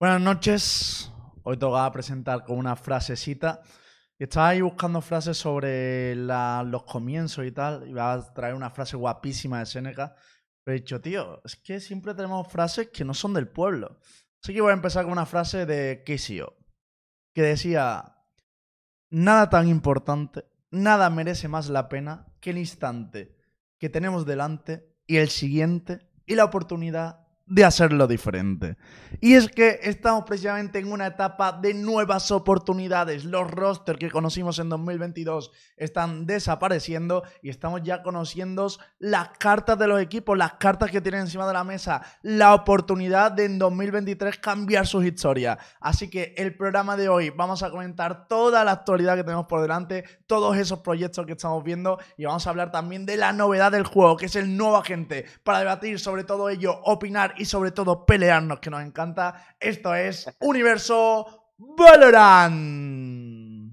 Buenas noches. Hoy toca presentar con una frasecita. Estaba ahí buscando frases sobre los comienzos y tal. Y va a traer una frase guapísima de Seneca. Pero he dicho, tío, es que siempre tenemos frases que no son del pueblo. Así que voy a empezar con una frase de Kisio. Que decía: Nada tan importante, nada merece más la pena que el instante que tenemos delante y el siguiente y la oportunidad de hacerlo diferente. Y es que estamos precisamente en una etapa de nuevas oportunidades. Los rosters que conocimos en 2022 están desapareciendo y estamos ya conociendo las cartas de los equipos, las cartas que tienen encima de la mesa, la oportunidad de en 2023 cambiar sus historias. Así que el programa de hoy vamos a comentar toda la actualidad que tenemos por delante, todos esos proyectos que estamos viendo y vamos a hablar también de la novedad del juego, que es el nuevo agente, para debatir sobre todo ello, opinar y sobre todo pelearnos, que nos encanta. Esto es Universo Valorant.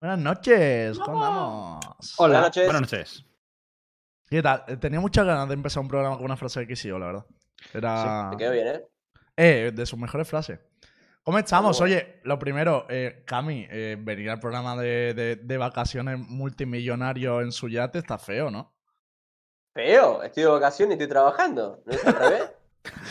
Buenas noches, ¿cómo andamos? Hola. Buenas noches. Buenas noches. ¿Qué tal? Eh, Tenía muchas ganas de empezar un programa con una frase de Kisio, la verdad. Era. Te quedó bien, ¿eh? Eh, de sus mejores frases. ¿Cómo estamos? Oye, lo primero, eh, Cami, eh, venir al programa de, de- de vacaciones multimillonario en su yate está feo, ¿no? Feo, estoy de vacaciones y estoy trabajando. ¿No es al revés?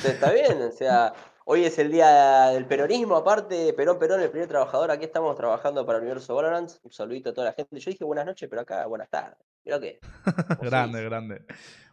Está bien, o sea, hoy es el día del peronismo, aparte, Perón Perón, el primer trabajador, aquí estamos trabajando para el Universo Valorant. Un saludito a toda la gente. Yo dije buenas noches, pero acá buenas tardes. Mira que. grande, grande.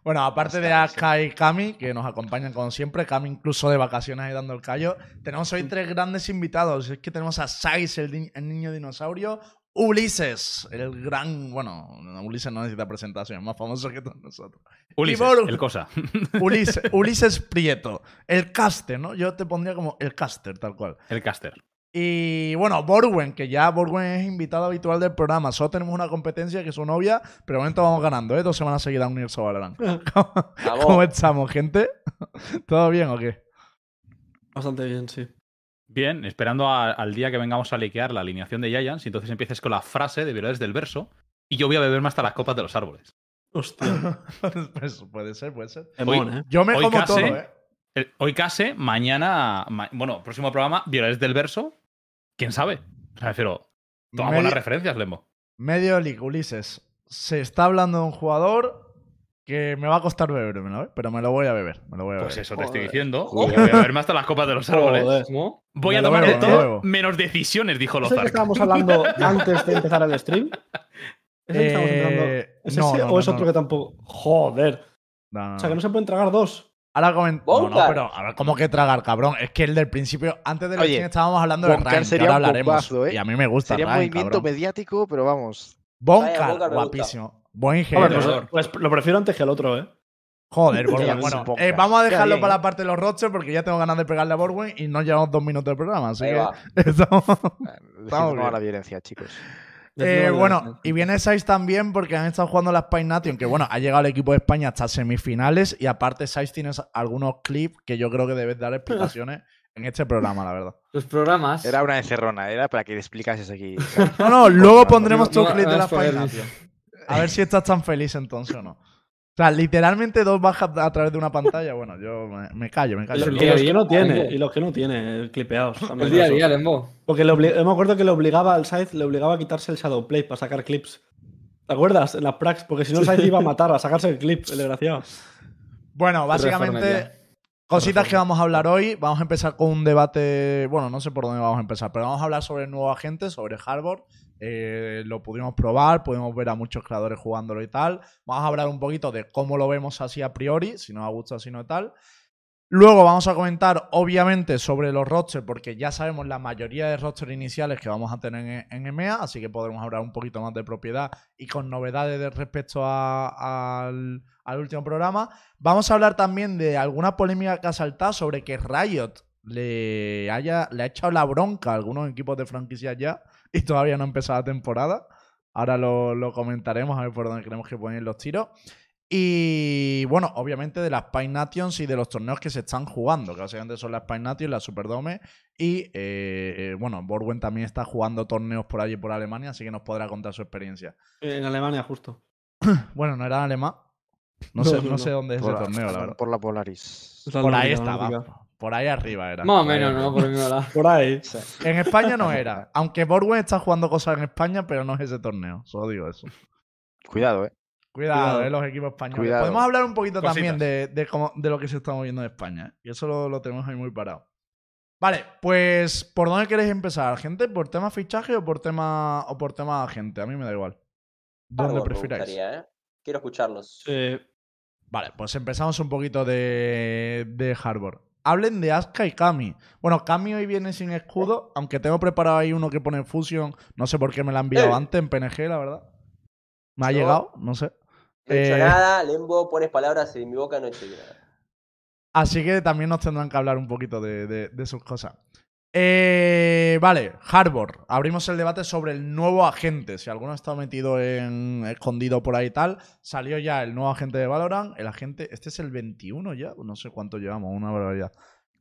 Bueno, aparte de sí. Aska y Cami, que nos acompañan como siempre, Cami incluso de vacaciones ahí dando el callo, tenemos hoy tres grandes invitados. Es que tenemos a Sais, el, el niño dinosaurio, Ulises, el gran. Bueno, Ulises no necesita presentación, es más famoso que todos nosotros. Ulises, el cosa. Ulises, Ulises Prieto, el caster, ¿no? Yo te pondría como el caster, tal cual. El caster. Y bueno, Borwen, que ya Borwen es invitado habitual del programa. Solo tenemos una competencia que es su novia, pero de momento vamos ganando, ¿eh? Dos semanas seguidas un Universo Valorant. ¿Cómo, Vamos. cómo estamos, gente? ¿Todo bien o qué? Bastante bien, sí. Bien, esperando a- al día que vengamos a liquear la alineación de Giants y entonces empieces con la frase de Virales del Verso y yo voy a beberme hasta las copas de los árboles. Hostia. Pues puede ser, puede ser. ¿eh? Yo me Hoy como casi- todo, ¿eh? El- Hoy case, mañana... ma- bueno, próximo programa, Virales del Verso. ¿Quién sabe? O sea, pero toma buenas referencias, Lembo. Medio leak, Ulises. Se está hablando de un jugador que me va a costar bebérmelo, ¿eh? Pero me lo voy a beber. Me lo voy a Pues beber. eso te estoy diciendo. Voy a beberme hasta las copas de los árboles. Voy Me a tomar de me todo menos decisiones, dijo ¿Es el que estábamos hablando antes de empezar el stream? ¿Es el que estamos entrando? Eh, ¿Es no, ese no, o es no, otro no. que tampoco? Joder. No, no, O sea, que no. se pueden tragar dos. Ahora coment... No, no, pero a ver, ¿cómo que tragar, cabrón? Es que el del principio, antes del Oye, stream estábamos hablando de Ryan, que sería ahora un hablaremos. bombazo, ¿eh? Y a mí me gusta Sería un movimiento cabrón. mediático, pero vamos. Gusta. guapísimo. Buen Hombre, ingeniero. pues, pues lo prefiero antes que el otro, ¿eh? Joder, Borwen. Bueno, eh, vamos a dejarlo bien, para ¿eh? la parte de los roches porque ya tengo ganas de pegarle a Borwen y no llevamos dos minutos de programa. Así Ahí que va. estamos- a bien. la violencia, chicos. Eh, bueno, y viene Saiz también porque han estado jugando la Spine Nation, que bueno, ha llegado el equipo de España hasta semifinales y aparte Saiz tienes algunos clips que yo creo que debes dar explicaciones en este programa, la verdad. Los programas. Era una encerrona, era para que le explicases aquí. No, no, luego pondremos No, tu no, clip de la él. Nation. A ver si estás tan feliz entonces o no. O sea, literalmente dos bajas a través de una pantalla. Bueno, yo me, me callo, me Y callo. los, el y los que no tiene, y los que no tiene, clipeados. también El día a día, Lembo. Porque le me acuerdo que le obligaba al Scythe, le obligaba a quitarse el Shadowplay para sacar clips. ¿Te acuerdas? En las prax, porque si no, Scythe iba a matar, a sacarse el clip, el desgraciado. Bueno, básicamente, cositas que vamos a hablar hoy. Vamos a empezar con un debate. Bueno, no sé por dónde vamos a empezar, pero vamos a hablar sobre el nuevo agente, sobre Harbor. Eh, lo pudimos probar, pudimos ver a muchos creadores jugándolo y tal. Vamos a hablar un poquito de cómo lo vemos así a priori, si nos ha gustado, si no tal. Luego vamos a comentar, obviamente, sobre los rosters, porque ya sabemos la mayoría de rosters iniciales que vamos a tener en, en EMEA, así que podremos hablar un poquito más de propiedad y con novedades de respecto al, al último programa. Vamos a hablar también de alguna polémica que ha saltado sobre que Riot le haya le ha echado la bronca a algunos equipos de franquicias ya y todavía no ha empezado la temporada. Ahora lo, lo comentaremos a ver por dónde queremos que ponen los tiros. Y bueno, obviamente de las Pine Nations y de los torneos que se están jugando, que básicamente son las Pine Nations, la Superdome. Y eh, eh, bueno, Borwen también está jugando torneos por allí por Alemania, así que nos podrá contar su experiencia. En Alemania, justo. Bueno, no era alemán. No, No, sé, no, sé dónde es Por ese la- torneo, la verdad. Por la Polaris. Por ahí estaba. Por ahí arriba era. Más o menos. ¿no? Por lado. Por ahí. En España no era. Aunque Borwen está jugando cosas en España, pero no es ese torneo. Solo digo eso. Cuidado, eh. Cuidado, Cuidado. eh, los equipos españoles. Cuidado. Podemos hablar un poquito también de, de, cómo- de lo que se está moviendo en España. ¿eh? Y eso lo, lo tenemos ahí muy parado. Vale, pues ¿por dónde queréis empezar, gente? ¿Por tema fichaje o por tema o por tema gente? A mí me da igual. ¿Dónde prefiráis? gustaría, ¿eh? Quiero escucharlos. Vale, pues empezamos un poquito de, de Harbor. Hablen de Asuka y Kami. Bueno, Kami hoy viene sin escudo, aunque tengo preparado ahí uno que pone Fusion. No sé por qué me lo ha enviado Eh. antes en PNG, la verdad. Me ha llegado, no sé. No he hecho Eh. nada, Lembo, pones palabras en mi boca, no he hecho nada. Así que también nos tendrán que hablar un poquito de, de- de sus cosas. Eh, vale, Harbor. Abrimos el debate sobre el nuevo agente. Si alguno ha estado metido en escondido por ahí y tal, salió ya el nuevo agente de Valorant. El agente, este es el 21 ya, no sé cuánto llevamos, una barbaridad.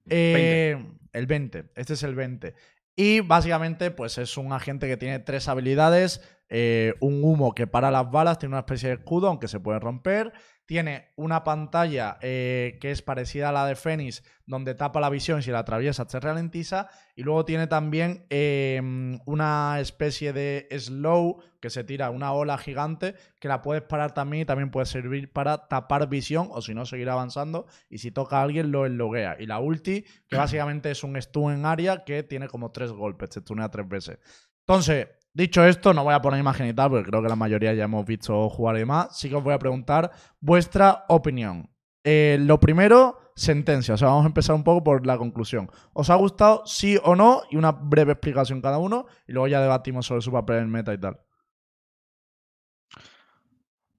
Eh, El 20, este es el 20. Y básicamente, pues es un agente que tiene tres habilidades. eh, un humo que para las balas, tiene una especie de escudo, aunque se puede romper. Tiene una pantalla eh, que es parecida a la de Fénix, donde tapa la visión si la atraviesa se ralentiza. Y luego tiene también eh, una especie de slow que se tira una ola gigante que la puedes parar también y también puede servir para tapar visión o si no seguir avanzando y si toca a alguien lo enloguea. Y la ulti, que básicamente es un stun en área que tiene como tres golpes, te stunea tres veces. Entonces, dicho esto, no voy a poner imagen y tal, porque creo que la mayoría ya hemos visto jugar y demás. Sí que os voy a preguntar vuestra opinión. Eh, lo primero, sentencia. O sea, vamos a empezar un poco por la conclusión. ¿Os ha gustado sí o no? Y una breve explicación cada uno. Y luego ya debatimos sobre su papel en meta y tal.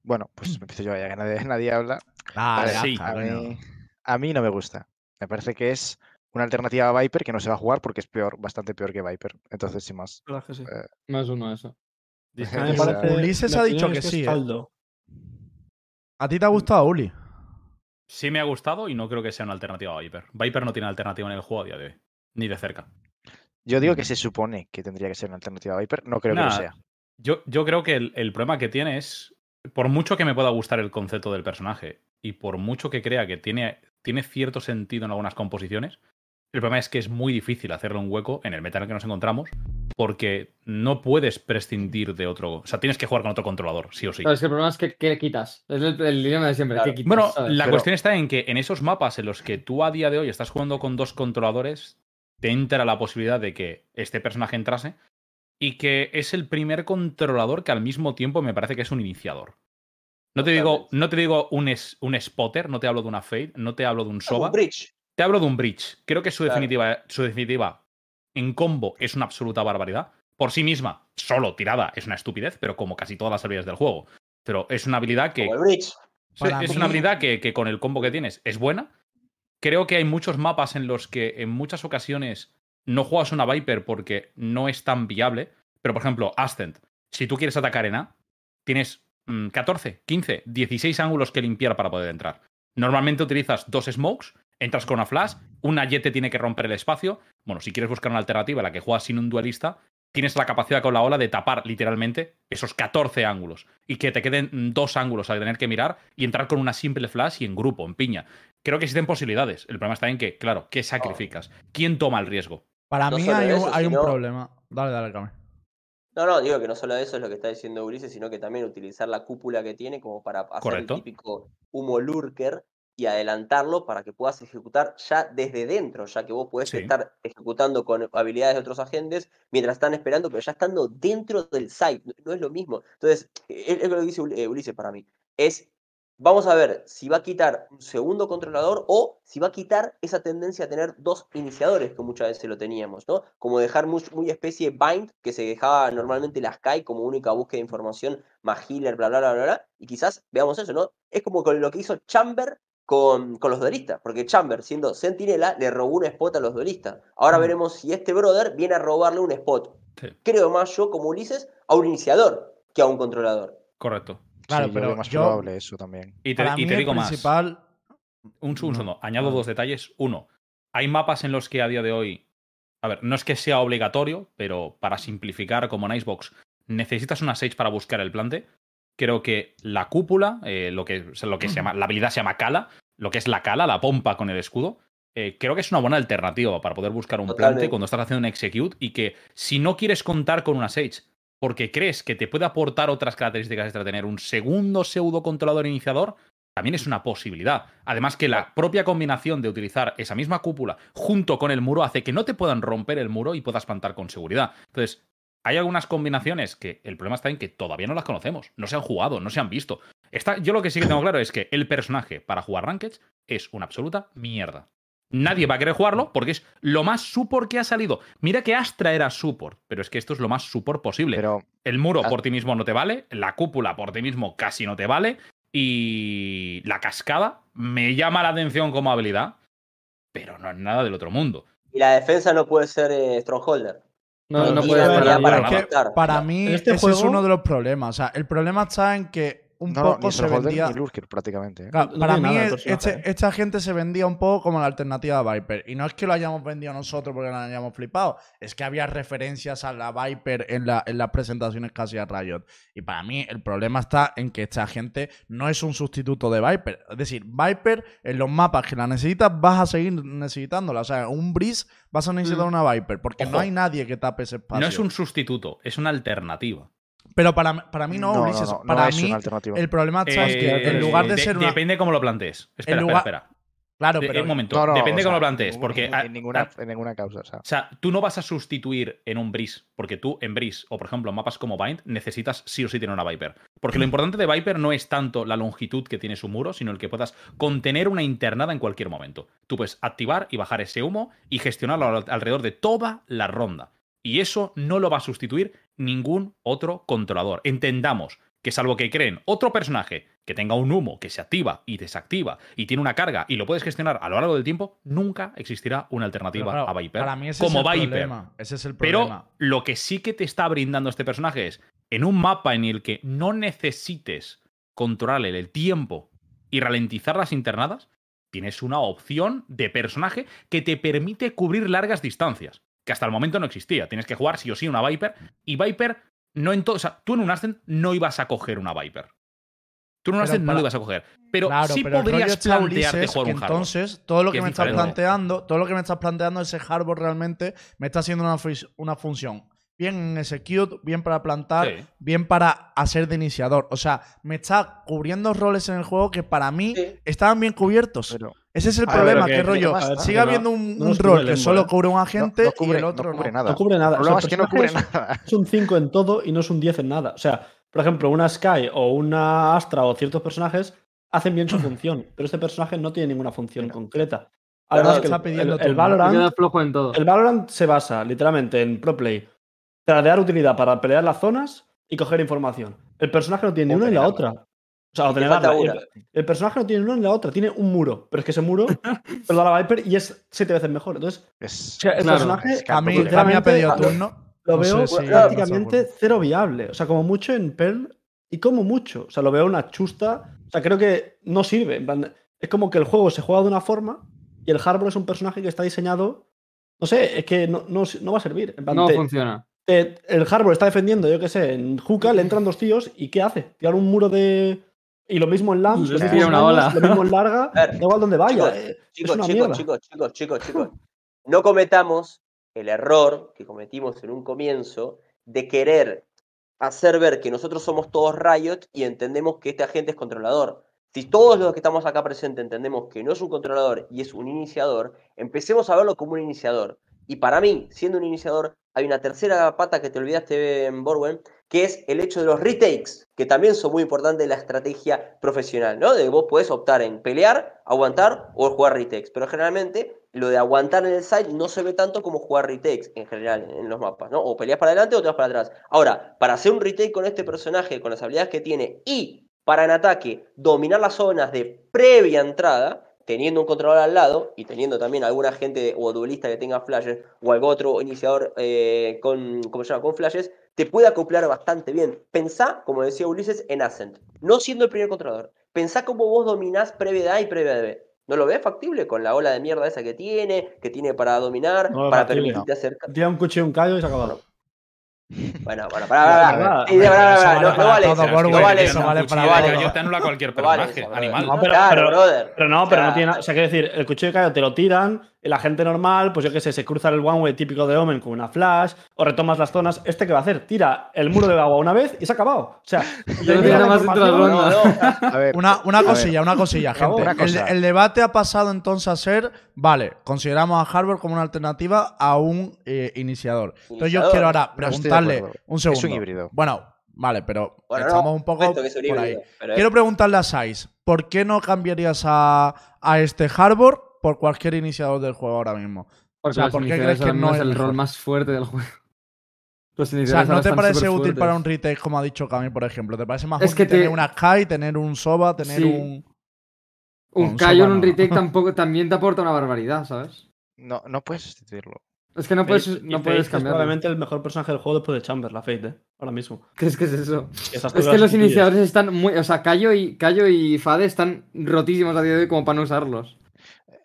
Bueno, pues empiezo yo ya que nadie, nadie habla. Ah, sí, a, coño. mí, a mí no me gusta. Me parece que es una alternativa a Viper que no se va a jugar porque es peor, bastante peor que Viper. Entonces, sin más. Es que sí. Más uno, eso. A me parece- Ulises ha dicho que es sí, ¿eh? ¿A ti te ha gustado, Uli? Sí me ha gustado y no creo que sea una alternativa a Viper. Viper no tiene alternativa en el juego a día de hoy. Ni de cerca. Yo digo que se supone que tendría que ser una alternativa a Viper. No creo que lo sea. Yo, yo creo que el, el problema que tiene es, por mucho que me pueda gustar el concepto del personaje y por mucho que crea que tiene, tiene cierto sentido en algunas composiciones, el problema es que es muy difícil hacerle un hueco en el meta en el que nos encontramos porque no puedes prescindir de otro. O sea, tienes que jugar con otro controlador, sí o sí. Claro, es que el problema es que, ¿qué quitas? Es el, el dilema de siempre. Claro. ¿Qué quitas? Bueno, ¿sabes? la Pero- cuestión está en que en esos mapas en los que tú a día de hoy estás jugando con dos controladores, te entra la posibilidad de que este personaje entrase y que es el primer controlador que al mismo tiempo me parece que es un iniciador. No te digo, no te digo un, es- un spotter, no te hablo de una fade, no te hablo de un Un soba, bridge. Te hablo de un bridge. Creo que su Claro. definitiva, su definitiva en combo es una absoluta barbaridad. Por sí misma, solo tirada, es una estupidez, pero como casi todas las habilidades del juego. Pero es una habilidad que Como el bridge. Es mí- una habilidad que, que con el combo que tienes es buena. Creo que hay muchos mapas en los que en muchas ocasiones no juegas una Viper porque no es tan viable. Pero, por ejemplo, Ascent, si tú quieres atacar en A, tienes mm, 14, 15, 16 ángulos que limpiar para poder entrar. Normalmente utilizas dos smokes, entras con una flash, una jet te tiene que romper el espacio. Bueno, si quieres buscar una alternativa la que juegas sin un duelista, tienes la capacidad con la ola de tapar literalmente esos 14 ángulos y que te queden dos ángulos al tener que mirar y entrar con una simple flash y en grupo, en piña. Creo que existen posibilidades. El problema está en que, claro, ¿qué sacrificas? ¿Quién toma el riesgo? Para No mí hay, un, eso, hay un sino- problema. Dale, dale, Cami. No, no, digo que no solo eso es lo que está diciendo Ulises, sino que también utilizar la cúpula que tiene como para hacer Correcto. el típico humo lurker y adelantarlo para que puedas ejecutar ya desde dentro, ya que vos podés Sí. estar ejecutando con habilidades de otros agentes mientras están esperando, pero ya estando dentro del site, no, no es lo mismo. Entonces, es, es lo que dice eh, Ulises para mí. Es, vamos a ver si va a quitar un segundo controlador o si va a quitar esa tendencia a tener dos iniciadores que muchas veces lo teníamos, ¿no? Como dejar muy, muy especie de bind que se dejaba normalmente la Sky como única búsqueda de información más healer, bla, bla, bla, bla, bla. Y quizás veamos eso, ¿no? Es como con lo que hizo Chamber con, con los duelistas, porque Chamber, siendo sentinela, le robó un spot a los duelistas. Ahora Mm. veremos si este brother viene a robarle un spot. Sí. Creo más yo, como Ulises, a un iniciador que a un controlador. Correcto. Claro, Sí, yo pero veo más yo- probable eso también. Y te, y te digo más. principal... Un, su- un No, segundo. Añado vale. dos detalles. Uno, hay mapas en los que a día de hoy. A ver, no es que sea obligatorio, pero para simplificar, como en Icebox, necesitas una Sage para buscar el plante. Creo que la cúpula, eh, lo que, lo que se llama, la habilidad se llama cala, lo que es la cala, la pompa con el escudo, eh, creo que es una buena alternativa para poder buscar un plante cuando estás haciendo un execute y que si no quieres contar con una Sage porque crees que te puede aportar otras características extra, tener un segundo pseudo controlador iniciador, también es una posibilidad. Además que la propia combinación de utilizar esa misma cúpula junto con el muro hace que no te puedan romper el muro y puedas plantar con seguridad. Entonces, hay algunas combinaciones que el problema está en que todavía no las conocemos, no se han jugado, no se han visto. Está, yo lo que sí que tengo claro es que el personaje para jugar Rankeds es una absoluta mierda. Nadie va a querer jugarlo porque es lo más support que ha salido. Mira que Astra era support, pero es que esto es lo más support posible. Pero El muro por ti mismo no te vale, la cúpula por ti mismo casi no te vale y la cascada me llama la atención como habilidad, pero no es nada del otro mundo. Y la defensa no puede ser eh, Strongholder. No, no puede ahí. para para mí este ese es juego- uno de los problemas. O sea, el problema está en que un no, poco ni se vendía. ni Lurker prácticamente. ¿eh? Claro, para mí, es- este- esta gente se vendía un poco como la alternativa a Viper. Y no es que lo hayamos vendido nosotros porque la hayamos flipado, es que había referencias a la Viper en, la- en las presentaciones casi a Riot. Y para mí, el problema está en que esta gente no es un sustituto de Viper. Es decir, Viper, en los mapas que la necesitas, vas a seguir necesitándola. O sea, un Breeze vas a necesitar Mm. una Viper porque Ojo. no hay nadie que tape ese espacio. No es un sustituto, es una alternativa. Pero para, para mí no, no, Ulises. no, no, para es mí, una alternativa. el problema en que Eh, en lugar de, de- ser una. Depende cómo lo plantees. Espera, lugar- espera, espera. Claro, De- pero. un momento. No, no, depende o cómo sea, lo plantees. en- Porque en, en ninguna, en ninguna causa. O sea, O sea, tú no vas a sustituir en un Breeze, porque tú en Breeze, o por ejemplo en mapas como Bind, necesitas sí o sí tener una Viper. Porque lo importante de Viper no es tanto la longitud que tiene su muro, sino el que puedas contener una internada en cualquier momento. Tú puedes activar y bajar ese humo y gestionarlo al- alrededor de toda la ronda. Y eso no lo va a sustituir ningún otro controlador. Entendamos que salvo que creen otro personaje que tenga un humo que se activa y desactiva y tiene una carga y lo puedes gestionar a lo largo del tiempo, nunca existirá una alternativa Pero claro, a Viper Para mí ese como es el Viper. problema. Ese es el Pero problema. lo que sí que te está brindando este personaje es en un mapa en el que no necesites controlarle el tiempo y ralentizar las internadas, tienes una opción de personaje que te permite cubrir largas distancias, que hasta el momento no existía. Tienes que jugar sí o sí una Viper y Viper no en todo, o sea, tú en un Ascent no ibas a coger una Viper. Tú en un Ascent no lo ibas a coger, pero claro, sí pero podrías plantearte jugar un hardball. entonces todo lo que que, es me estás planteando, todo lo que me estás planteando ese hardware realmente me está haciendo una, una función bien en execute, bien para plantar, Sí. bien para hacer de iniciador. O sea, me está cubriendo roles en el juego que para mí Sí. estaban bien cubiertos. pero Ese es el A ver, problema, que que- rollo. ver, sigue no- habiendo un, no un nos rol que solo cubre un agente no cubre, y el otro no cubre no. nada. No cubre nada. El O sea, es que no cubre nada. Es un 5 en todo y no es un 10 en nada. O sea, por ejemplo, una Sky o una Astra o ciertos personajes hacen bien su función, pero este personaje no tiene ninguna función concreta. Además, Perdón, que está el, pidiendo el- el Valorant, flojo en todo. el Valorant se basa literalmente en pro play, tradear utilidad para pelear las zonas y coger información. El personaje no tiene ni una ni la otra. O sea, o Te. El, el personaje no tiene una ni la otra, tiene un muro. Pero es que ese muro lo da la Viper y es siete veces mejor. Entonces, Es, o sea, el Claro. personaje es A mí, campo a mí ha Literalmente, pedido a- turno. lo No veo sé prácticamente cero viable. O sea, como mucho en Pearl y como mucho. O sea, lo veo una chusta. O sea, creo que no sirve. En plan, es como que el juego se juega de una forma y el Harbor es un personaje que está diseñado. No sé, es que no, no, no va a servir. En plan, No te- funciona. te- el Harbor está defendiendo, yo qué sé, en Hookah le entran dos tíos y ¿qué hace? Tirar un muro de. Y lo mismo en Lams, Le lo mismo en una ola. lo mismo en larga, da igual donde vaya. chicos, eh, Chicos, chicos, chicos, chicos, chicos, chicos. No cometamos el error que cometimos en un comienzo de querer hacer ver que nosotros somos todos Riot y entendemos que este agente es controlador. Si todos los que estamos acá presentes entendemos que no es un controlador y es un iniciador, empecemos a verlo como un iniciador. Y para mí, siendo un iniciador, hay una tercera pata que te olvidaste, en Borwen, que es el hecho de los retakes, que también son muy importantes en la estrategia profesional, ¿no? De que vos podés optar en pelear, aguantar o jugar retakes. Pero generalmente lo de aguantar en el side no se ve tanto como jugar retakes en general en los mapas, ¿no? O peleas para adelante o te vas para atrás. Ahora, para hacer un retake con este personaje, con las habilidades que tiene y para en ataque dominar las zonas de previa entrada, teniendo un controlador al lado y teniendo también alguna gente o duelista que tenga flashes o algún otro iniciador eh, con, ¿cómo se llama? con flashes, te puede acoplar bastante bien. Pensá, como decía Ulises, en Ascent. No siendo el primer controlador. Pensá cómo vos dominás previa de A y previa de B. ¿No lo ves factible con la ola de mierda esa que tiene, que tiene para dominar, No para factible, permitirte acercar? Tira un cuchillo y un callo y se acabado. Bueno, bueno, Eso pará, vale No no para vale eso, no vale eso vale para vale cualquier No vale personaje, eso, animal. No, pero- Claro, pero- brother. Pero no, pero O no sea, tiene. O sea, quiero decir, el cuchillo de Cayo te lo tiran, la gente normal, pues yo qué sé, se cruza el one way típico de Omen con una flash, o retomas las zonas. ¿Este qué va a hacer? Tira el muro de agua una vez y se ha acabado. O sea, Ya no tiene nada más dentro de la No, ronda. no. A ver, Una, una a ver, cosilla, una cosilla, gente. una El, debate ha pasado entonces a ser, vale, consideramos a Harvard como una alternativa a un eh, iniciador. Entonces yo quiero ahora preguntarle un Es segundo. un híbrido. Bueno, vale, pero Bueno, estamos no, un poco es por ahí. híbrido, es- Quiero preguntarle a Sais, ¿por qué no cambiarías a, a este Harbor por cualquier iniciador del juego ahora mismo? Porque O sea, ¿por qué crees que no es el mejor? rol más fuerte del juego. Los O sea, iniciadores ¿no te parece útil para un retake, como ha dicho Cami, por ejemplo? ¿Te parece más Es útil que te- tener una Sky, tener un Soba, tener Sí. un... Un Con Kaio en un no. retake tampoco, también te aporta una barbaridad, ¿sabes? no, no puedes sustituirlo. Es que no puedes, Fate- no puedes es cambiarlo. probablemente el mejor personaje del juego después de Chamber, la Fate, ¿eh? Ahora mismo. ¿Qué es que es eso? Esas Es que los iniciadores están muy. O sea, Kaio y, Kaio y Fade están rotísimos a día de hoy como para no usarlos.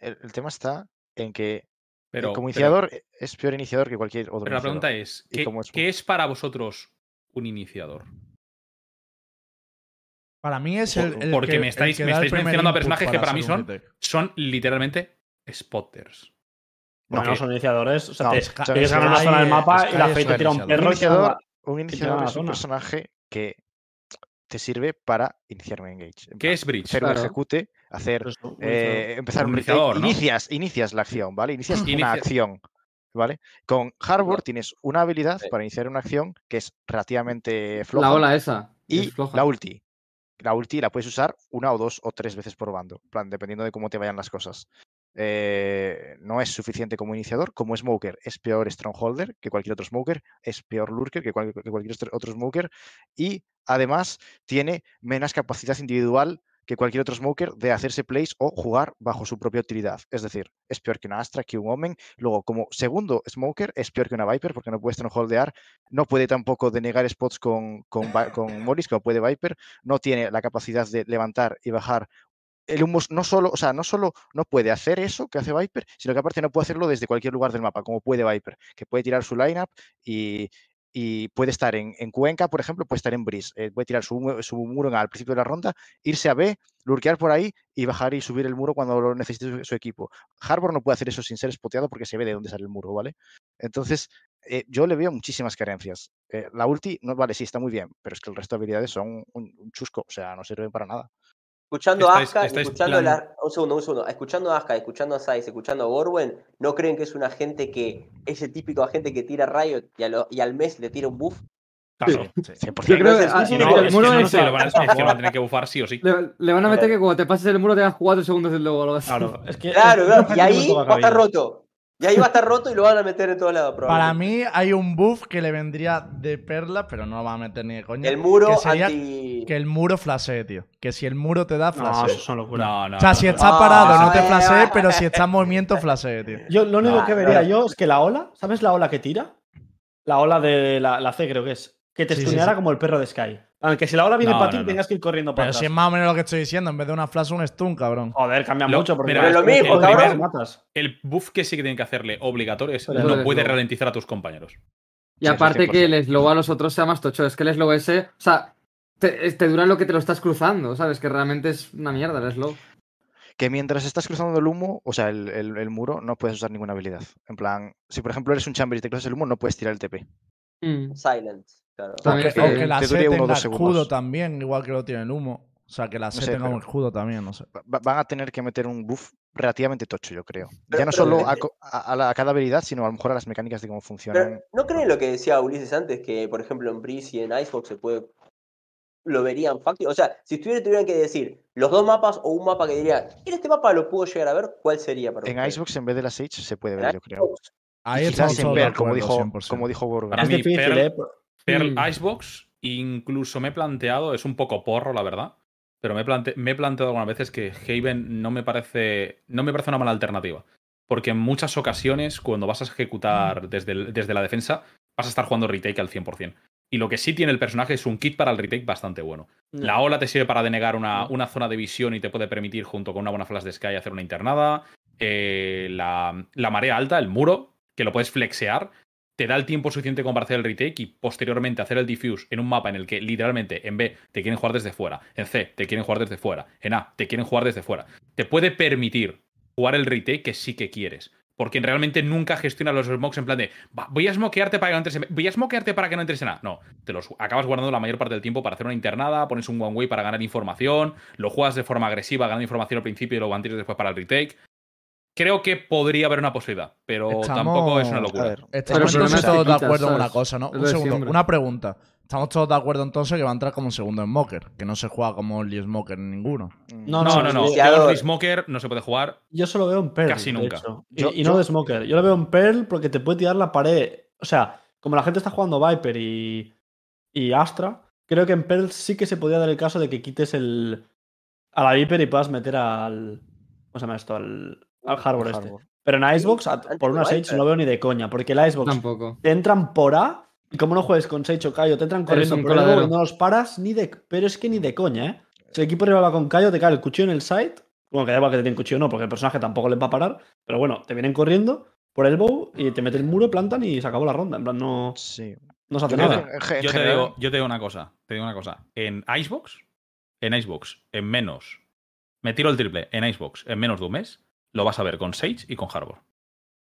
El, el tema está en que eh, Pero, como pero- iniciador es peor iniciador que cualquier otro. pero la pregunta es, ¿Y ¿qué, cómo es? qué es para vosotros un iniciador? Para mí es el, el Porque que- me estáis- me mencionando a personajes que para mí son-. Son literalmente spotters. No, que- son iniciadores. O sea, No, te, una zona del mapa Sky y la un te tira un perro un iniciador, un iniciador es un personaje que te sirve para iniciar un engage. En ¿Qué plan, es Bridge? Claro. ejecute, hacer eh, empezar Un iniciador, ¿no? inicias, inicias la acción, ¿vale? Inicias Inicia- una acción, ¿vale? Con No. tienes una habilidad Sí. para iniciar una acción que es relativamente floja La ola esa. y es floja. la ulti. La ulti la puedes usar una o dos o tres veces por bando, en plan, dependiendo de cómo te vayan las cosas. Eh, no es suficiente como iniciador. Como Smoker es peor Strongholder que cualquier otro Smoker, es peor Lurker que, cual- que cualquier otro- otro Smoker y además tiene menos capacidad individual que cualquier otro Smoker de hacerse plays o jugar bajo su propia utilidad. Es decir, es peor que una Astra, que un Omen. Luego, como segundo Smoker, es peor que una Viper porque no puede Strongholdear, no puede tampoco denegar spots con, con, con Morris, como puede Viper, no tiene la capacidad de levantar y bajar el humo no solo, o sea, no solo no puede hacer eso que hace Viper, sino que aparte no puede hacerlo desde cualquier lugar del mapa, como puede Viper, que puede tirar su lineup y, y puede estar en, en Cuenca, por ejemplo, puede estar en Breeze, eh, puede tirar su, su muro al principio de la ronda, irse a B, lurkear por ahí y bajar y subir el muro cuando lo necesite su, equipo. Harbor no puede hacer eso sin ser spoteado porque se ve de dónde sale el muro, ¿vale? Entonces, eh, yo le veo muchísimas carencias. Eh, la ulti, no, vale, sí, está muy bien, pero es que el resto de habilidades son un, un chusco, o sea, no sirven para nada. Escuchando a Estáis- Aska, y estáis escuchando plan- la- un segundo, un segundo, escuchando a Aska, escuchando a Saiz, escuchando a Borwen, ¿no creen que es un agente que es el típico agente que tira Riot y, a lo- y al mes le tira un buff? Claro. 100%. Yo creo que ah, sí, no, el es, muro que no ese- sé, lo van a, es que van a tener que bufar sí o sí. le, le van a meter Claro. que cuando te pases el muro tengas 4 segundos y luego algo así. Claro, es que. Claro, es- claro, y ahí va a estar roto. Y ahí va a estar roto y lo van a meter en todos lados, Para mí hay un buff que le vendría de perla, pero no lo va a meter ni de coña. El muro que sería anti. que el muro flashee, tío. Que si el muro te da, No, flashee. eso son locuras. No, no. o sea, no, si no. está Ah, parado no te flashee, pero si está en movimiento, flashee, tío. Yo lo único que vería yo es que la ola, ¿sabes la ola que tira? La ola de la, la C, creo que es. Que te Sí, sí, stuneara sí. como el perro de Sky. Aunque si la ola viene No, para no, ti, no. tengas que ir corriendo para Pero atrás. si es más o menos lo que estoy diciendo, en vez de una flash, un stun, cabrón. Joder, cambia Lo- mucho. Porque Pero lo mismo, cabrón. matas. El buff que sí que tienen que hacerle obligatorio es Pero no puede ralentizar a tus compañeros. Y Sí, aparte que 100%. el slow a los otros sea más tocho. Es que el slow ese. O sea, te, te dura lo que te lo estás cruzando, ¿sabes? Que realmente es una mierda el slow. que mientras estás cruzando el humo, o sea, el, el- el muro, no puedes usar ninguna habilidad. En plan, si por ejemplo eres un chamber y te cruzas el humo, no puedes tirar el TP. Mm. Silent. Claro. También O está que, o bien. que la Te C tenga escudo también, igual que lo tiene el humo. O sea, que la C sé, tenga un escudo también, no sé. Va- va- Van a tener que meter un buff relativamente tocho, yo creo. Pero- ya no pero solo a, depende. co- a- a la- a cada habilidad, sino a lo mejor a las mecánicas de cómo funcionan. Pero, ¿no creen lo que decía Ulises antes? Que, por ejemplo, en Breeze y en Icebox se puede. Lo verían fácil. O sea, si tuviera, tuvieran que decir los dos mapas o un mapa que diría, en este mapa lo puedo llegar a ver, ¿cuál sería para En? Ahí en vez de la Sage se puede ver, yo creo. Icebox, Ahí Y quizás en Pearl, como dijo, 100%. como dijo Gorgon. Para Es mí, difícil, Pearl- ¿eh? Pearl Mm. Icebox, incluso me he planteado, es un poco porro, la verdad, pero me he, plante- me he planteado algunas veces que Haven no me parece, no me parece una mala alternativa. Porque en muchas ocasiones, cuando vas a ejecutar desde, el- desde la defensa, vas a estar jugando retake al 100%. Y lo que sí tiene el personaje es un kit para el retake bastante bueno. La ola te sirve para denegar una, una zona de visión y te puede permitir, junto con una buena flash de Sky, hacer una internada. Eh, la, la marea alta, el muro, que lo puedes flexear. Te da el tiempo suficiente como para hacer el retake y posteriormente hacer el diffuse en un mapa en el que literalmente en B te quieren jugar desde fuera, en C te quieren jugar desde fuera, en A te quieren jugar desde fuera. Te puede permitir jugar el retake que sí que quieres. Porque realmente nunca gestiona los smokes en plan de "Va, voy a smokearte para que no entres en voy a smokearte para que no entres en A. No, te los acabas guardando la mayor parte del tiempo para hacer una internada, pones un one way para ganar información, lo juegas de forma agresiva, ganando información al principio y lo mantienes después para el retake. Creo que podría haber una posibilidad, pero Estamos- tampoco es una A locura. ver, Estamos entonces todos de acuerdo en una cosa, ¿no? Un segundo, una pregunta. Estamos todos de acuerdo entonces que va a entrar como segundo Smoker, que no se juega como Only Smoker en ninguno. mm, No, No, no, no. Early Smoker no se puede jugar. Yo solo veo en Pearl. Casi de nunca. hecho. Y, Yo- y no yo- de Smoker. Yo lo veo en Pearl porque te puede tirar la pared. O sea, como la gente está jugando Viper y, y Astra, creo que en Pearl sí que se podría dar el caso de que quites el a la Viper y puedas meter al. ¿Cómo se llama esto? Al, al Harbor este. Pero en Icebox, a- por una Sage, Viper. no lo veo ni de coña. Porque el Icebox Tampoco. te entran por A. Y como no juegues con Sage o Kaio, te entran corriendo por bow y no los paras ni de. Pero es que ni de coña, ¿eh? Si el equipo rival va con Kaio, te cae el cuchillo en el side. Bueno, que da igual que te den cuchillo o no, porque el personaje tampoco les va a parar. Pero bueno, te vienen corriendo por el bow y te meten el muro, plantan y se acabó la ronda. En plan, no, Sí. no se hace Yo nada. Yo te, digo, yo te digo una cosa. Te digo una cosa. En Icebox, en Icebox, en menos. Me tiro el triple en Icebox en menos de un mes. Lo vas a ver con Sage y con Harbor.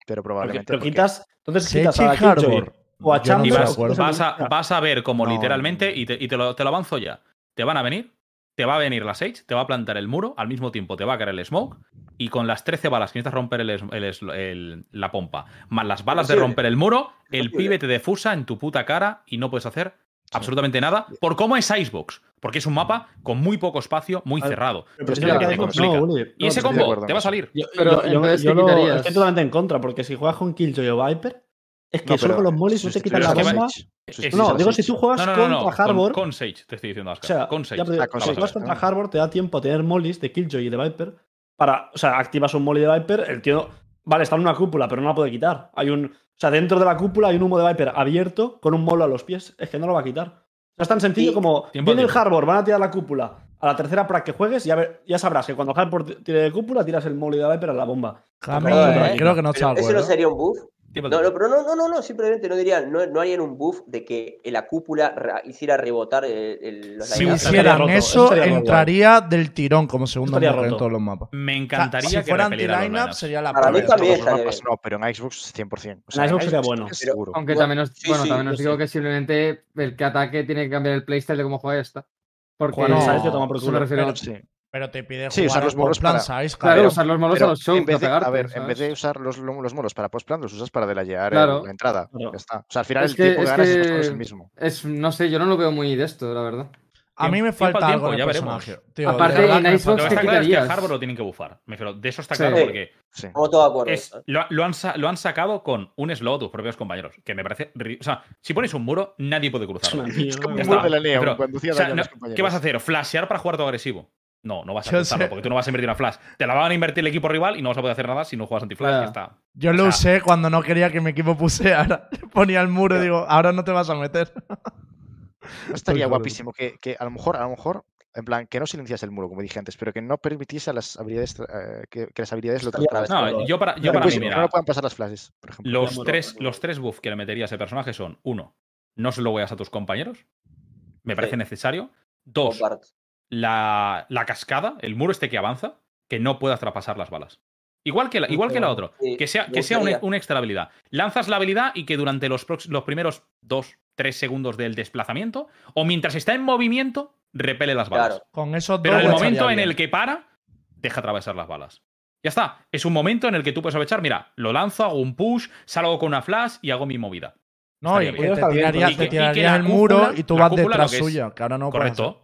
pero Porque, probablemente. pero porque- quitas. Entonces Sage quitas y a Harbor. o a Chamber. Y vas, a, vas a ver como No, literalmente, y, te, y te lo, te lo avanzo ya. Te van a venir, te va a venir la Sage, te va a plantar el muro, al mismo tiempo te va a caer el smoke, y con las 13 balas que necesitas romper el, el la pompa, más las balas de romper el muro, el pibe te defusa en tu puta cara y no puedes hacer absolutamente nada por cómo es Icebox. Porque es un mapa con muy poco espacio, muy cerrado. Pero es que te complica. no, Uli. y No, ese combo te va a salir. Yo, Pero yo- yo- yo ¿qué lo- estoy totalmente en contra, porque si juegas con Killjoy o Viper, es que No, solo con los mollies no te quitan la bomba. Es- Sustituir No, digo, si tú juegas No, contra Con, Harbor. con Sage, te estoy diciendo, O sea, con Sage. ya, Ah, con si Sage, juegas contra Harbor, te da tiempo a tener mollies de Killjoy y de Viper. Para, o sea, activas un molly de Viper, el tío. Vale, está en una cúpula, pero no la puede quitar. Hay un. O sea, dentro de la cúpula hay un humo de Viper abierto con un molo a los pies. Es que no lo va a quitar. No es tan sencillo como. Tiempo viene el. Harbor, van a tirar la cúpula. A la tercera prac que juegues, ya, ver- ya sabrás que cuando Harbor tire de cúpula, tiras el molly de Viper a la bomba. Perdón, ¿eh? creo que no está Pero ¿Eso no acuerdo. sería un buff? No, no, pero no, no, no, no, simplemente no dirían, no, no harían un buff de que la cúpula ra- hiciera rebotar el, el- los Si hicieran roto, eso estaría roto. entraría del tirón como segundo Smoker en todos los mapas. Me O sea, encantaría si que fuera anti-lineup sería la Para mí también no, pero en Xbox 100%. O En sea, Xbox sería bueno. seguro. Aunque Bueno, también os, sí, bueno, sí, también os digo sí. que simplemente el que ataque tiene que cambiar el playstyle de cómo juega esta. Porque en No, me culo. refiero. Pero te pide Sí, jugar usar los en molos plan para- size, Claro, claro. usar los molos Pero a los shows en vez de, para pegarte, a ver, en vez de ¿sabes? usar los, los molos para post-plan, los usas para delayear el- Claro. la entrada. Claro. Ya está. O sea, al final Es el que- tiempo que es ganas es que- menos el mismo. Es, no sé, yo no lo veo muy de esto, la verdad. A mí me falta tiempo, algo ya personaje. Tío, de Aparte, verdad en Xbox Lo que está ¿qué claro es que? Harbor lo tienen que bufar. Me refiero, de eso está claro Sí. porque Sí. De es, lo, lo han, lo han sacado con un slot tus propios compañeros. Que me parece. O sea, si pones un muro, nadie puede Es cruzarlo. Es como un muro de la Pero, hacía O sea, a no-. ¿Qué vas a hacer? ¿Flashear para jugar todo agresivo? No, no vas a sé. porque tú no vas a invertir una flash. Te la van a invertir el equipo rival y no vas a poder hacer nada si no juegas anti-flash. Ya está. Yo O lo sea, usé cuando no quería que mi equipo puseara. Ponía el muro y digo, ahora no te vas a meter. No estaría claro. guapísimo que, que a lo mejor, a lo mejor, en plan, que no silenciase el muro, como dije antes, pero que no permitiese a las habilidades eh, que, que las habilidades lo trasladen. No, yo para, yo para mí, Pues, mira, no puedan pasar las flashes, por ejemplo. los tres, los tres buffs que le metería a ese personaje son: uno, no se lo voy a tus compañeros. Me parece Sí. necesario. Dos. La, la cascada, el muro este que avanza, que no puedas traspasar las balas. Igual que la, igual que la otra. Que sea, que sea un, gustaría. una extra habilidad. Lanzas la habilidad y que durante los, los primeros dos, tres segundos del desplazamiento, o mientras está en movimiento, repele las balas. Claro. Con esos Pero en el momento en el que para, deja atravesar las balas. Ya está. Es un momento en el que tú puedes aprovechar, mira, lo lanzo, hago un push, salgo con una flash y hago mi movida. No, y que bien. te tirarías el muro y tú vas detrás suya, que ahora no. Correcto.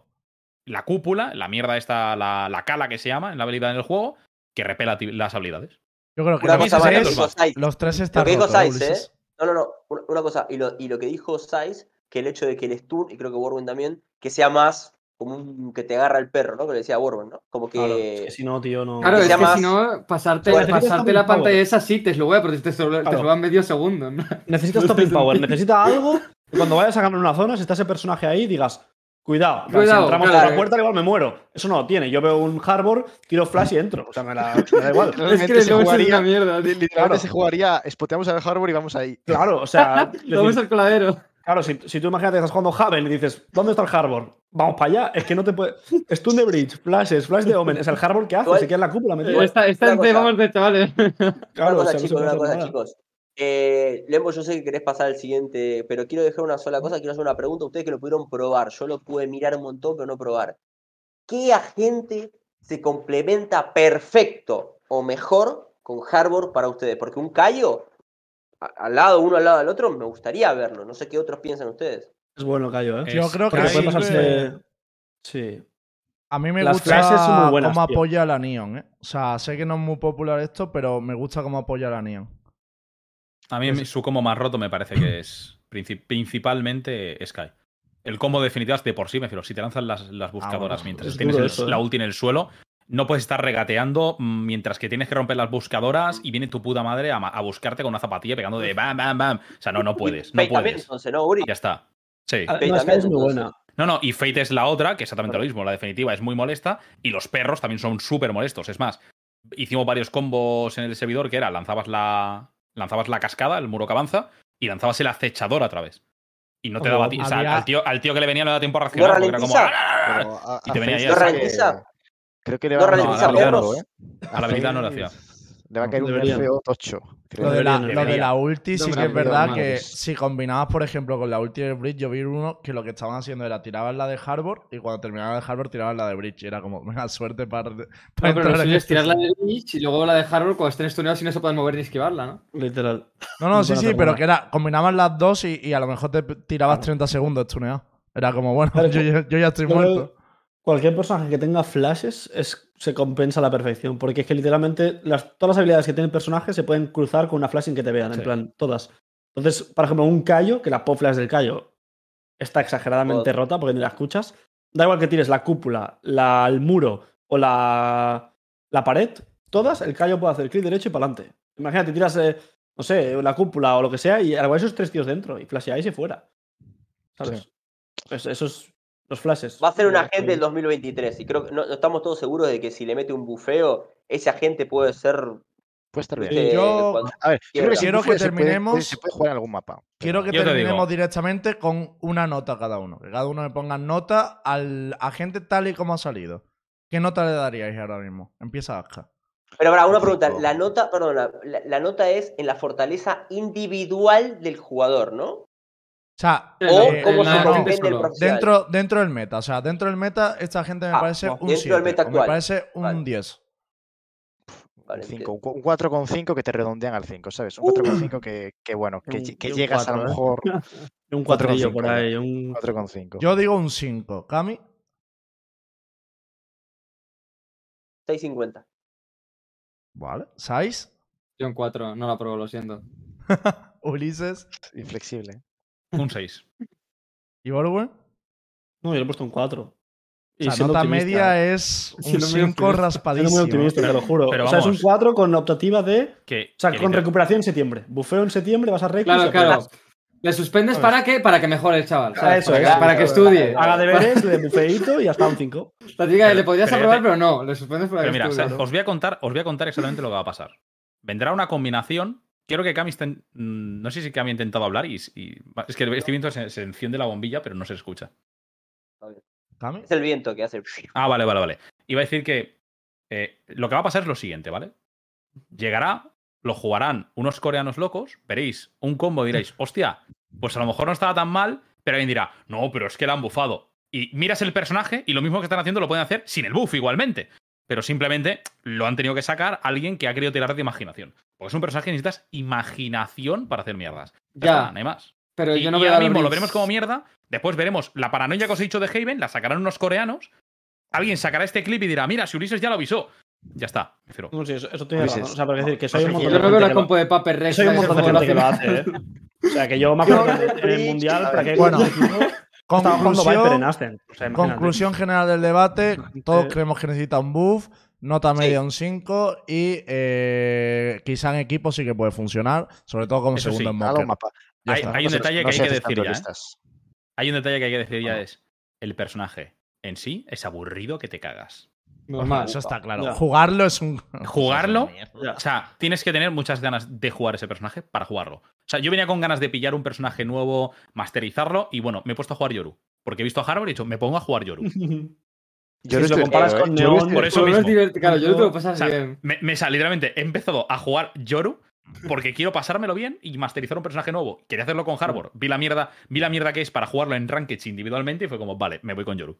La cúpula, la mierda esta, la, la cala que se llama en la habilidad en el juego, que repela las habilidades. Yo creo que Una los cosa más, los dijo Saiz. los tres están Lo que dijo rotos, ¿eh, Saiz, ¿eh? No, no, no. Una, cosa. Y lo, y lo que dijo Saiz, que el hecho de que el stun, y creo que Warwin también, que sea más como un que te agarra el perro, ¿no? Que le decía Warwin, ¿no? Como que. Claro, es que si no, tío, no. Claro, que es que más si no, pasarte, pasarte Necesitas la pantalla power. esa sí te slowea, porque te, slow- te Claro. slowan medio segundo. ¿no? Necesitas stopping power, necesita algo cuando vayas a ganar una zona, si está ese personaje ahí, digas, Cuidado, Cuidado, si entramos claro. por la puerta igual me muero. Eso no lo tiene. Yo veo un Harbor, tiro flash y entro. O sea, me, la, me da igual. Es que se jugaría, una mierda, literalmente Claro. se jugaría, spoteamos al Harbor y vamos ahí. Claro, o sea, Vamos al coladero. claro, si, si tú imagínate que estás jugando Haven y dices, ¿dónde está el Harbor? Vamos para allá. Es que no te puede. Stun de Bridge, flashes, flash de Omen. Es el Harbor que hace, se queda en la cúpula metido. Está, está en vamos de chavales. Claro, una o cosa, sea, chicos, una cosa, chicos. Eh, Lembo, yo sé que querés pasar al siguiente, pero quiero dejar una sola cosa. Quiero hacer una pregunta a ustedes que lo pudieron probar. Yo lo pude mirar un montón, pero no probar. ¿Qué agente se complementa perfecto o mejor con Harbor para ustedes? Porque un Cayo, al lado, uno al lado del otro, me gustaría verlo. No sé qué otros piensan ustedes. Es bueno, Cayo, ¿eh? Yo creo que Porque Cayo puede sirve- pasarse. Sí. A mí me Las gusta flashes son muy buenas, cómo tío. apoya a la Neon, ¿eh? O sea, sé que no es muy popular esto, pero me gusta cómo apoya a la Neon. A mí su combo más roto me parece que es princip- principalmente Sky. El combo definitivo es de por sí, me refiero. Si te lanzan las, las buscadoras bueno, mientras es tienes el- eso, ¿eh? la ulti en el suelo, no puedes estar regateando mientras que tienes que romper las buscadoras y viene tu puta madre a, a buscarte con una zapatilla pegando de bam, bam, bam. O sea, no, no puedes. No puedes. entonces, ¿no, Uri? Ya está. Sí. Ah, Fate no, es muy buena. No, no, y Fate es la otra, que es exactamente lo mismo. La definitiva es muy molesta y los perros también son súper molestos. Es más, hicimos varios combos en el servidor que era lanzabas la, lanzabas la cascada, el muro que avanza, y lanzabas el acechador a través. Y no te daba ti- o sea, había- al, tío, al tío que le venía no le da tiempo a reaccionar. porque era como? "Ah". Pero a- Y te venía ya ¿No creo que- le ¿No va ¿eh? A la habilidad no le Face hacía. Le va a caer un Deberían. nerfeo tocho. creo. Lo de, la, lo de la ulti sí que es verdad que si combinabas, por ejemplo, con la ulti de Bridge, yo vi uno que lo que estaban haciendo era tiraban la de Harbor y cuando terminaban la de Harbor tiraban la de Bridge. Y era como, venga, suerte para, para No, pero lo entrar en suyo es este tirar la juego. de Lich y luego la de Harbor cuando estén estuneados y no se pueden mover ni esquivarla, ¿no? Literal. No, no, sí, sí, pero que era, combinaban las dos y, y a lo mejor te tirabas 30 segundos estuneado. Era como, bueno, Claro, yo, ya- yo ya estoy muerto. Cualquier personaje que tenga flashes es, se compensa a la perfección. Porque es que literalmente las, todas las habilidades que tiene el personaje se pueden cruzar con una flash sin que te vean. Sí. En plan, todas. Entonces, por ejemplo, un callo, que la pop flash del callo está exageradamente rota porque ni la escuchas. Da igual que tires la cúpula, la, el muro o la, la pared, todas, el callo puede hacer clic derecho y para adelante. Imagínate, tiras, eh, no sé, la cúpula o lo que sea y algo esos tres tíos dentro y flasheáis y fuera. ¿Sabes? Pues esos los flashes. Va a ser un Eh, agente del 2023 y creo que no, no estamos todos seguros de que si le mete un bufeo, ese agente puede ser... Puede estar bien. viste, yo- cuando- A ver, yo creo que sin Quiero que se puede- terminemos- Se puede, jugar en algún mapa. Quiero que te terminemos directamente con una nota cada uno. Que cada uno me ponga nota al agente tal y como ha salido. ¿Qué nota le daríais ahora mismo? Empieza Aska. Pero para una Un pregunta, la nota, la- la nota es en la fortaleza individual del jugador, ¿no? O sea, O eh, cómo la profesional. dentro, dentro del meta. O sea, dentro del meta, esta gente me Ah, parece no, un dentro 7. del meta me parece un Vale. 10. Vale, un cinco, un cu- un 4,5 que te redondean al 5, ¿sabes? Un Uh. 4,5 que, que bueno, que, Un- que un llegas a lo ¿eh? mejor Un Cuatro con cuatrillo cinco, por ya. ahí. Un... 4,5. Yo digo un 5. ¿Cami? 650. Vale. ¿Sais? Yo en 4, no la pruebo, lo siento. Ulises. Inflexible. Un 6. ¿Y Borwen? No, yo le he puesto un 4. O sea, nota media es un Siendo muy 5 optimista. Siendo raspadísimo. muy optimista, te lo juro. pero o sea, es un vamos. 4 con optativa de. Que, O sea, que con literal- recuperación en septiembre. Bufeo en septiembre, vas a y Claro, claro. Le suspendes ¿Sabes? para que, para que mejore el chaval. ¿sabes? Eso para, es, que, para que estudie. Haga deberes, le bufeito y hasta un 5. La Pero- le podrías pero aprobar, te- pero no. Le suspendes para Pero que mira, estudie. os voy a contar, os voy a contar exactamente lo que va a pasar. Vendrá una combinación. Quiero que Cami esté. mm, No sé si Cami ha intentado hablar y, y- es que estoy viendo se, se enciende la bombilla, pero no se escucha. ¿Cami? Es el viento que hace. Ah, vale, vale, vale. Iba a decir que eh, lo que va a pasar es lo siguiente, ¿vale? Llegará, lo jugarán unos coreanos locos, veréis un combo y diréis, hostia, pues a lo mejor no estaba tan mal, pero alguien dirá, no, pero es que la han bufado. Y miras el personaje y lo mismo que están haciendo lo pueden hacer sin el buff igualmente. Pero simplemente lo han tenido que sacar alguien que ha querido tirar de imaginación. Porque es un personaje que necesitas imaginación para hacer mierdas. Ya, está, no hay más. Pero Y, yo no y ahora mismo lo veremos como mierda. Después veremos la paranoia que os he dicho de Haven, la sacarán unos coreanos. Alguien sacará este clip y dirá, mira, si Ulises ya lo avisó. Ya está, me refiero. No, sí, eso, eso tiene razón. O sea, porque decir que soy un Yo montón Yo de no veo la compo de Paper Rex. Soy un montón de gente que lo hace, ¿eh? O sea, que yo me acuerdo que en el mundial, para que Bueno, estaba jugando Viper en Conclusión, Ascent. O sea, imagínate. conclusión general del debate. Todos creemos que necesita un buff. Nota Sí. media un 5. Y eh, quizá en equipo sí que puede funcionar. Sobre todo como Eso segundo sí, en mapa. Hay- un detalle no que hay que decir ya, ¿eh? Hay un detalle que hay que decir ya es. el personaje en sí es aburrido que te cagas. Normal. Eso está claro. Ya. Jugarlo es un. Jugarlo. O sea, tienes que tener muchas ganas de jugar ese personaje para jugarlo. O sea, yo venía con ganas de pillar un personaje nuevo, masterizarlo y bueno, me he puesto a jugar Yoru. Porque he visto a Harbor y he dicho, me pongo a jugar Yoru. Yo si lo comparas con ¿eh? Neon, por eso Pero no es mismo. divertido, Claro, yo te lo pasas O sea, bien. me, me sa- literalmente he empezado a jugar Yoru porque quiero pasármelo bien y masterizar un personaje nuevo. Quería hacerlo con Harbor. Vi la mierda, vi la mierda que es para jugarlo en Rankeds individualmente y fue como, vale, me voy con Yoru.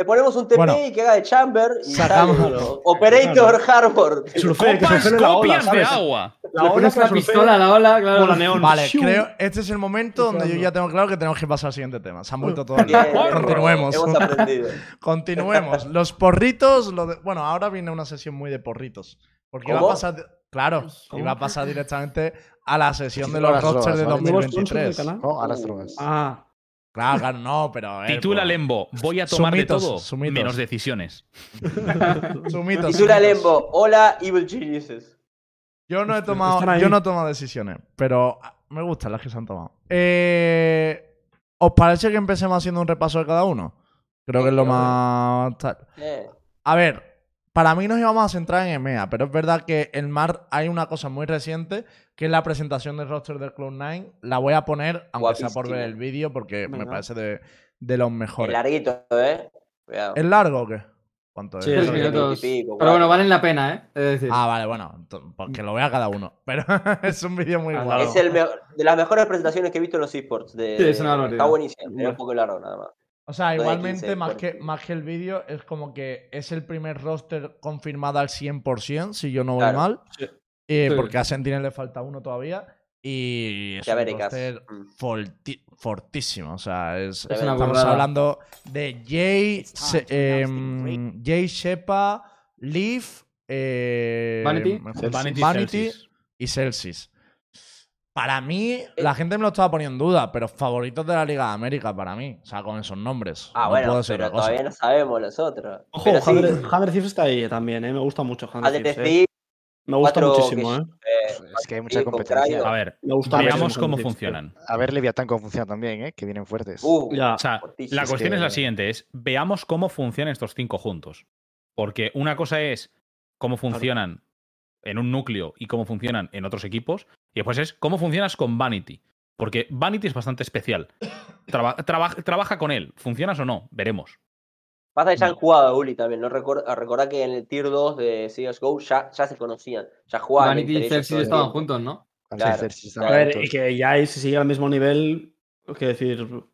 Le ponemos un TP Bueno. y que haga de Chamber y Sacamos-. Operator Harbor. Surfear, que ¡Copas, surfee la ola, copias de agua! La Le ola pones la pistola a la ola, claro. la neón. Vale, creo este es el momento donde yo ya tengo claro que tenemos que pasar al siguiente tema. Se han vuelto todos. Continuemos. Hemos aprendido. Continuemos. Los porritos. lo de- Bueno, ahora viene una sesión muy de porritos. Porque iba a ¿Cómo? pasar. Claro, ¿Cómo? iba a pasar directamente a la sesión de los rosters de drogas, ¿vale? ¿Nuevo sponsor del 2023. canal? No, a las drogas. Ah, Claro, claro, no, pero. eh, Titula pues, Lembo, voy a tomar de todo, sumitos. menos decisiones. Sumitos, Titula sumitos. Lembo. Hola, Evil Geniuses. Yo no he tomado, yo no he tomado decisiones, pero me gustan las que se han tomado. Eh, ¿Os parece que empecemos haciendo un repaso de cada uno? Creo que es lo más. Eh, A ver, para mí nos íbamos a centrar en EMEA, pero es verdad que en Mar hay una cosa muy reciente, que es la presentación del roster del Cloud9. La voy a poner, aunque sea por ver Guapísimo. el vídeo, porque me parece de, de los es mejores. larguito, ¿eh? Cuidado. ¿Es largo o qué? ¿Cuánto es? Sí, es minutos. y pico, Pero bueno, valen la pena, ¿eh? Es decir, Ah, vale, bueno, porque lo vea cada uno. Pero es un vídeo muy Ah, guapo. Es el mejor- de las mejores presentaciones que he visto en los esports. De, Sí, es una. Está buenísimo. Era un poco largo nada más. O sea, igualmente, 15, más, que, 40. más que el vídeo, es como que es el primer roster confirmado al 100%, si yo no voy Claro. mal. Sí. Eh, Sí. Porque a Sentinel le falta uno todavía. Y es un roster Mm. forti- fortísimo. O sea, es, estamos burrada. hablando de Jay, Se- em, Jay Shepa, Leaf, eh, Vanity. Vanity, Vanity Celsius. y Celsius. Para mí, la gente me lo estaba poniendo en duda, pero favoritos de la Liga de América para mí. O sea, con esos nombres. Ah, no bueno, puedo pero cosa. todavía no sabemos los otros. ojo, pero sí, está ahí también, ¿eh? Me gusta mucho Thieves. eh. Thieves, Me gusta muchísimo, que- ¿eh? eh, Es que hay mucha competencia. A ver, Me gusta veamos cómo funcionan. A ver Leviatán cómo funciona también, ¿eh? Que vienen fuertes. Uh, Ya. O sea, Fortísimo. la Es cuestión que- es la siguiente, es veamos cómo funcionan estos cinco juntos. Porque una cosa es cómo funcionan en un núcleo y cómo funcionan en otros equipos, y después es cómo funcionas con Vanity. Porque Vanity es bastante especial. Traba- traba- trabaja con él. ¿Funcionas o no? Veremos. Pasa que ya han jugado a Uli también. No recordá que en el Tier 2 de CSGO ya, ya se conocían. Ya jugaban. Vanity y el estaban juntos, ¿no? Van a claro, están A claro. ver, juntos. y que ya ahí, si sigue al mismo nivel, ¿qué decir? No,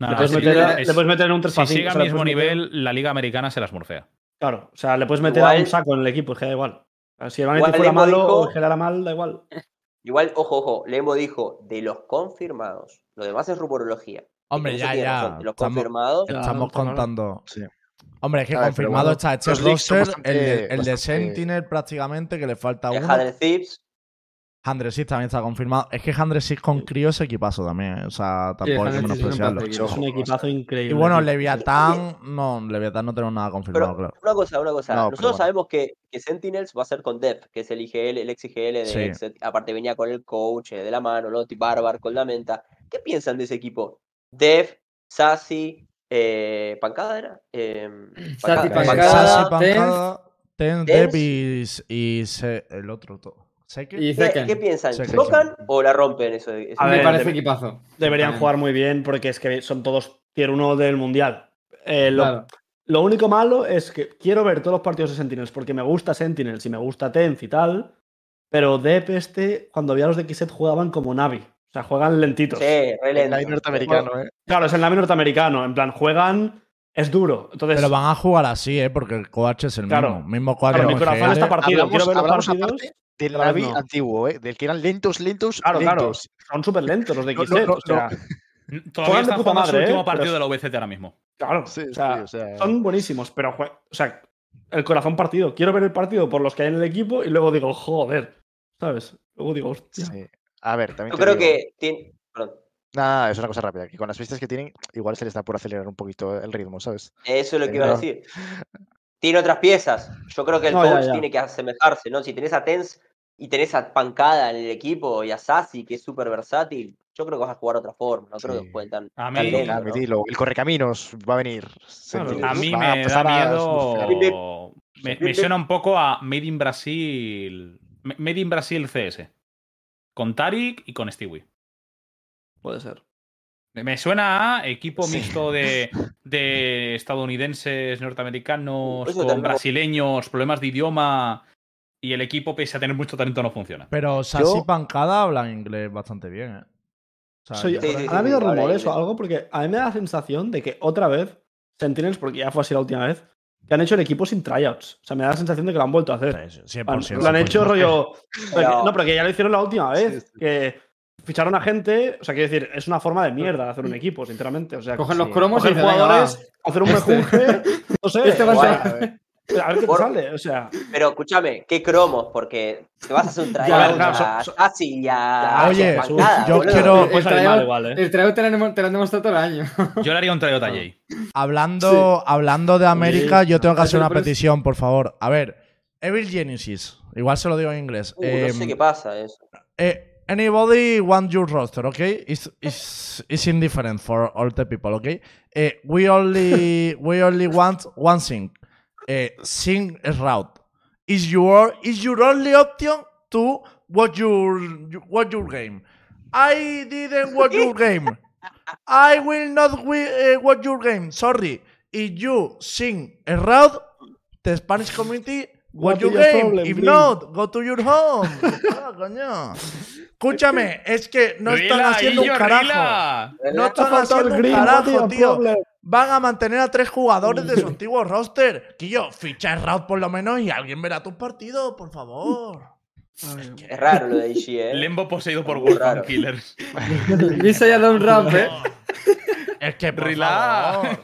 le, no, puedes si- meter, es- le puedes meter en un 3 si sigue al mismo nivel, la Liga Americana se las morfea. Claro, o sea, le puedes meter a un saco en el equipo, es que da igual. Si el Vanity Igual fuera Lembo malo dijo- o generara mal, da igual. Igual, ojo, ojo. Lembo dijo de los confirmados. Lo demás es rumorología. Hombre, ya, ya. razón, De los Estamos- confirmados. Ya, Estamos claro. contando. Sí. Hombre, es que ver, confirmado bueno, está este roster, el, de, bastante- el de Sentinel prácticamente, que le falta El uno. Hundred Thieves. Handresis también está confirmado. Es que Handresis con Crio es equipazo también. O sea, tampoco hay que menospreciarlo. Es un equipazo increíble. Y bueno. Leviatán, no, Leviatán no tenemos nada confirmado, Pero claro. una cosa, una cosa. No, Nosotros bueno. sabemos que, que Sentinels va a ser con Dev, que es el IGL, el ex IGL de Sí. Exet. Aparte venía con el coach eh, de la mano, Lotti, Barbar, con la menta. ¿Qué piensan de ese equipo? Dev, Sassy, eh, ¿Pancada era? Eh, Sassy, Pancada, Sassy, Pancada, Tenz. Dev y, y se- el otro. to- ¿Seke? Y ¿Qué, qué piensan? Que ¿Tocan o la rompen eso? A Me ver, equipo? parece equipazo. Deberían También. jugar muy bien porque es que son todos tier 1 del mundial. Eh, lo, Claro. lo único malo es que quiero ver todos los partidos de Sentinels porque me gusta Sentinels y me gusta Tenz y tal. Pero Dep este, cuando había los de Xset jugaban como Navi. O sea, juegan lentitos. Sí, re El lento. line norteamericano, ¿eh? Claro, es el Navi norteamericano. En plan, juegan. Es duro. Entonces, Pero van a jugar así, ¿eh? Porque el coach es el Claro. mismo. Mismo coach claro, mi corazón está partido. Quiero ver los partidos. aparte del ver, Navi no. antiguo, ¿eh? Del que eran lentos, lentos, Claro, claro. lentos. Son súper lentos los de No, no, o sea, Todavía están jugando su madre, último ¿eh? partido Pero- de la VCT ahora mismo. Claro, Sí, o sea, sí, o sea- son buenísimos, pero jue- o sea, el corazón partido. Quiero ver el partido por los que hay en el equipo y luego digo, joder, ¿sabes? Luego digo, hostia. Sí. A ver, también Yo te creo digo- que tiene. Perdón. Nada, es una cosa rápida, que con las pistas que tienen, igual se les da por acelerar un poquito el ritmo, ¿sabes? Eso es lo que iba a decir. Tiene otras piezas. Yo creo que el No, ya, coach ya. tiene que asemejarse, ¿no? Si tenés a Tenz y tenés a Pancada en el equipo y a Sassy, que es súper versátil, Yo creo que vas a jugar de otra forma, no creo Sí. que jueguen tan, A tan mí- dilo, El correcaminos va a venir. A mí me da a miedo. Me, me suena un poco a Made in Brasil. Made in Brasil CS. Con Tarik y con Stewie. Puede ser. Me- suena a equipo Sí. mixto de, de estadounidenses, norteamericanos, Eso con también- brasileños, problemas de idioma. Y el equipo, pese a tener mucho talento, no funciona. Pero Sassy Yo- Pancada hablan inglés bastante bien, ¿eh? O sea, Soy- yo- Sí, sí, sí. ¿Han habido habla rumores o inglés. algo? Porque a mí me da la sensación de que otra vez Sentinels, porque ya fue así la última vez, que han hecho el equipo sin tryouts. O sea, me da la sensación de que lo han vuelto a hacer. Sí, sí, Han- 100%. lo han hecho 100%. rollo. Pero- No, pero que ya lo hicieron la última vez. Sí, sí. Que ficharon a gente. O sea, quiero decir, es una forma de mierda de hacer un equipo, sinceramente. O sea, Cogen los cromos y dicen, "Venga, jugadores, va". hacer un Este. mejunje. No sé. Este va a ser- A ver, a ver qué te sale. O sea, Pero escúchame, ¿qué cromos? Porque te vas a hacer un Ya, tryout claro, a so- so- Sassy y a Oye, yo boludo. quiero- El tryout- igual, ¿eh? El tryout te lo han demo- te lo han demostrado todo el año. Yo le haría un tryout a Jay. Hablando, hablando de América, yo tengo que hacer una petición, por favor. A ver, Evil Genesis. Igual se lo digo en inglés. Uh, no Em, sé qué pasa eso. eh, anybody want your roster, okay? It's, it's, it's indifferent for all the people, okay? Eh, we only we only want one thing. Eh, sing a route. Is your is your only option to watch your watch your game. I didn't watch your game. I will not wi- eh, watch your game. Sorry. If you sing a route, the Spanish community What your game. problem, If not, go to your home. Ah, coño. Escúchame, es que no están Rila, haciendo un carajo. Rila. No están haciendo un green, carajo, tío. Van a mantener a tres jugadores de su antiguo roster. Quillo, ficha el route por lo menos y alguien verá tus partidos, por favor. Es raro lo de IG, ¿eh? Lembo poseído por raro. Killers. Visa ya da un ramp, ¿eh? Es que, por favor.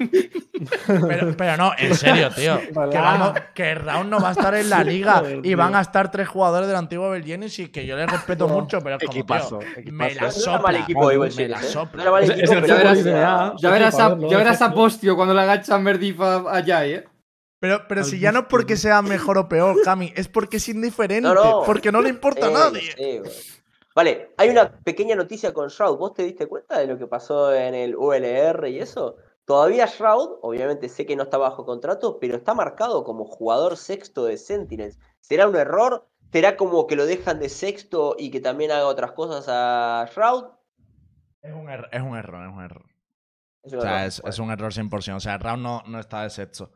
Pero, pero no, en serio, tío. Que, vamos, que round no va a estar en la liga Joder, y van a estar tres jugadores del antiguo Belgenis y que yo les respeto mucho, pero es como, Equipazo, tío, equipazo. me la sopla. mal equipo me la ¿eh? Sopla. Ya verás, a, verlo, ya verás a efecto. Postio cuando le agacha Merdif a, a Jai, ¿eh? Pero, pero si ya no es porque sea mejor o peor, Cami, es porque es indiferente, No, no. porque no le importa a Sí, nadie. sí. Vale, hay una pequeña noticia con Shroud. ¿Vos te diste cuenta de lo que pasó en el ULR y eso? Todavía Shroud, obviamente sé que no está bajo contrato, pero está marcado como jugador sexto de Sentinels. ¿Será un error? ¿Será como que lo dejan de sexto y que también haga otras cosas a Shroud? Es un, error, es un error, es un error. Es un O sea, error. es, es un error 100%. O sea, Round no, no está de sexto.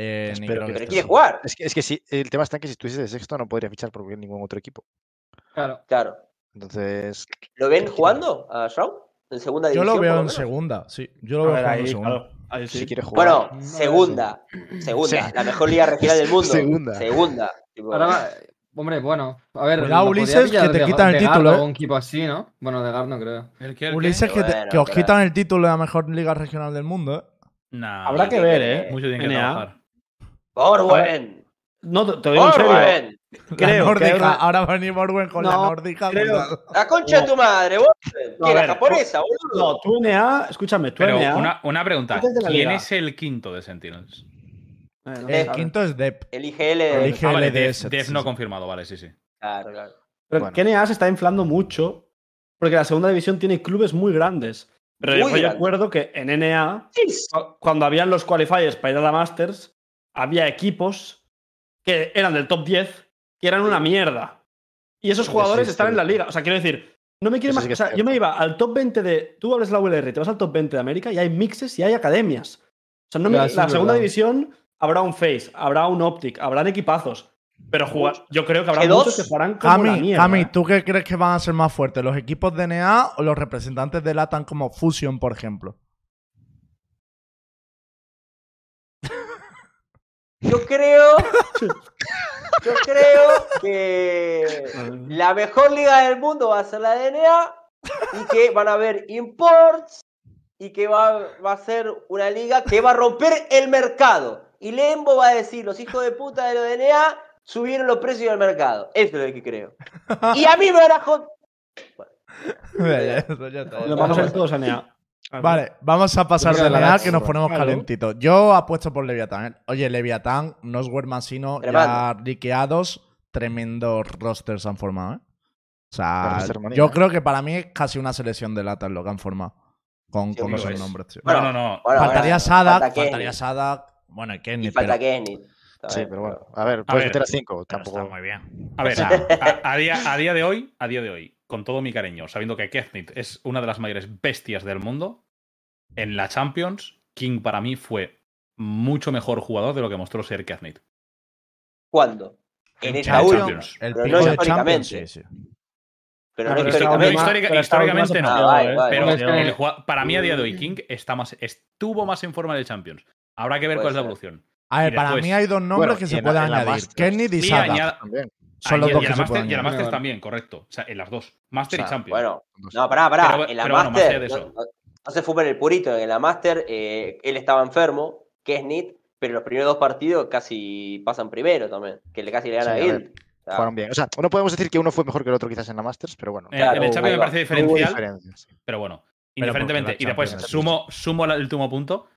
Eh, que Pero quiere jugar. Es que, es que sí, el tema está en que si estuviese de sexto no podría fichar por ningún otro equipo. Claro. Claro. Entonces, ¿Lo ven jugando a Shroud? En segunda Yo lo veo en segunda, sí. Yo lo A veo en segunda. claro, ahí sí. si quiere jugar. Bueno, No, segunda. Segunda. Sí. La mejor liga regional del mundo. Segunda. Segunda. Tipo, Ahora va- Hombre, bueno, a ver. Cuidado, Ulises, que te quitan el título, Gardo ¿eh? un equipo así, ¿no? Bueno, de Gar no creo. ¿El qué, el qué? Ulises, que, te- Bueno, que os quitan el título de la mejor liga regional del mundo, ¿eh? Nah, Habrá que ver, ¿eh? Mucho tienen que trabajar. Orwen. No, te, digo en serio. Creo nórdica. ahora- Ahora va a venir Borwen con la nórdica. creo- cuidado. La concha de tu madre, Orwen. No, ¿Qué, a la ver, japonesa, boludo? No, tu NA, escúchame, Pero NA. una, una pregunta. ¿Quién es el quinto de Sentinels? Eh, no El quinto es Dep. El IGL. El Ah, vale, IGL de Def, Def no sí. confirmado, vale, sí, sí. Claro, claro. Pero Bueno. se está inflando mucho porque la segunda división tiene clubes muy grandes. Pero Muy yo recuerdo que en NA, cu- cuando habían los qualifiers para ir a la Masters, había equipos que eran del top 10 que eran una mierda. Y esos Eso jugadores sí están en la liga. O sea, quiero decir, no me quiero Eso más. o sea, yo me iba al top 20 de. Tú hablas de la ULR, te vas al top 20 de América y hay mixes y hay academias. O sea, no me- la segunda verdad. división habrá un Face, habrá un Optic, habrán equipazos. Pero jugar, yo creo que habrá G2, muchos que jugarán como la Cami, mierda. Cami, ¿eh? ¿tú qué crees que van a ser más fuertes? ¿Los equipos de NA o los representantes de LATAM como Fusion, por ejemplo? Yo creo. Yo creo que la mejor liga del mundo va a ser la DNA y que van a haber imports y que va, va a ser una liga que va a romper el mercado. Y Lembo va a decir, los hijos de puta de la DNA subieron los precios del mercado. Eso es lo que creo. Y a mí me van a joder. Está. Lo vamos a ver todos a Vale, vamos a pasar de la NA que nos ponemos claro. calentitos. Yo apuesto por Leviatán. ¿eh? Oye, Leviatán, Noswer Masino, ya Tremendo. riqueados, tremendos rosters han formado. ¿eh? O sea, yo ¿eh? creo que para mí es casi una selección de latas lo que han formado. Con, Sí, con esos es. nombres, tío. Bueno, no, no. Bueno, faltaría bueno, Sadak, falta faltaría. Sadak. Bueno, y Y Kenny, falta pero, Kenny. Sí, pero bueno. A ver, puedes meter a 5. pero Tampoco. está muy bien. A ver, O sea, a, a día, a día de hoy, a día de hoy, con todo mi cariño, sabiendo que Keznit es una de las mayores bestias del mundo, en la Champions, King para mí fue mucho mejor jugador de lo que mostró ser Keznit. ¿Cuándo? En en esta Champions, el pero no de históricamente. Champions, sí, sí. Pero Ah, no históricamente. histórica- pero históricamente no. Ah, pasó, vale, vale. Pero el para mí a día de hoy, King está más, estuvo más en forma del Champions. Habrá que ver cuál es la evolución. A ver, Y para después- mí hay dos nombres Bueno, que se pueden añadir. Kenny y Y Sadak. Son los y, dos y que la se Master- pueden y la Vale. también, correcto. O sea, en las dos. Master O sea, y Champions. Bueno, no, pará, pará. Pero- en la bueno, Master. de no, no- se fue en el purito. En la Master, eh, él estaba enfermo, que es Nit, pero los primeros dos partidos casi pasan primero también. Que le casi le gana Sí, a él. Jugaron bien. O sea, no podemos decir que uno fue mejor que el otro quizás en la Masters, pero bueno. Claro, en el Champions me parece diferencial, pero bueno, indiferentemente. Y después sumo, sumo el último punto.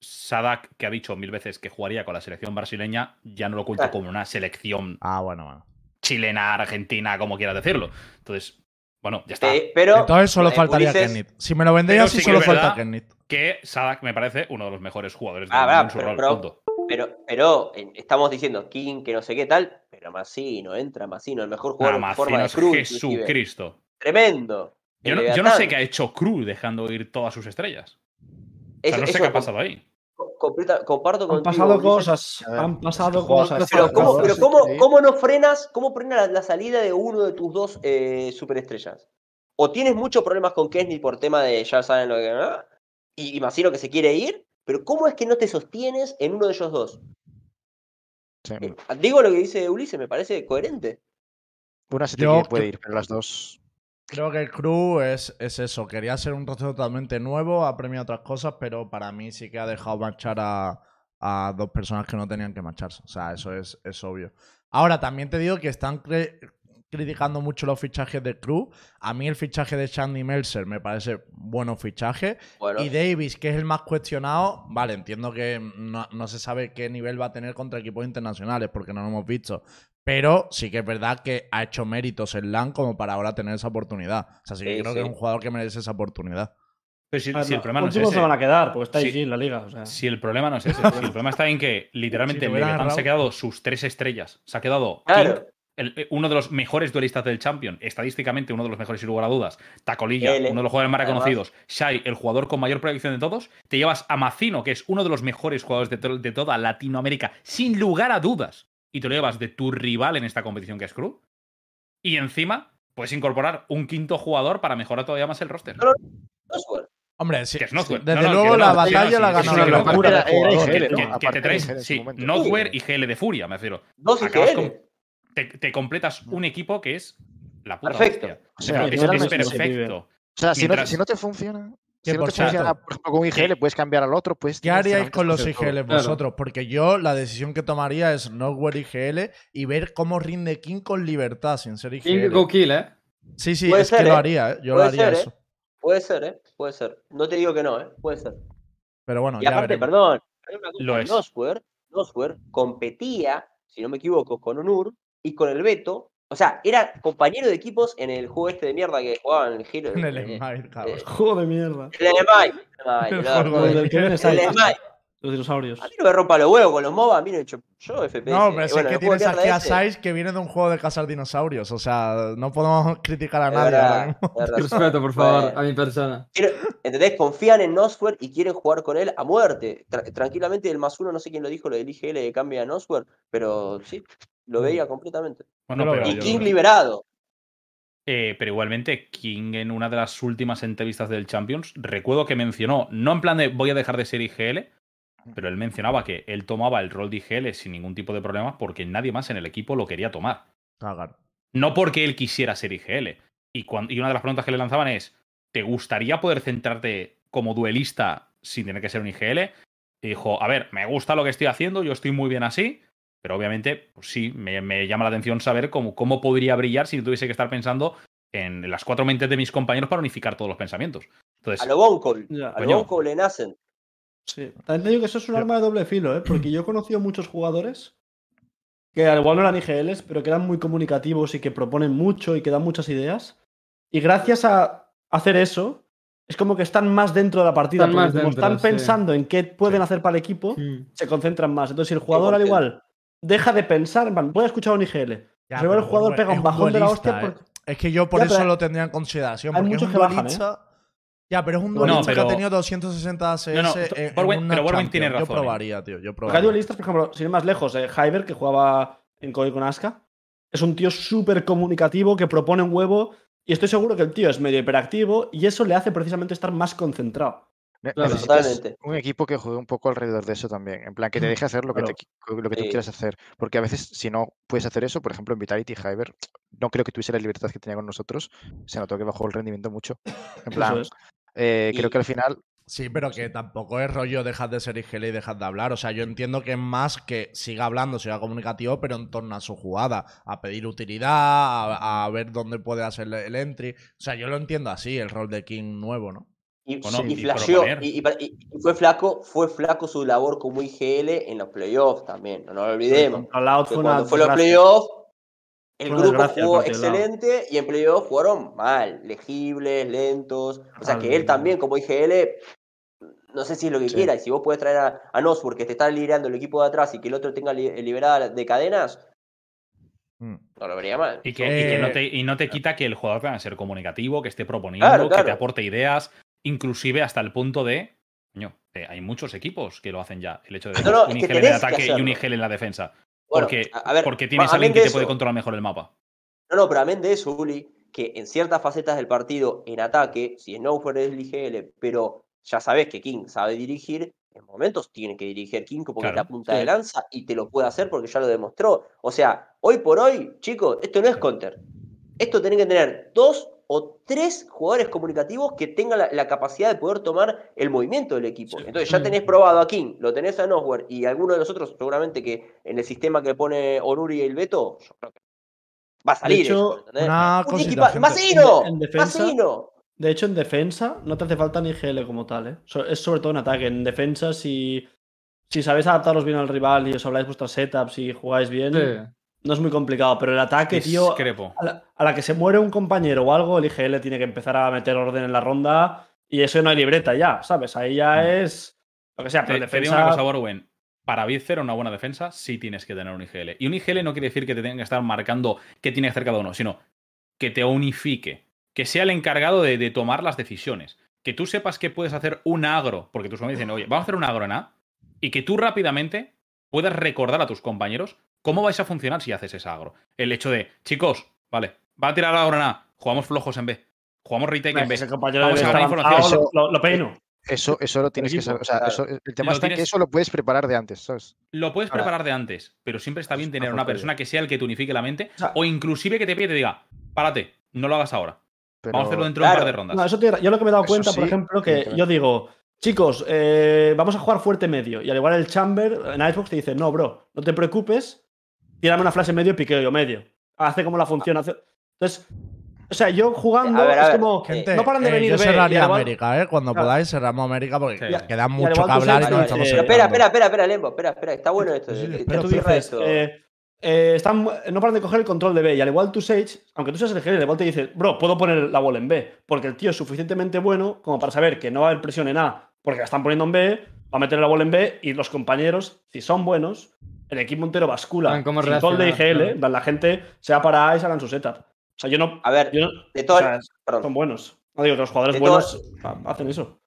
Sadak, que ha dicho mil veces que jugaría con la selección brasileña, ya no lo cuento Ah. como una selección Ah, bueno, bueno. chilena, argentina, como quieras decirlo. Entonces, bueno, ya está. Eh, pero. Entonces solo eh, faltaría Ulises- Kenneth. Si me lo así, sí que solo falta Kenneth. Que Sadak me parece uno de los mejores jugadores del Ah, mundo en su pero- rol. pero- punto. Pero, pero eh, estamos diciendo King, que no sé qué tal, pero Massino, entra Massino, el mejor jugador Nada en forma de más, cruz. inclusive. Jesucristo. Tremendo. Yo no, yo no Leviatán. sé qué ha hecho Cruz dejando ir todas sus estrellas. O sea, Eso- no sé eso qué ha pasado ahí. Completa- comparto Han pasado cosas. Han pasado cosas. Pero, ¿cómo, pero cómo, no frenas, cómo frenas la, la salida de uno de tus dos eh, superestrellas? O tienes muchos problemas con Kesney por tema de ya saben lo que. ¿no? Y, y Massino que se quiere ir, pero ¿cómo es que no te sostienes en uno de ellos dos? Sí. Eh, digo lo que dice Ulises, me parece coherente. Una se te Yo quiere- puede que- ir, pero las dos. Creo que el crew es, es eso. Quería ser un roster totalmente nuevo, ha premiado otras cosas, pero para mí sí que ha dejado marchar a, a dos personas que no tenían que marcharse. O sea, eso es, es obvio. Ahora, también te digo que están cre- criticando mucho los fichajes de crew. A mí el fichaje de Shandy Meltzer me parece bueno fichaje. Bueno, Y Davis, que es el más cuestionado, vale, entiendo que no, no se sabe qué nivel va a tener contra equipos internacionales, porque no lo hemos visto. Pero sí que es verdad que ha hecho méritos en LAN como para ahora tener esa oportunidad. O sea, sí que Sí, creo que es un jugador que merece esa oportunidad. Pero si, si el no, problema no es ese. se van a quedar, porque está allí en la liga. O sea. Si el problema no es ese. si el problema está en que literalmente Si se ha quedado sus tres estrellas. Se ha quedado Claro. King, el- eh, uno de los mejores duelistas del Champion, estadísticamente uno de los mejores sin lugar a dudas, Tacolilla, L, uno de los jugadores más reconocidos, Shai, el jugador con mayor proyección de todos, te llevas a Macino, que es uno de los mejores jugadores de, to- de toda Latinoamérica, sin lugar a dudas, y te lo llevas de tu rival en esta competición que es Crew, y encima puedes incorporar un quinto jugador para mejorar todavía más el roster. No. Hombre, sí, Que es desde No, no, luego que la no, batalla la ganó que locura que, ¿no? que- que Aparte te traes, sí. Notware y GL de Furia, me refiero. Dos te, te completas un equipo que es la puta Perfecto. O sea, Es- perfecto. O sea, si no, Mientras- si no te funciona. Que Si no por te funciona, por ejemplo, con IGL, puedes cambiar al otro. Puedes ¿Qué haríais con los todo. IGL Claro. vosotros? Porque yo la decisión que tomaría es Nowhere IGL y ver cómo rinde King con libertad sin ser King IGL. go kill, ¿eh? Sí, sí, Puede es que lo ¿eh? haría, ¿eh? Yo Puede lo haría ser, ¿eh? eso. Puede ser, ¿eh? Puede ser. No te digo que no, ¿eh? Puede ser. Pero bueno, Y ya aparte, veremos. perdón, hay una cosa, Lo es. Nosware, Nosware competía, si no me equivoco, con Onur y con el Beto. O sea, era compañero de equipos en el juego este de mierda que jugaban en el Giro. En el eh, Smite, cabrón. eh, Juego de mierda. El Smite. El el. Smite. Los dinosaurios. A mí no me rompa los huevos con los MOBA, a mí no he hecho yo FPS. No, pero Bueno, es que tienes aquí a Sais que viene de un juego de cazar dinosaurios. O sea, no podemos criticar a es nadie. Respeto, por favor, Bueno. a mi persona. Quiero- ¿Entendés? Confían en Nosware y quieren jugar con él a muerte. Tra- tranquilamente el más uno, no sé quién lo dijo, lo del IGL que cambia a Nosware, pero sí, lo veía completamente. Bueno, pero, Y King liberado. eh, pero igualmente, King en una de las últimas entrevistas del Champions, recuerdo que mencionó, no en plan de voy a dejar de ser IGL, pero él mencionaba que él tomaba el rol de IGL sin ningún tipo de problema porque nadie más en el equipo lo quería tomar. Cagar. No porque él quisiera ser IGL. Y, y una de las preguntas que le lanzaban es, ¿te gustaría poder centrarte como duelista sin tener que ser un IGL? Y dijo, a ver, me gusta lo que estoy haciendo, yo estoy muy bien así, pero obviamente, pues sí, me, me llama la atención saber cómo, cómo podría brillar si tuviese que estar pensando en las cuatro mentes de mis compañeros para unificar todos los pensamientos. Entonces, A lo Boncol. A lo Boncol le nacen. Sí. También te digo que eso es un arma de doble filo, ¿eh? Porque yo he conocido muchos jugadores que al igual no eran IGLs, pero que eran muy comunicativos y que proponen mucho y que dan muchas ideas. Y gracias a hacer eso, es como que están más dentro de la partida. Están porque más como dentro, están sí. pensando en qué pueden Sí. hacer para el equipo, Mm. se concentran más. Entonces, si el jugador al 100%. igual deja de pensar, en plan, voy a escuchar un IGL. Ya, Pero el jugador pega un bajón de la duelista, hostia ¿eh? porque- Es que yo por Ya, eso lo tendría en consideración. hay Porque es muchos un que bajan, ¿eh? duelista. Ya, pero es un No, duelista que pero- ha tenido 260 ACS No, no, en- una pero Champions. tiene razón, Yo ¿eh? probaría, tío. Yo Porque hay probaría. duelistas, por ejemplo, sin ir más lejos, eh, Hyber, que jugaba en COI con Aska, es un tío súper comunicativo que propone un huevo y estoy seguro que el tío es medio hiperactivo y eso le hace precisamente estar más concentrado. Necesitas un equipo que juegue un poco alrededor de eso también. En plan, que te deje hacer lo que, Claro. te lo que tú Sí. quieras hacer. Porque a veces, si no puedes hacer eso, por ejemplo, en Vitality Hyber, no creo que tuviese la libertad que tenía con nosotros. Se notó que bajó el rendimiento mucho. En plan, es. eh, creo que al final Sí, pero que tampoco es rollo dejas de ser IGL y dejas de hablar. O sea, yo entiendo que es más que siga hablando, siga comunicativo, pero en torno a su jugada. A pedir utilidad, a, a ver dónde puede hacer el- el entry. O sea, yo lo entiendo así, el rol de King nuevo, ¿no? Y, Bueno, y y flasheó, y, y- y- y fue flaco, fue flaco su labor como IGL en los playoffs también, no nos lo olvidemos. Que fue una cuando fue los playoffs, el una grupo jugó excelente y en playoffs jugaron mal, legibles, lentos. O sea que él también como IGL, no sé si es lo que Sí. quiera, y si vos podés traer a, a Nosburg que te está liderando el equipo de atrás y que el otro tenga li- liberada de cadenas, Mm. no lo vería mal. Y que, y que Eh, no, te, y no te quita que el jugador tenga que ser comunicativo, que esté proponiendo, Claro, que te aporte ideas, inclusive hasta el punto de. Coño, eh, hay muchos equipos que lo hacen ya. El hecho de No, no, un IGL en el ataque y un. IGL en la defensa. Bueno, porque, a- a ver, porque tienes a alguien que te puede controlar mejor el mapa. No, no, pero amén de eso, Uli, que en ciertas facetas del partido, en ataque, si Snowford es el IGL, pero ya sabes que King sabe dirigir, en momentos tiene que dirigir King porque Claro, es la punta sí. de lanza y te lo puede hacer porque ya lo demostró. O sea, hoy por hoy, chicos, esto no es counter. Esto tiene que tener dos o tres jugadores comunicativos que tengan la, la capacidad de poder tomar el movimiento del equipo. Sí. Entonces ya tenés probado a King, lo tenés a Nosware y alguno de los otros, seguramente que en el sistema que pone Onuri y el Beto, yo creo que va a salir. hecho, eso, ¿entendés? Una Un cosita, equipa- gente. ¡Masino! En- en defensa- ¡Masino! De hecho, en defensa no te hace falta ni GL como tal, ¿eh? So- Es sobre todo en ataque. En defensa, si, si sabéis adaptaros bien al rival y os habláis vuestras setups y jugáis bien, Sí. No es muy complicado. Pero el ataque, tío, a la, a la que se muere un compañero o algo, el IGL tiene que empezar a meter orden en la ronda y eso no hay libreta ya, ¿sabes? Ahí ya es lo que sea, pero Te, en te digo defensa... una cosa, Borwen. Para hacer una buena defensa, sí tienes que tener un IGL. Y un IGL no quiere decir que te tenga que estar marcando qué tiene que hacer cada uno, sino que te unifique. Que sea el encargado de, de tomar las decisiones. Que tú sepas que puedes hacer un agro, porque tus compañeros dicen, oye, vamos a hacer un agro en A, y que tú rápidamente puedas recordar a tus compañeros cómo vais a funcionar si haces ese agro. El hecho de, chicos, vale, va a tirar agro en A, jugamos flojos en B, jugamos retake en B. ese compañero Vamos a información. lo, lo peino. eso, eso lo tienes que saber. O sea, claro. eso- el tema Lo está que eso lo puedes preparar de antes, ¿sabes? Lo puedes Ahora- preparar de antes, pero siempre está bien tener una persona que sea el que te unifique la mente, O sea- o inclusive que te pide y te diga, párate, no lo hagas ahora. Pero, Vamos a hacerlo dentro de un par de rondas. No, eso yo lo que me he dado Eso cuenta, por ejemplo, que evidentemente. yo digo, chicos, eh, vamos a jugar fuerte medio. Y al igual el Chamber en Icebox te dice, no, bro, no te preocupes, tírame una flash en medio y piqueo yo medio. Hace como la función. hace- Entonces, o sea, yo jugando A ver, a es ver, como, Gente, no paran de eh, venir yo cerraría al América, ¿eh? Cuando Claro. podáis cerramos América porque Sí. queda mucho al que hablar y no estamos eh, espera, espera, espera, espera, Lembo, espera, espera, está bueno esto. Sí, sí, eh, espera, tú tú cierra dices, esto. eh, eh, están, no paran de coger el control de B. Y al igual tú, Sage, aunque tú seas el GL, igual te dice, bro, puedo poner la bola en B. Porque el tío es suficientemente bueno como para saber que no va a haber presión en A, porque la están poniendo en B, va a meter la bola en B y los compañeros, si son buenos, el equipo entero bascula. Cómo sin gol de IGL, claro. la gente se va para A y sacan su setup. O sea, yo no. A ver, yo no- de o todo. sea, son buenos. No digo que los jugadores buenos ha- hacen eso.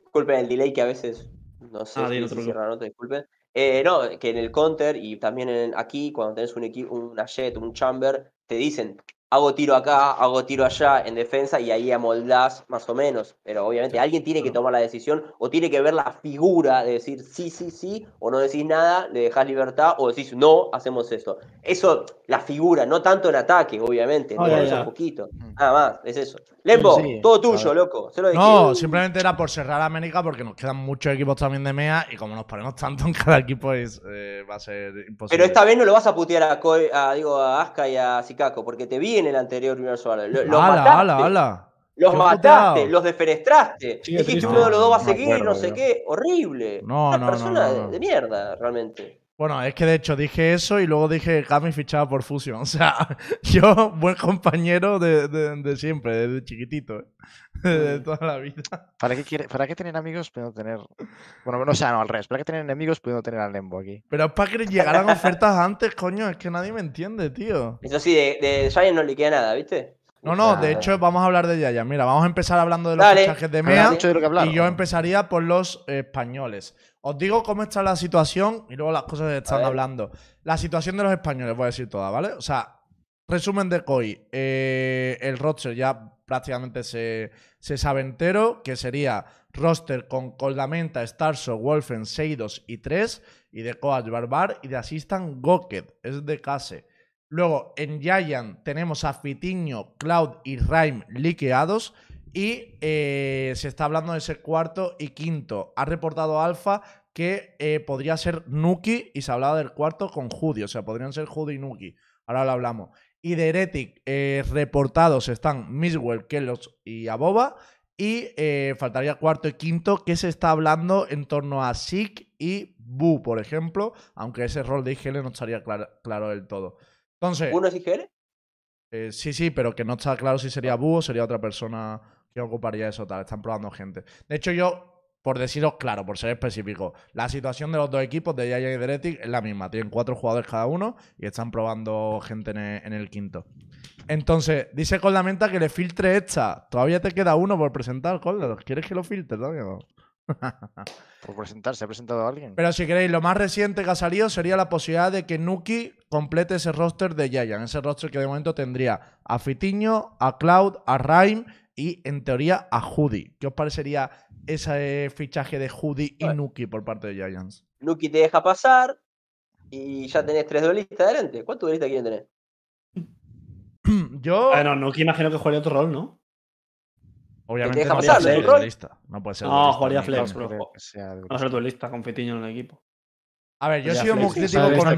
Disculpen el delay que a veces no sé Ah, si se cierra la nota, disculpen. Eh, no, que en el counter y también en- aquí, cuando tenés un equipo, una jet, un chamber, te dicen, hago tiro acá, hago tiro allá en defensa y ahí amoldás más o menos. Pero obviamente alguien tiene que tomar la decisión o tiene que ver la figura de decir sí, sí, sí, o no decís nada, le dejás libertad, o decís no, hacemos esto. Eso, la figura, no tanto en ataque, obviamente, ya, ya. un poquito. Nada más, es eso. Lembo, Sí, todo tuyo, loco. Lo No, simplemente era por cerrar América porque nos quedan muchos equipos también de MEA y como nos ponemos tanto en cada equipo es, eh, va a ser imposible. Pero esta vez no lo vas a putear a, Koi- a, digo, a Aska y a Sikako, porque te vi en el anterior Universo. Lo- Los ¡Hala, mataste. hala, hala! Los mataste, los defenestraste. Dijiste triste. uno de los dos va a seguir, acuerdo, no sé yo. qué. Horrible. No, Una no, persona no, no, de- no. De, mierda, realmente. Bueno, es que de hecho dije eso y luego dije que Kami fichaba por Fusion. O sea, yo, buen compañero de, de- de siempre, desde chiquitito, ¿eh? de toda la vida. ¿Para qué, quiere, ¿Para qué tener amigos pudiendo tener. Bueno, no, o sea, no, al revés. ¿Para qué tener enemigos pudiendo tener al Lembo aquí? Pero es para que llegaran ofertas antes, coño. Es que nadie me entiende, tío. Eso sí, de, de Giant no le queda nada, ¿viste? No, no, de hecho vamos a hablar de Yaya. Mira, vamos a empezar hablando de los Dale. fichajes de Habla MEA. de. Y yo empezaría por los españoles. Os digo cómo está la situación y luego las cosas que están hablando. La situación de los españoles, voy a decir toda, ¿vale? O sea, resumen de COI. eh, el roster ya prácticamente se, se sabe entero, que sería roster con Coldamenta, Starso, Wolfen, Seidos y 3, y de Coach Barbar, y de Assistant Goked, es de Case. Luego, en Giant tenemos a Fitiño, Cloud y Rhyme liqueados. Y eh, se está hablando de ese cuarto y quinto. Ha reportado Alfa que eh, podría ser Nuki y se hablaba del cuarto con Judy. O sea, podrían ser Judy y Nuki. Ahora lo hablamos. Y de Heretic eh, reportados están Miswell, Kelos y Aboba. Y faltaría cuarto y quinto que se está hablando en torno a Sik y Bu, por ejemplo. Aunque ese rol de IGL no estaría claro del todo. Entonces, ¿Uno es IGL? eh, sí, sí, pero que no está claro si sería Bu o sería otra persona que ocuparía eso tal. Están probando gente. De hecho, yo, por deciros claro, por ser específico, la situación de los dos equipos, de Yaya y es la misma. Tienen cuatro jugadores cada uno y están probando gente en el, en el quinto. Entonces, dice Coldamenta que le filtre esta. Todavía te queda uno por presentar, Colda. ¿Quieres que lo filtre no? Por presentarse, ha presentado a alguien. Pero si queréis, lo más reciente que ha salido sería la posibilidad de que Nuki complete ese roster de Giant. Ese roster que de momento tendría a Fitiño, a Cloud, a Rhyme y en teoría a Judy. ¿Qué os parecería ese fichaje de Judy y. Nuki por parte de Giants? Nuki te deja pasar y ya tenés tres duelistas adelante. ¿Cuántos duelistas quieren tener? Yo, Bueno, no, que imagino que jugaría otro rol, ¿no? Obviamente, no pasar, puede ser duelista. No puede ser No, jugaría flex, bro. No ser duelista con Fitiño en el equipo. A ver, yo he sido muy crítico con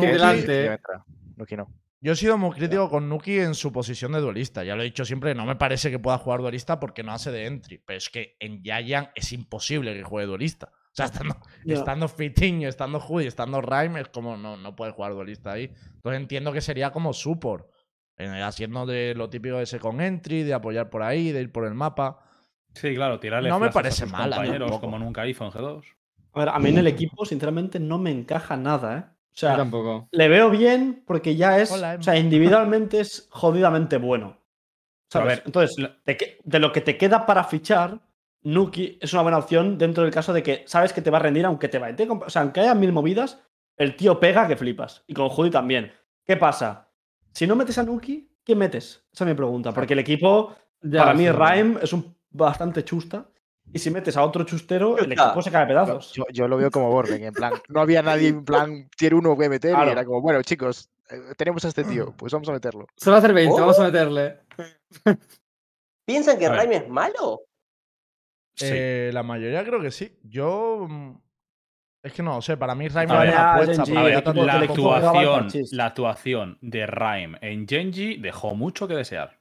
Nuki. No. Yo he sido muy crítico con Nuki en su posición de duelista. Ya lo he dicho siempre, no me parece que pueda jugar duelista porque no hace de entry. Pero es que en Giant es imposible que juegue duelista. O sea, estando, estando Fitiño, estando Judy, estando Rhyme, es como no, no puede jugar duelista ahí. Entonces entiendo que sería como support. haciendo de lo típico de ese con entry, de apoyar por ahí, de ir por el mapa. Sí, claro, tirarle No me a parece sus mala compañeros tampoco. como nunca hizo en G2. A ver, a mí en el equipo, sinceramente, no me encaja nada, ¿eh? O Yo sea, tampoco. le veo bien porque ya es. Hola, o sea, individualmente es jodidamente bueno. A ¿Sabes? ver, Entonces, de, que- de lo que te queda para fichar, Nuki es una buena opción dentro del caso de que sabes que te va a rendir aunque te vaya. O sea, aunque haya mil movidas, el tío pega que flipas. Y con Judy también. ¿Qué pasa? Si no metes a Nuki, ¿quién metes? Esa es mi pregunta. Porque el equipo, Ya, para mí. Rhyme es un bastante chusta. Y si metes a otro chustero, el equipo se cae a pedazos. Yo, yo lo veo como Borben, en plan, no había nadie en plan tier 1 que meter Claro. y era como, bueno, chicos, eh, tenemos a este tío, pues vamos a meterlo. Solo hacer 20, ¿Oh? vamos a meterle. ¿Piensan que A. Raimi es malo? Sí. Eh, la mayoría creo que sí. Yo. mm, Es que no, o sé, para mí A ver, era una apuesta. Genji, A ver, la actuación, parchís. la actuación de Rhyme en Genji dejó mucho que desear.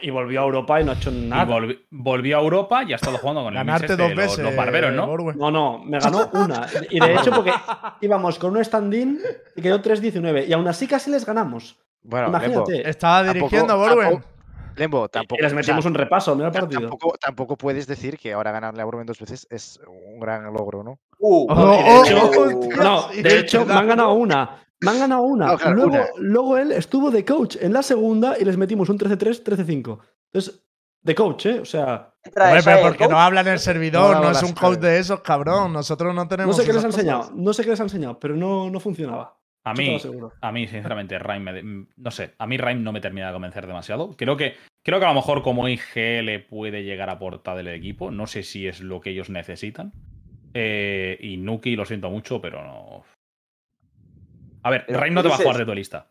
Y volvió a Europa y no ha hecho nada. Y volvi- volvió a Europa y ha estado jugando con el Ganarte dos los- veces. los, barberos, ¿no? Borwen. No, no, me ganó una. Y de hecho, porque íbamos con un stand-in y quedó 3-19. Y aún así casi les ganamos. Bueno, Lembo, Imagínate. Estaba dirigiendo Borwen. tampoco- Lembo, tampoco, y les o sea, metimos un repaso, mira el partido. tampoco, tampoco puedes decir que ahora ganarle a Borben dos veces es un gran logro, ¿no? Uh, Oh, de oh, hecho- oh, hostia, No, de hecho, me han ganado una. Me han ganado una. No, claro, luego, una. luego él estuvo de coach en la segunda y les metimos un 13-3, 13-5. Entonces, de coach, ¿eh? O sea, Hombre, pero porque no habla en el servidor, no es un coach de esos, cabrón. Nosotros no no tenemos. sé qué les ha enseñado. No sé qué les ha enseñado, pero no, no funcionaba. A mí, a mí, sinceramente, Rhyme, me de- no sé, a mí Rhyme no me termina de convencer demasiado. Creo que, creo que a lo mejor como IGL puede llegar a aportar del equipo. No sé si es lo que ellos necesitan. Eh, y Nuki, lo siento mucho, pero no. A ver, Pero, Rhyme no te va a jugar de duelista.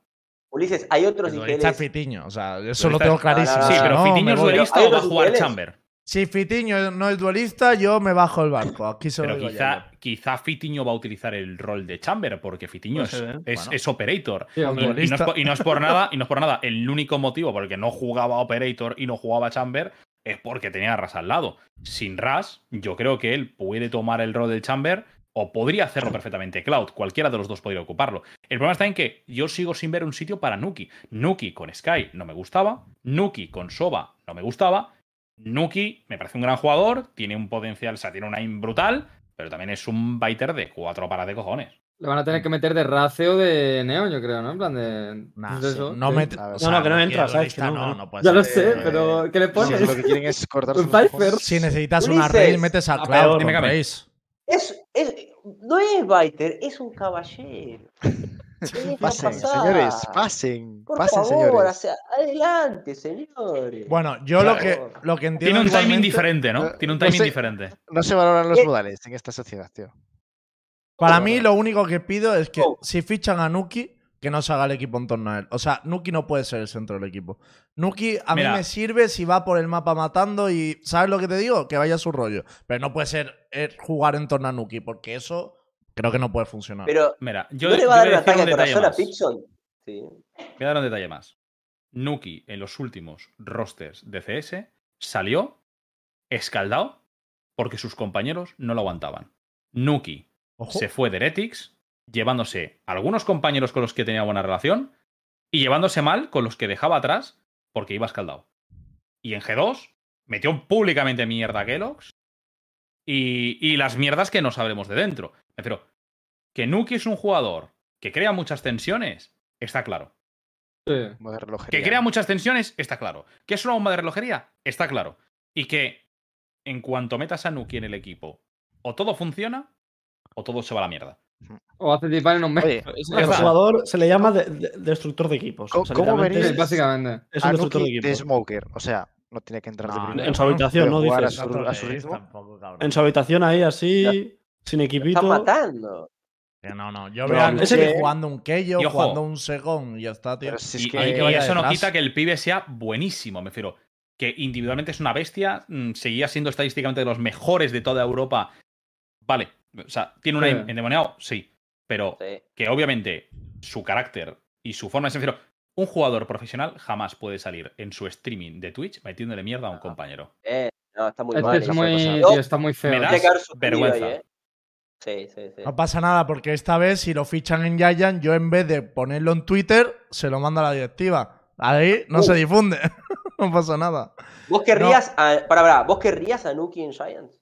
Ulises, hay otros El duelista. Fitiño, o sea, eso lo tengo clarísimo. Ah, sí, pero no, Fitiño es duelista o va a jugar. Chamber. Si Fitiño no es duelista, yo me bajo el barco. Aquí se lo Pero digo quizá, ya. quizá Fitiño va a utilizar el rol de Chamber, porque Fitiño es, ¿eh? es, Bueno. es operator. Sí, Y, hombre. y no es Duelista. por, y no es por nada, y no es por nada. El único motivo por el que no jugaba Operator y no jugaba Chamber es porque tenía a Ras al lado. Sin Ras, yo creo que él puede tomar el rol del Chamber O podría hacerlo perfectamente Cloud. Cualquiera de los dos podría ocuparlo. El problema está en que yo sigo sin ver un sitio para Nuki. Nuki con Sky no me gustaba. Nuki con Soba no me gustaba. Nuki me parece un gran jugador. Tiene un potencial, o sea, tiene una aim brutal. Pero también es un biter de cuatro paras de cojones. Le van a tener que meter de Race o de Neo, yo creo, ¿no? En plan de. Nah, de sí, eso, no sí. mete- No, que no entra, ¿sabes? Que no, no, no. puede Ya lo sé, pero ¿qué le Si pones? lo que quieren es cortar Un. Si necesitas una raid, metes a a Cloud. peor. Dime raíz. Es, es, no es Biter, es un caballero. Pasen, señores, pasen. Por pasen, favor, señores. adelante, señores. Bueno, yo lo que, lo que entiendo. Tiene un timing diferente, ¿no? Tiene un no timing diferente. No se valoran los Eh. modales en esta sociedad, tío. Para mí, lo único que pido es que Oh. si fichan a Nuki, que no se haga el equipo en torno a él. O sea, Nuki no puede ser el centro del equipo. Nuki a Mira. mí me sirve si va por el mapa matando y. ¿Sabes lo que te digo? Que vaya a su rollo. Pero no puede ser eh, jugar en torno a Nuki, porque eso creo que no puede funcionar. Pero, Mira, yo, ¿no le va a dar voy un ataque detalle corazón a más. Pixon? Sí. Voy a dar un detalle más. Nuki en los últimos rosters de CS salió escaldado porque sus compañeros no lo aguantaban. Nuki Ojo. se fue de Heretics llevándose a algunos compañeros con los que tenía buena relación y llevándose mal con los que dejaba atrás porque iba escaldado. Y en G2 metió públicamente mierda a Kellogg's y, y las mierdas que no sabremos de dentro. Me refiero, que Nuki es un jugador que crea muchas tensiones, está claro. Sí. Que crea muchas tensiones, está claro. Que es una bomba de relojería, está claro. Y que en cuanto metas a Nuki en el equipo, o todo funciona, o todo se va a la mierda. O hace tipar en un mes. Oye, Es- el está. jugador se le llama de- de- destructor de equipos. ¿Cómo- O sea, cómo veréis? Sí, básicamente. Es un a destructor de Nuki de equipos. Smoker. O sea, no tiene que entrar de No, primero. En su habitación, ¿no? Jugar a su, a su ritmo. Tampoco, cabrón. En su habitación ahí, así, sin equipito. están matando. Que no, no. Yo veo a ese Nuki que- jugando un Keyo, Y ojo. jugando un Segón y ya está, tío. Si es y, que, y- que y vaya eso no quita que el pibe sea buenísimo, me refiero. Que individualmente es una bestia, mm, seguía siendo estadísticamente de los mejores de toda Europa. Vale, o sea, tiene una Sí. endemoniado, sí. Pero Sí. que obviamente su carácter y su forma de ser. Un jugador profesional jamás puede salir en su streaming de Twitch metiéndole mierda a un compañero. Eh, no, está muy Es, mal. es eso. muy, Yo- tío, está muy feo. Me das vergüenza. ahí, ¿eh? Sí, sí, sí. No pasa nada, porque esta vez, si lo fichan en Giant, yo en vez de ponerlo en Twitter, se lo mando a la directiva. Ahí no Uh. se difunde. no pasa nada. ¿Vos querrías a. Para, para, ¿vos querrías a Nuki en Giants?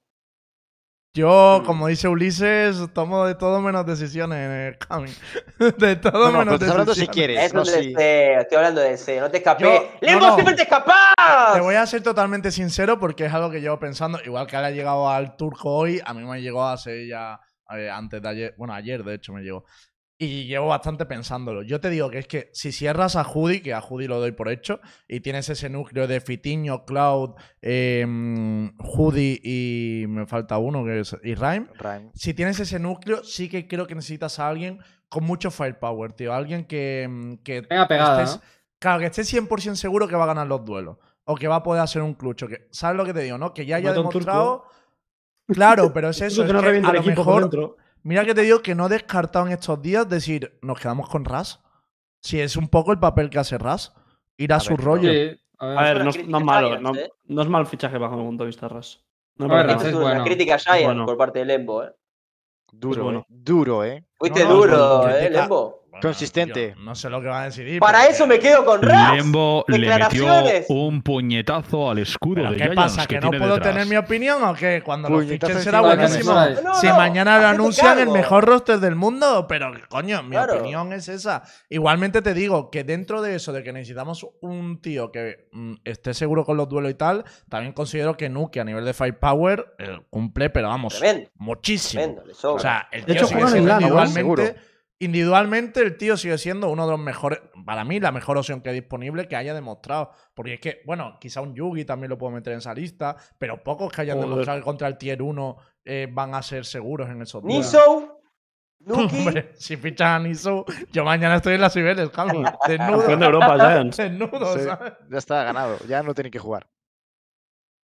Yo, como dice Ulises, tomo de todo menos decisiones en el coming. de todo No, no, pero menos estás hablando si decisiones. quieres. Es no deseo, estoy hablando de deseo, no te escapé. Yo- ¡Lembo, no, no. siempre te escapas! Te voy a ser totalmente sincero porque es algo que llevo pensando. Igual que le ha llegado al turco hoy, a mí me llegó hace ya eh, antes de ayer. Bueno, ayer de hecho me llegó. Y llevo bastante pensándolo. Yo te digo que es que si cierras a Judy, que a Judy lo doy por hecho, y tienes ese núcleo de Fitiño, Cloud, eh, Judy y me falta uno que es y Rhyme. Rhyme. Si tienes ese núcleo, sí que creo que necesitas a alguien con mucho firepower, tío. Alguien que, mm, que Venga pegada, estés- ¿no? Claro, que estés 100% seguro que va a ganar los duelos. O que va a poder hacer un clutch. o que, ¿Sabes lo que te digo, no? Que ya haya Mata demostrado. Claro, pero es Eso eso. que es no que revienta a el lo equipo mejor, dentro. Mira que te digo que no he descartado en estos días decir, nos quedamos con Ras. Si es un poco el papel que hace Ras. Ir a, A su ver, rollo. Sí, a ver. A ver, una no, es- crítica no es malo. No, ¿eh? no es mal fichaje bajo mi punto de vista, Ras. No A ver, Ras es una bueno. crítica a Bueno. por parte de Lembo, ¿eh. Duro, bueno. eh. Duro, eh. Fuiste duro, no, ¿eh, Lembo? Consistente. yo no sé lo que va a decidir. Para eso que- me quedo con Ras. Lembo le metió un puñetazo al escudo ¿Pero de ¿Qué Giants pasa? ¿Que, no tiene puedo detrás. tener mi opinión o qué? Cuando lo Puñetazo fichen será de buenísimo. mesa. No, si no, mañana lo anuncian el mejor roster del mundo, pero coño, mi Claro. opinión es esa. Igualmente te digo que dentro de eso, de que necesitamos un tío que mm, esté seguro con los duelos y tal, también considero que Nuke a nivel de firepower eh, cumple, pero vamos, Tremendo, muchísimo. tremendo. O sea, el De tío hecho, sigue siendo ¿no? Individualmente, el tío sigue siendo uno de los mejores, para mí la mejor opción que hay disponible que haya demostrado. Porque es que, bueno, quizá un Yugi también lo puedo meter en esa lista, pero pocos que hayan Joder. demostrado que contra el tier 1 eh, van a ser seguros en esos días. Niso, Nuki, Hombre, si fichas a Niso, yo mañana estoy en las Cibeles, Cami. Desnudo. Campeón de Europa, Giants. Desnudo, Sí, ¿sabes? ya está ganado. Ya no tiene que jugar.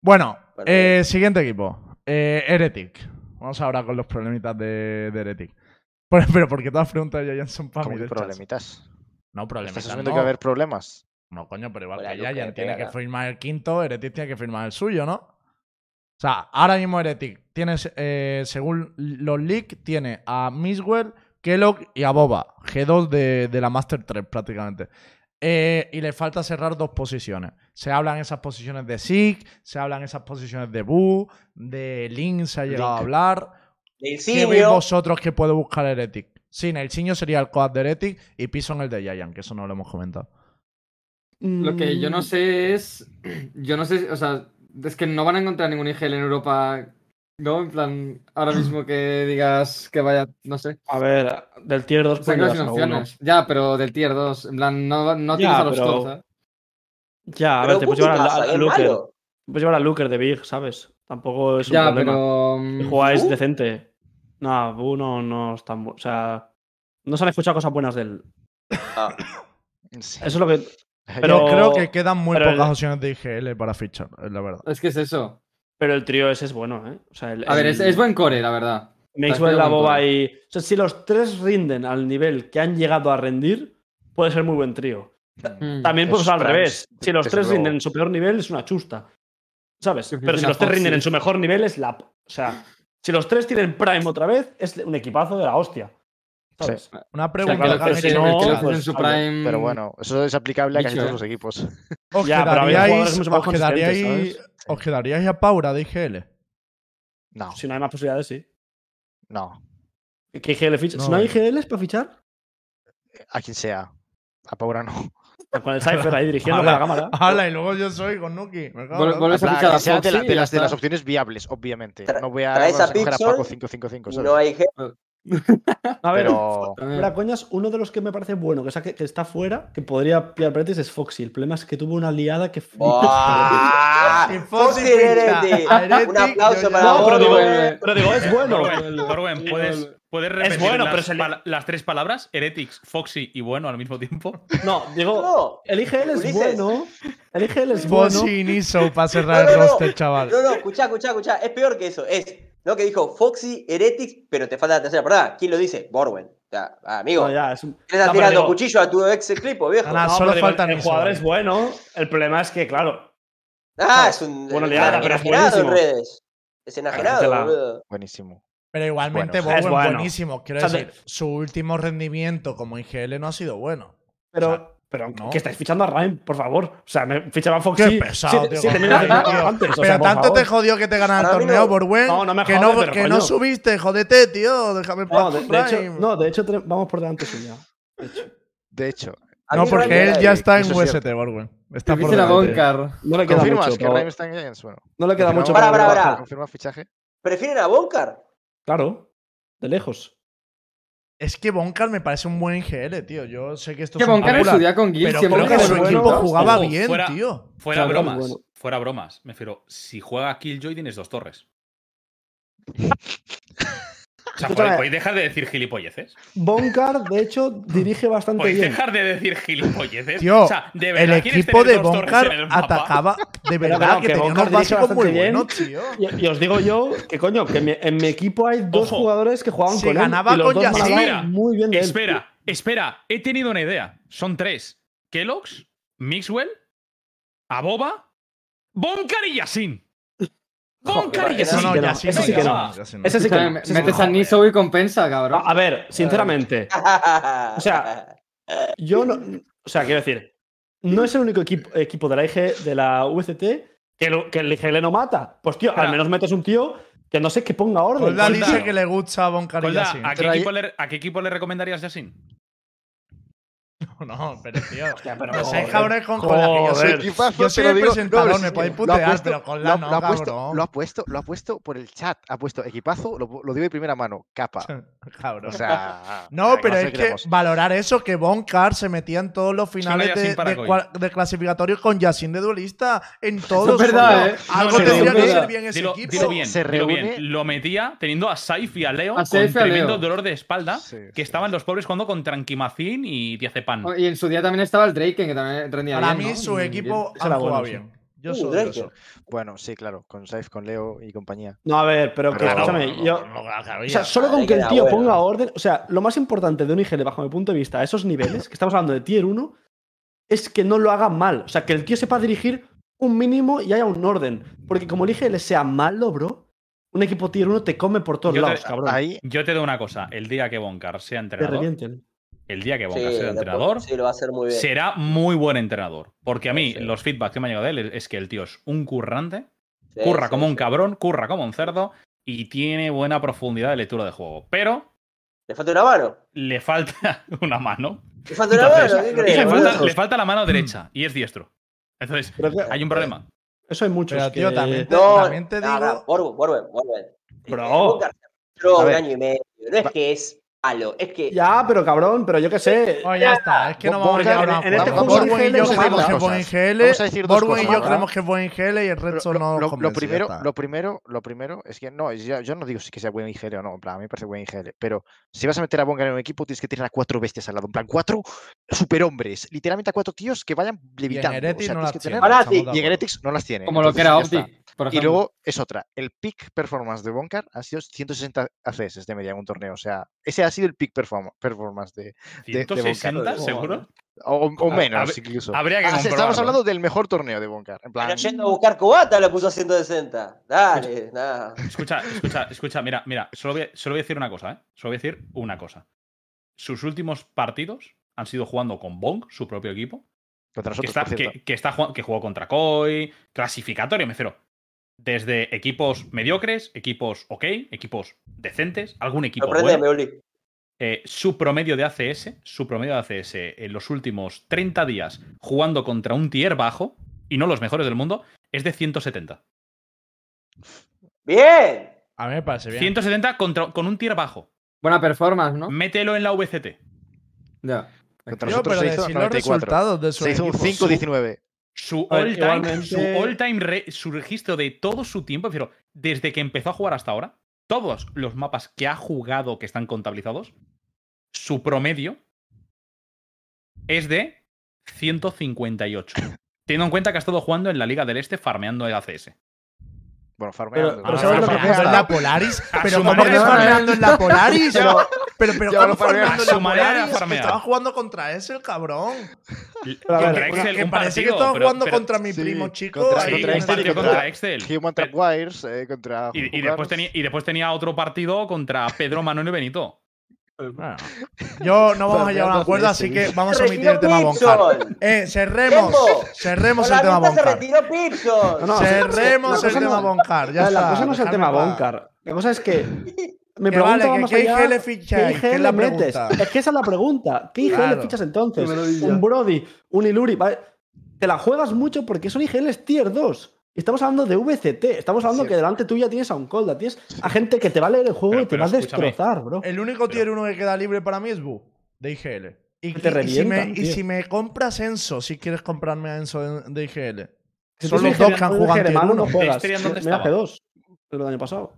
Bueno, Bueno. eh, siguiente equipo. Eh, Heretic. Vamos ahora con los problemitas de, de Heretic. Pero, pero porque todas las preguntas de Giant son para mí. problemitas. No, ¿Estás problemitas. asumiendo no. que va a haber problemas? No, coño, pero igual Hola, que Giant tiene que firmar el quinto, Heretic tiene que firmar el suyo, ¿no? O sea, ahora mismo Heretic tienes, eh, según los leaks, tiene a Miswell, Kellogg y a Boba. G2 de, de la Master 3 prácticamente. Eh, y le falta cerrar dos posiciones. Se hablan esas posiciones de Sig, se hablan esas posiciones de Boo, de Link se ha llegado a hablar. ¿Qué veis vosotros que puede buscar Heretic? Sí, Nelsinho sería el coad de Heretic y Pison el de Giant, que eso no lo hemos comentado. Lo que yo no Mm, sé es. Yo no sé, o sea, es que no van a encontrar ningún IGL en Europa, ¿no? En plan, ahora mismo que digas que vaya, no sé. A ver, del tier 2 O sea, a opciones. Ya, pero del tier 2. En plan, no, no Ya, tienes a los pero- tops, ¿eh? Ya, a Pero ver, te puedes ¿qué llevar a, a ¿Es Looker. puedes llevar a Looker de Big, ¿sabes? Tampoco es un Ya, problema. pero. Y jugáis ¿Boo? decente. No, Boo no, no es tan bu- O sea, no se han escuchado cosas buenas de él. Ah, Sí. Eso es lo que. Yo Pero- creo que quedan muy pero el- pocas opciones de IGL para fichar, es la verdad. Es que es eso. Pero el trío ese es bueno, ¿eh? O sea, el, A ver, es, buen core, la verdad. Maxwell, es la boba core. y. O sea, si los tres rinden al nivel que han llegado a rendir, puede ser muy buen trío. Mm. También ser al revés. Si los tres luego. rinden en su peor nivel, es una chusta. ¿Sabes? Pero si los tres rinden en su mejor nivel, es la. O sea, si los tres tienen Prime otra vez, es un equipazo de la hostia. ¿Sabes? Una O sea, pregunta claro, que si no, que pues, su prime. Pero bueno, eso es aplicable a casi todos ¿eh? los equipos. ¿Os Ya, quedaríais, mucho más os quedaríais- consistentes, ¿sabes? os quedaríais a Paura de IGL? No, Si no hay más posibilidades, sí. no. ¿Qué IGL ficha? No, si no hay eh. IGLs para fichar, A quien sea. A Paura no. Con el Cypher ahí dirigiendo con la cámara. ¡Hala! Y luego yo soy con Nuki. La- vuelves a En plan, fichar a que sea de, la- de las, de las opciones viables, obviamente. No voy a, traes a a coger a Pixel Paco 555, y ¿sabes? no hay gente. A ver, Pero fuera coñas, uno de los que me parece bueno, que, saque- que está fuera, que podría pillar Pretis es Foxy. El problema es que tuvo una liada que. ¡Ah! Si Foxy Foxy Heretic, Un aplauso para No, pero digo, pero digo, es bueno. Dorwen, ¿puedes, ¿puedes repetir bueno, las, pero le- las tres palabras? Heretics, Foxy y bueno al mismo tiempo. No, digo, No, el IGL es Ulises. bueno. El IGL es bueno. Foxy y Niso para cerrar No, el no, no. roster, chaval. no, no, escuchá, escuchá, escuchá. Es peor que eso. Es, ¿no? Que dijo Foxy, Heretics, pero te falta la tercera palabra. ¿Quién lo dice? Borwen. O sea, ah, amigo. No, ya, es un- ¿Qué le estás tirando digo- cuchillo a tu ex clipo, viejo? No, no, Ah, No, solo pero digo, falta el jugador vale. es bueno. El problema es que, claro, es un, Bueno, liada, pero es enajenado en buenísimo. redes. Es enajenado, boludo. buenísimo. Pero igualmente, bueno. Es bueno. buenísimo. Quiero O sea, decir, su último rendimiento como IGL no ha sido bueno. pero. O sea, pero no. que estáis fichando a Ryan, por favor. O sea, me fichaba a Foxy. Qué pesado, sí, tío. sí, tío. antes, o pero sea, por tanto favor. te jodió que te ganas el torneo. Borwen. No, no me que, jode, no, pero que no subiste, jodete, tío. Déjame No, de, de hecho, no, de hecho, vamos por delante suya. De hecho. De hecho, A No, porque él ya está en UST, Borwen. Está por delante. Boncar. No le queda ¿confirmas mucho. que pero- Ryan está en Giants? Bueno, no le queda mucho. Para, pero- para, para. ¿Confirma fichaje? ¿Prefieren a Boncar? Claro, de lejos. Es que Boncar me parece un buen IGL, tío. Yo sé que esto Que es un Boncar en popular, su día con Gil Pero siempre creo que su equipo jugaba Ojo, bien, fuera- tío. Fuera Claro, bromas, bueno. fuera bromas. Me refiero, si juega Killjoy tienes dos torres. O sea. ¿podéis, podéis dejar de decir gilipolleces? Boncar, de hecho, dirige bastante ¿Podéis bien. dejar de decir gilipolleces? Tío, o sea, ¿de el verdad quieres equipo de el mapa? atacaba de Pero verdad que que tenía Boncar unos dirige básicos muy bastante bien. buenos, tío. Y, y os digo yo que, coño, que mi- en mi equipo hay dos Ojo. jugadores que jugaban con ganaba él. Y los con dos Espera, muy bien de él. Espera, espera, he tenido una idea. Son tres. Kellogg's, Mixwell, Aboba, Boncar y Yasin. Joder, Yasin. sí que no, Yasin ese sí que no. Ese sí no, Metes a Niso y compensa, cabrón. A ver, sinceramente, o sea, yo no. O sea, quiero decir, no es el único equipo, equipo de la IG, de la VCT que, lo- que el IGL no mata. Pues, tío, Espera. al menos metes un tío que no sé que ponga orden. Colda Colda. dice que le gusta a Boncar y Colda, Yasin. ¿a qué, equipo le, ¿a qué equipo le recomendarías Yasin? No, pero tío. pero no seáis cabrones con Colda, que yo soy, Joder. Yo soy el digo. presentador, No, me sí, podéis putear, puesto- pero Colda lo, no, lo ha puesto, cabrón. lo ha puesto, lo ha puesto por el chat. Ha puesto equipazo, lo, lo digo de primera mano, capa. Cabrón. O sea. No, pero sé es que queremos. valorar eso, que Boncar se metía en todos los finales de, de Coy. cua- de clasificatorios con Yasin de duelista. En todos. verdad, coño. ¿eh? Algo tendría que ser bien ese Dilo, equipo. dilo bien, Se dilo bien. reúne- Lo metía teniendo a Saif y a Leo con tremendo dolor de espalda que estaban los pobres jugando con Tranquimacin y Y en su día también estaba el Draken, que también rendía Para bien. mí, ¿no? su equipo ha jugado bueno, bien. Yo Uh, soy Drake. eso. Bueno, sí, claro, con Saif, con Leo y compañía. No, a ver, pero que escúchame, yo. No, no, no, no, O sea, solo con que el tío bueno. ponga orden. O sea, lo más importante de un IGL, bajo mi punto de vista, a esos niveles, que estamos hablando de tier 1, es que no lo haga mal. O sea, que el tío sepa dirigir un mínimo y haya un orden. Porque como el IGL sea malo, bro, un equipo tier 1 te come por todos Yo te- lados, cabrón. Ahí, Yo te doy una cosa. El día que Bonkar sea te entrenador, revienten. El día que Sí, Bonkar sea después- entrenador, sí, lo va a hacer muy bien. será muy buen entrenador. Porque a mí, Sí. los feedbacks que me han llegado de él es que el tío es un currante, Sí, curra sí, como un sí. cabrón, curra como un cerdo y tiene buena profundidad de lectura de juego. Pero ¿Le falta una mano? le falta una mano. ¿Le falta una Entonces, mano? ¿Qué crees? le, falta, le falta la mano derecha y es diestro. Entonces, que- hay un problema. Eso hay muchos. Pero, tío, que- también te- No, también te digo- no, Borben, Borben, Borben. Bro. A un año y medio. No es que es malo, es que. Ya, pero cabrón, pero yo qué sé. Oh, ya está, es que no vamos a llegar a en este juego Borwin y yo creemos decir que es dos buen dos Borwin y yo creemos que es buen IGL y el resto lo- no lo- lo primero, lo primero, lo primero es que no, yo, yo no digo si que sea buen IGL o no, en plan, a mí me parece buen IGL, pero si vas a meter a Bongar en un equipo tienes que tener a cuatro bestias al lado, en plan, cuatro superhombres, literalmente a cuatro tíos que vayan levitando. Heretics o sea, no las que tiene, tener- y en. Heretics no las tiene. Como lo que era entonces Opti, Y luego es otra. El peak performance de Bonkar ha sido 160 ACS de media en un torneo. O sea, ese ha sido el peak perform- performance de. de Bonkar. 160, seguro. O, o A- menos, hab- incluso. Habría que Ah, estamos hablando del mejor torneo de Bonkar. En plan, Pero yendo a buscar cubata lo puso a 160. Dale, nada. Escucha, escucha, escucha, mira, mira, solo voy, a, solo voy a decir una cosa, ¿eh? Solo voy a decir una cosa. Sus últimos partidos han sido jugando con Bong, su propio equipo, contra que nosotros, está, que, que está jugando, que jugó contra Koi, clasificatorio, me refiero. Desde equipos mediocres, equipos ok, equipos decentes, algún equipo bueno. Eh, su promedio de ACS, su promedio de ACS en los últimos 30 días jugando contra un tier bajo, y no los mejores del mundo, es de 170. Bien. A mí me parece bien. 170 contra, con un tier bajo. Buena performance, ¿no? Mételo en la VCT. Ya. Contra Tío, nosotros pero se hizo decir los 94. resultados de su Se hizo un equipo. 5-19. Su A ver, all time, igualmente- su registro de todo su tiempo, pero desde que empezó a jugar hasta ahora, todos los mapas que ha jugado que están contabilizados, su promedio es de 158. Teniendo en cuenta que ha estado jugando en la Liga del Este farmeando el ACS. Bueno, farmeando. pero Ah, ¿sabes lo que farmeando pasa? en la Polaris. Pero ¿cómo que farmeando en la Polaris? Pero- pero, pero, ya ¿cómo lo farmea. farmeando en A su la manera de Polaris? Que farmear. Estaba jugando contra ese, el cabrón. Contra Excel, que parece que estaba jugando contra mi primo chico. contra- Excel. Human eh, contra. Y, después tenía, y después tenía otro partido contra Pedro Manuel y Benito. Bueno, yo no vamos a llegar a un acuerdo, así que vamos a omitir el tema Boncar. Eh, cerremos. Tiempo. Cerremos el tema Boncar. Cerremos el tema Boncar. Ya la cosa no es el tema. Boncar. La cosa es que. Mi Que pregunta vale, va que más ¿qué allá. IGL ficháis? ¿Qué ¿Qué es IGL la metes? pregunta? Es que esa es la pregunta. ¿Qué IGL Claro. fichas entonces? Un Brody, un Iluri. ¿vale? Te la juegas mucho porque son IGLs tier 2. Estamos hablando de VCT. Estamos hablando Sí. que delante tuya tienes a un Colda. Tienes a gente que te va a leer el juego Pero- y te va a destrozar, bro. El único tier 1 que queda libre para mí es Bu, de IGL. Y, Te y- y si me, y si me compras Enso, si quieres comprarme a Enso de, de IGL. Si Son los dos que han jugado tier malo, no 1. juegas. Destrian, ¿dónde Mira estaba? G2. El del año pasado.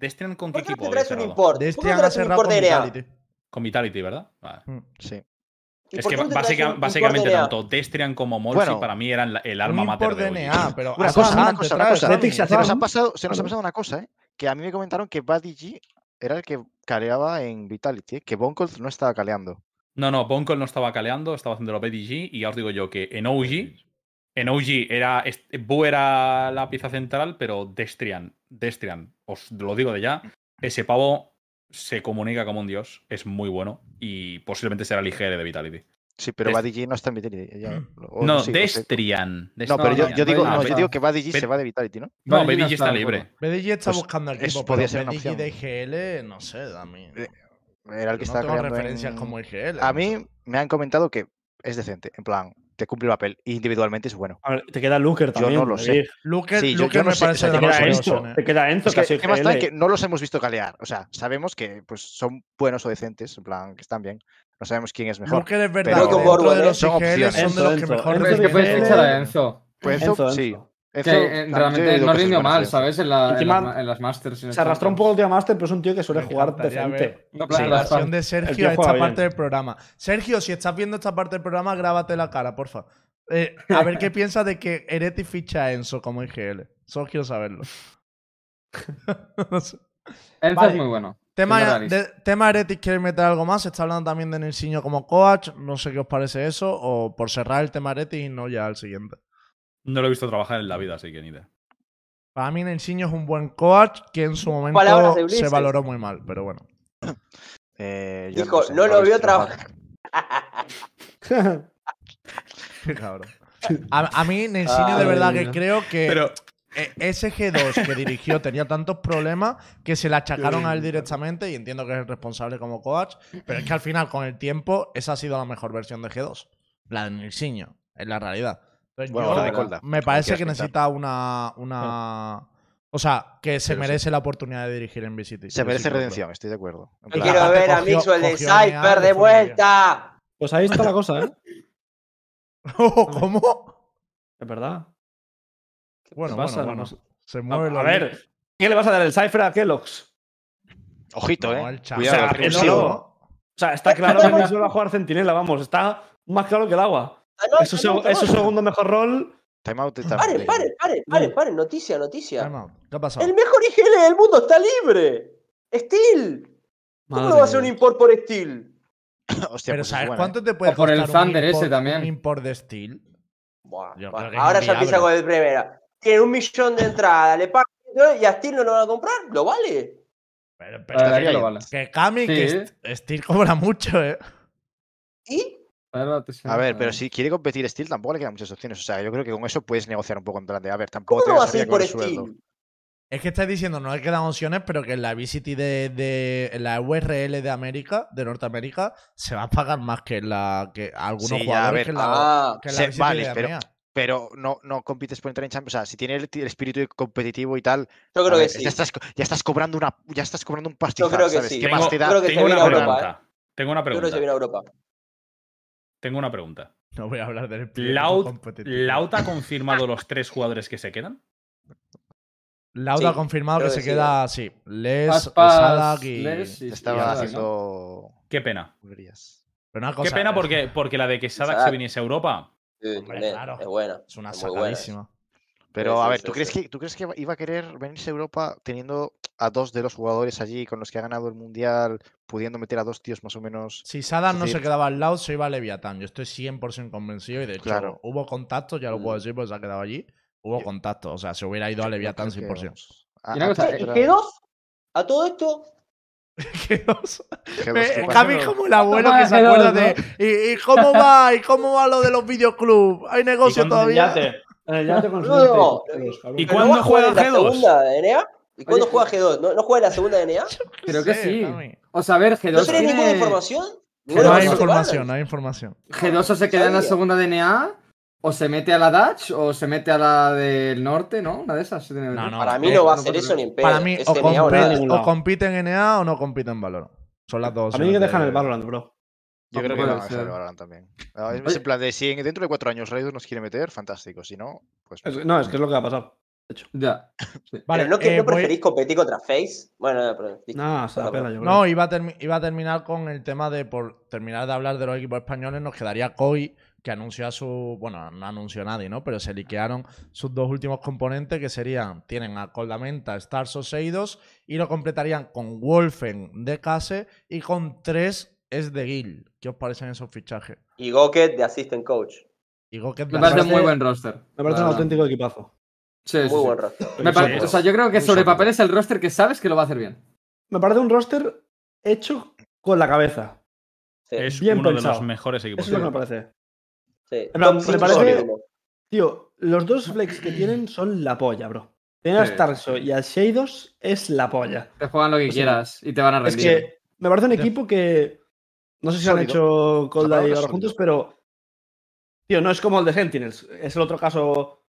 ¿Destrian con qué ¿Por qué no equipo? te un import? De ¿Por qué no han traes un cerrado con? Vitality. Con Vitality, ¿verdad? Vale. Sí. ¿Y Es que básica- básicamente tanto Destrian como Bueno, para mí eran la- el alma mater de. DNA, pero Una cosa, una antes, cosa, una cosa. Se nos, ha pasado, se nos ha pasado una cosa, ¿eh? Que a mí me comentaron que Buddy G era el que caleaba en Vitality, ¿eh? que Bonkolt no estaba caleando. No, no, Bonkol no estaba caleando, estaba haciendo los BDG y ya os digo yo que en OG, en OG era, Bu era la pieza central, pero Destrian, Destrian, os lo digo de ya, ese pavo se comunica como un dios, es muy bueno y posiblemente será el IGL de Vitality. Sí, pero G no está en Vitality. ya, o No, sí, Destrian. No, pero yo, digo, no, yo que Ve- se va de Vitality, ¿no? No, no está está, libre. BDG está Pues buscando equipo, eso pero podría ser opción. de IGL, no sé, a mí. Eh, Era el que Yo estaba tengo referencias en- como IGL. A no mí sé. me han comentado que es decente, en plan, te cumple el papel. Individualmente es bueno. A ver, te queda Looker también. no lo sé. Luker, Sí, yo- Luker yo no me sé, parece o sea, Te queda Enzo. Te ¿eh? queda Enzo, Es que, casi ¿qué más que no los hemos visto calear? O sea, sabemos que pues, son buenos o decentes, en plan, que están bien. No sabemos quién es mejor. Luker es verdad Pero que dentro Borwell, de ¿eh? los Son IGL son de opciones. los que Enzo, mejor Enzo, Pero es que puedes Enzo, fichar a Enzo. Pues Enzo, Enzo, sí. Enzo. Que Enzo, eh, realmente no rindió mal. ¿sabes? En, la, Encima, las, ma- en las Masters. en Se el arrastró un poco el último Master, pero es un tío que suele jugar decente. No, la claro, Sí. reacción fans. de Sergio a esta bien. parte del programa. Sergio, si estás viendo esta parte del programa, grábate la cara, porfa. Eh, a ver qué piensas de que Ereti ficha a Enzo como IGL. Solo quiero saberlo. No sé. Enzo Vale. es muy bueno. Tema, de, tema Heretics, ¿queréis meter algo más? Se está hablando también de Nilsinho como coach. No sé qué os parece eso. O por cerrar el tema Heretics y no ya al siguiente. No lo he visto trabajar en la vida, así que ni idea. Para mí, Nelsinho es un buen coach que en su momento se valoró muy mal, pero bueno. Eh, yo Dijo, sé, no lo vio trabajar. Cabrón. A, a mí, Nelsinho, de verdad que creo que Pero e- ese G2 que dirigió tenía tantos problemas que se le achacaron a él directamente y entiendo que es el responsable como coach, pero es que al final, con el tiempo, esa ha sido la mejor versión de G2. La de Nelsinho, en la realidad. Entonces, Bueno, yo- la de Colda, me parece que necesita una, una... O sea, que se Pero sí. merece la oportunidad de dirigir en VCT. Se merece sí creo. redención, estoy de acuerdo. Yo plan, quiero ver a Mixwell de a Cypher de vuelta. Pues ahí está la cosa, ¿eh? Oh, ¿Cómo? Es verdad. Bueno, ¿Qué pasa? bueno, bueno. Se A, mueve a ver, ¿qué le vas a dar el cipher a Kellogg's? Ojito, No, eh. Cuidado, o sea, el que no, pulsivo. no. O sea, está claro que Maxwell va a jugar centinela, vamos. Está más claro que el agua. Es su, out, es segundo mejor rol. Timeout de Paren, también. paren, paren, paren, paren. Noticia, noticia. Time out. ¿Qué ha pasado? El mejor IGL del mundo está libre. Steel. ¿Cómo no va a hacer un import por Steel? Hostia, Pero pues es ¿sabes buena, cuánto te puede O por el Thunder ese import- también. Un import de Steel. Buah, Ahora ya empieza con el primera. Tiene un millón de entradas, le pagan y a Steel no lo van a comprar. ¿Lo vale? Pero, pero que lo vale. que Kami, que Sí. Steel cobra mucho, ¿eh? ¿Y? A ver, pero si quiere competir Steel tampoco le quedan muchas opciones. O sea, yo creo que con eso puedes negociar un poco en plan de, a ver, tampoco ¿Cómo te no va a vas a seguir por. Steel? Es que estáis diciendo, no le quedan opciones, pero que en la VCT de, de en la URL de América, de Norteamérica, se va a pagar más que en la que algunos Sí, ya, a jugadores ver, que en la, Ah, que en la se- VCT vale, de pero-. Pero no, no compites por entrar en Champions. O sea, si tiene el, el espíritu competitivo y tal, yo creo ver, que sí. ya, estás, ya estás cobrando una, ya estás cobrando un pastizal, creo que ¿sabes? sí. ¿Qué Tengo- más te da? creo que se Tengo viene una a Europa, pregunta. Tengo una Yo creo que se pregunta. Tengo una pregunta. No voy a hablar del ¿Laut, competitivo. ¿Laut ha confirmado los tres jugadores que se quedan? Laut Sí, ha confirmado que que se sí, queda así. Les, Aspas, Sadak y. Les y- Estaba haciendo. Qué pena. vulgarías. Pero una Qué pena porque, porque la de que Sadak se viniese a Europa. Sí, Hombre, claro. Es buena. Es una Es sacadísima. Pero Sí, a ver, sí, ¿tú, crees sí. que, ¿tú crees que iba a querer venirse a Europa teniendo a dos de los jugadores allí con los que ha ganado el Mundial, pudiendo meter a dos tíos más o menos? Si Sadak no decir- se quedaba al lado, se iba a Leviatán. Yo estoy 100% convencido y de hecho Claro. hubo contactos, ya lo puedo Mm. decir porque se ha quedado allí. Hubo Yo- contactos, o sea, se hubiera ido a Leviatán creo que, 100%. vamos, a- Y una a- cosa, ¿Y era- G2? A todo esto, ¿Qué os- G2, Me- ¿qué pasa? Cami es como el abuelo que se G2, acuerda de. ¿Y, y cómo va? ¿Y cómo va lo de los videoclubs? ¿Hay negocio todavía? No, no, cabrón. ¿Y ¿pero cuándo juega en la G2? segunda de NA? ¿Y cuándo Oye, juega G2? ¿No, ¿No juega en la segunda de NA? Creo que sé, sí. O sea, a ver, G2 ¿No tenés ninguna tiene- información? No ¿Ninguna hay información no hay información. G2 o se queda en la segunda DNA, o se mete a la Dutch, o se mete a la del norte, ¿no? Una de esas. tiene No, no. Para mí no va a pasa eso ni en pedo. Para mí, o, NA compiten en EA o no compiten en Valorant. Son las dos. A mí que dejan de- el Valorant, bro. Yo creo que Puede van a. Valorant también. Es en plan de si en- dentro de cuatro años Raiders nos quiere meter, fantástico. Si no, pues. Es- no, es que es lo que va a pasar. Ya. Vale, ¿Pero no, que, eh, no voy- preferís competir contra Face? Bueno, no, perdón. No, se la Perdón. pela, yo creo. No, iba a, termi- iba a terminar con el tema de, por terminar de hablar de los equipos españoles, nos quedaría Koi, que anunció a su. Bueno, no anunció nadie, ¿no? Pero se liquearon sus dos últimos componentes, que serían: tienen a Coldamenta, Stars o Seidos, y lo completarían con Wolfen de Case y con tres es de Gil. ¿Qué os parecen esos fichajes? Y Goket de Assistant Coach. Y Goket Me parece muy buen roster. Me parece un auténtico equipazo. Sí, Muy sí. buen roster. Me pare- sólido. O sea, yo creo que sobre papel es el roster que sabes que lo va a hacer bien. Me parece un roster hecho con la cabeza. Sí, Es Bien uno de los mejores equipos. Eso es lo que me parece. sí. Me parece-. Tío, los dos flex que tienen son la polla, bro. Tener a. Starso y a Shadows es la polla. Te juegan lo que O sea, quieras y te van a Es rendir. que me parece un equipo que. No sé si han hecho Cold La palabra y es ahora juntos, pero. Tío, no es como el de Sentinels. Es el otro caso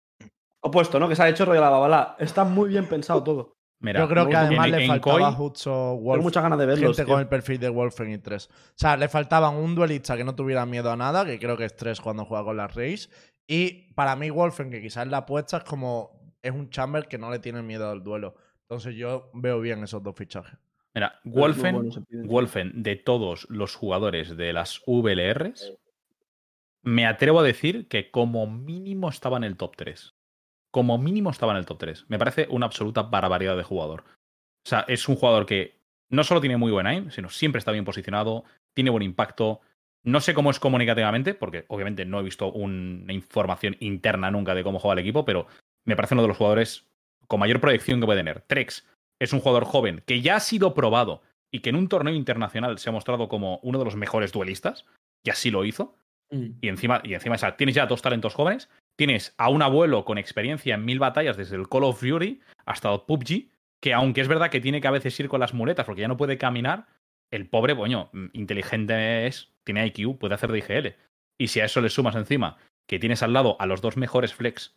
opuesto, ¿no? Que se ha hecho rollo la babala. Está muy bien pensado todo. Mira, Yo creo que además en- le en faltaba Tengo Wolf, muchas ganas de verlos. gente tío. con el perfil de Wolfen y 3. O sea, le faltaban un duelista que no tuviera miedo a nada, que creo que es 3 cuando juega con las Rays. Y para mí, Wolfen, que quizás la apuesta es como. Es un Chamber que no le tiene miedo al duelo. Entonces yo veo bien esos dos fichajes. Mira, Wolfen, bueno. Wolfen, de todos los jugadores de las VLRs, me atrevo a decir que como mínimo estaba en el top 3. Como mínimo estaba en el top 3. Me parece una absoluta barbaridad de jugador. O sea, es un jugador que no solo tiene muy buen aim, sino siempre está bien posicionado, tiene buen impacto, No sé cómo es comunicativamente, porque obviamente no he visto una información interna nunca de cómo juega el equipo, pero me parece uno de los jugadores con mayor proyección que puede tener. Trex es un jugador joven que ya ha sido probado y que en un torneo internacional se ha mostrado como uno de los mejores duelistas, y así lo hizo. Mm. Y encima, y encima o sea, tienes ya dos talentos jóvenes, tienes a un abuelo con experiencia en mil batallas desde el Call of Fury hasta el PUBG, que aunque es verdad que tiene que a veces ir con las muletas porque ya no puede caminar, el pobre, boño, mm, inteligente es, tiene IQ, puede hacer de IGL. Y si a eso le sumas encima que tienes al lado a los dos mejores flex,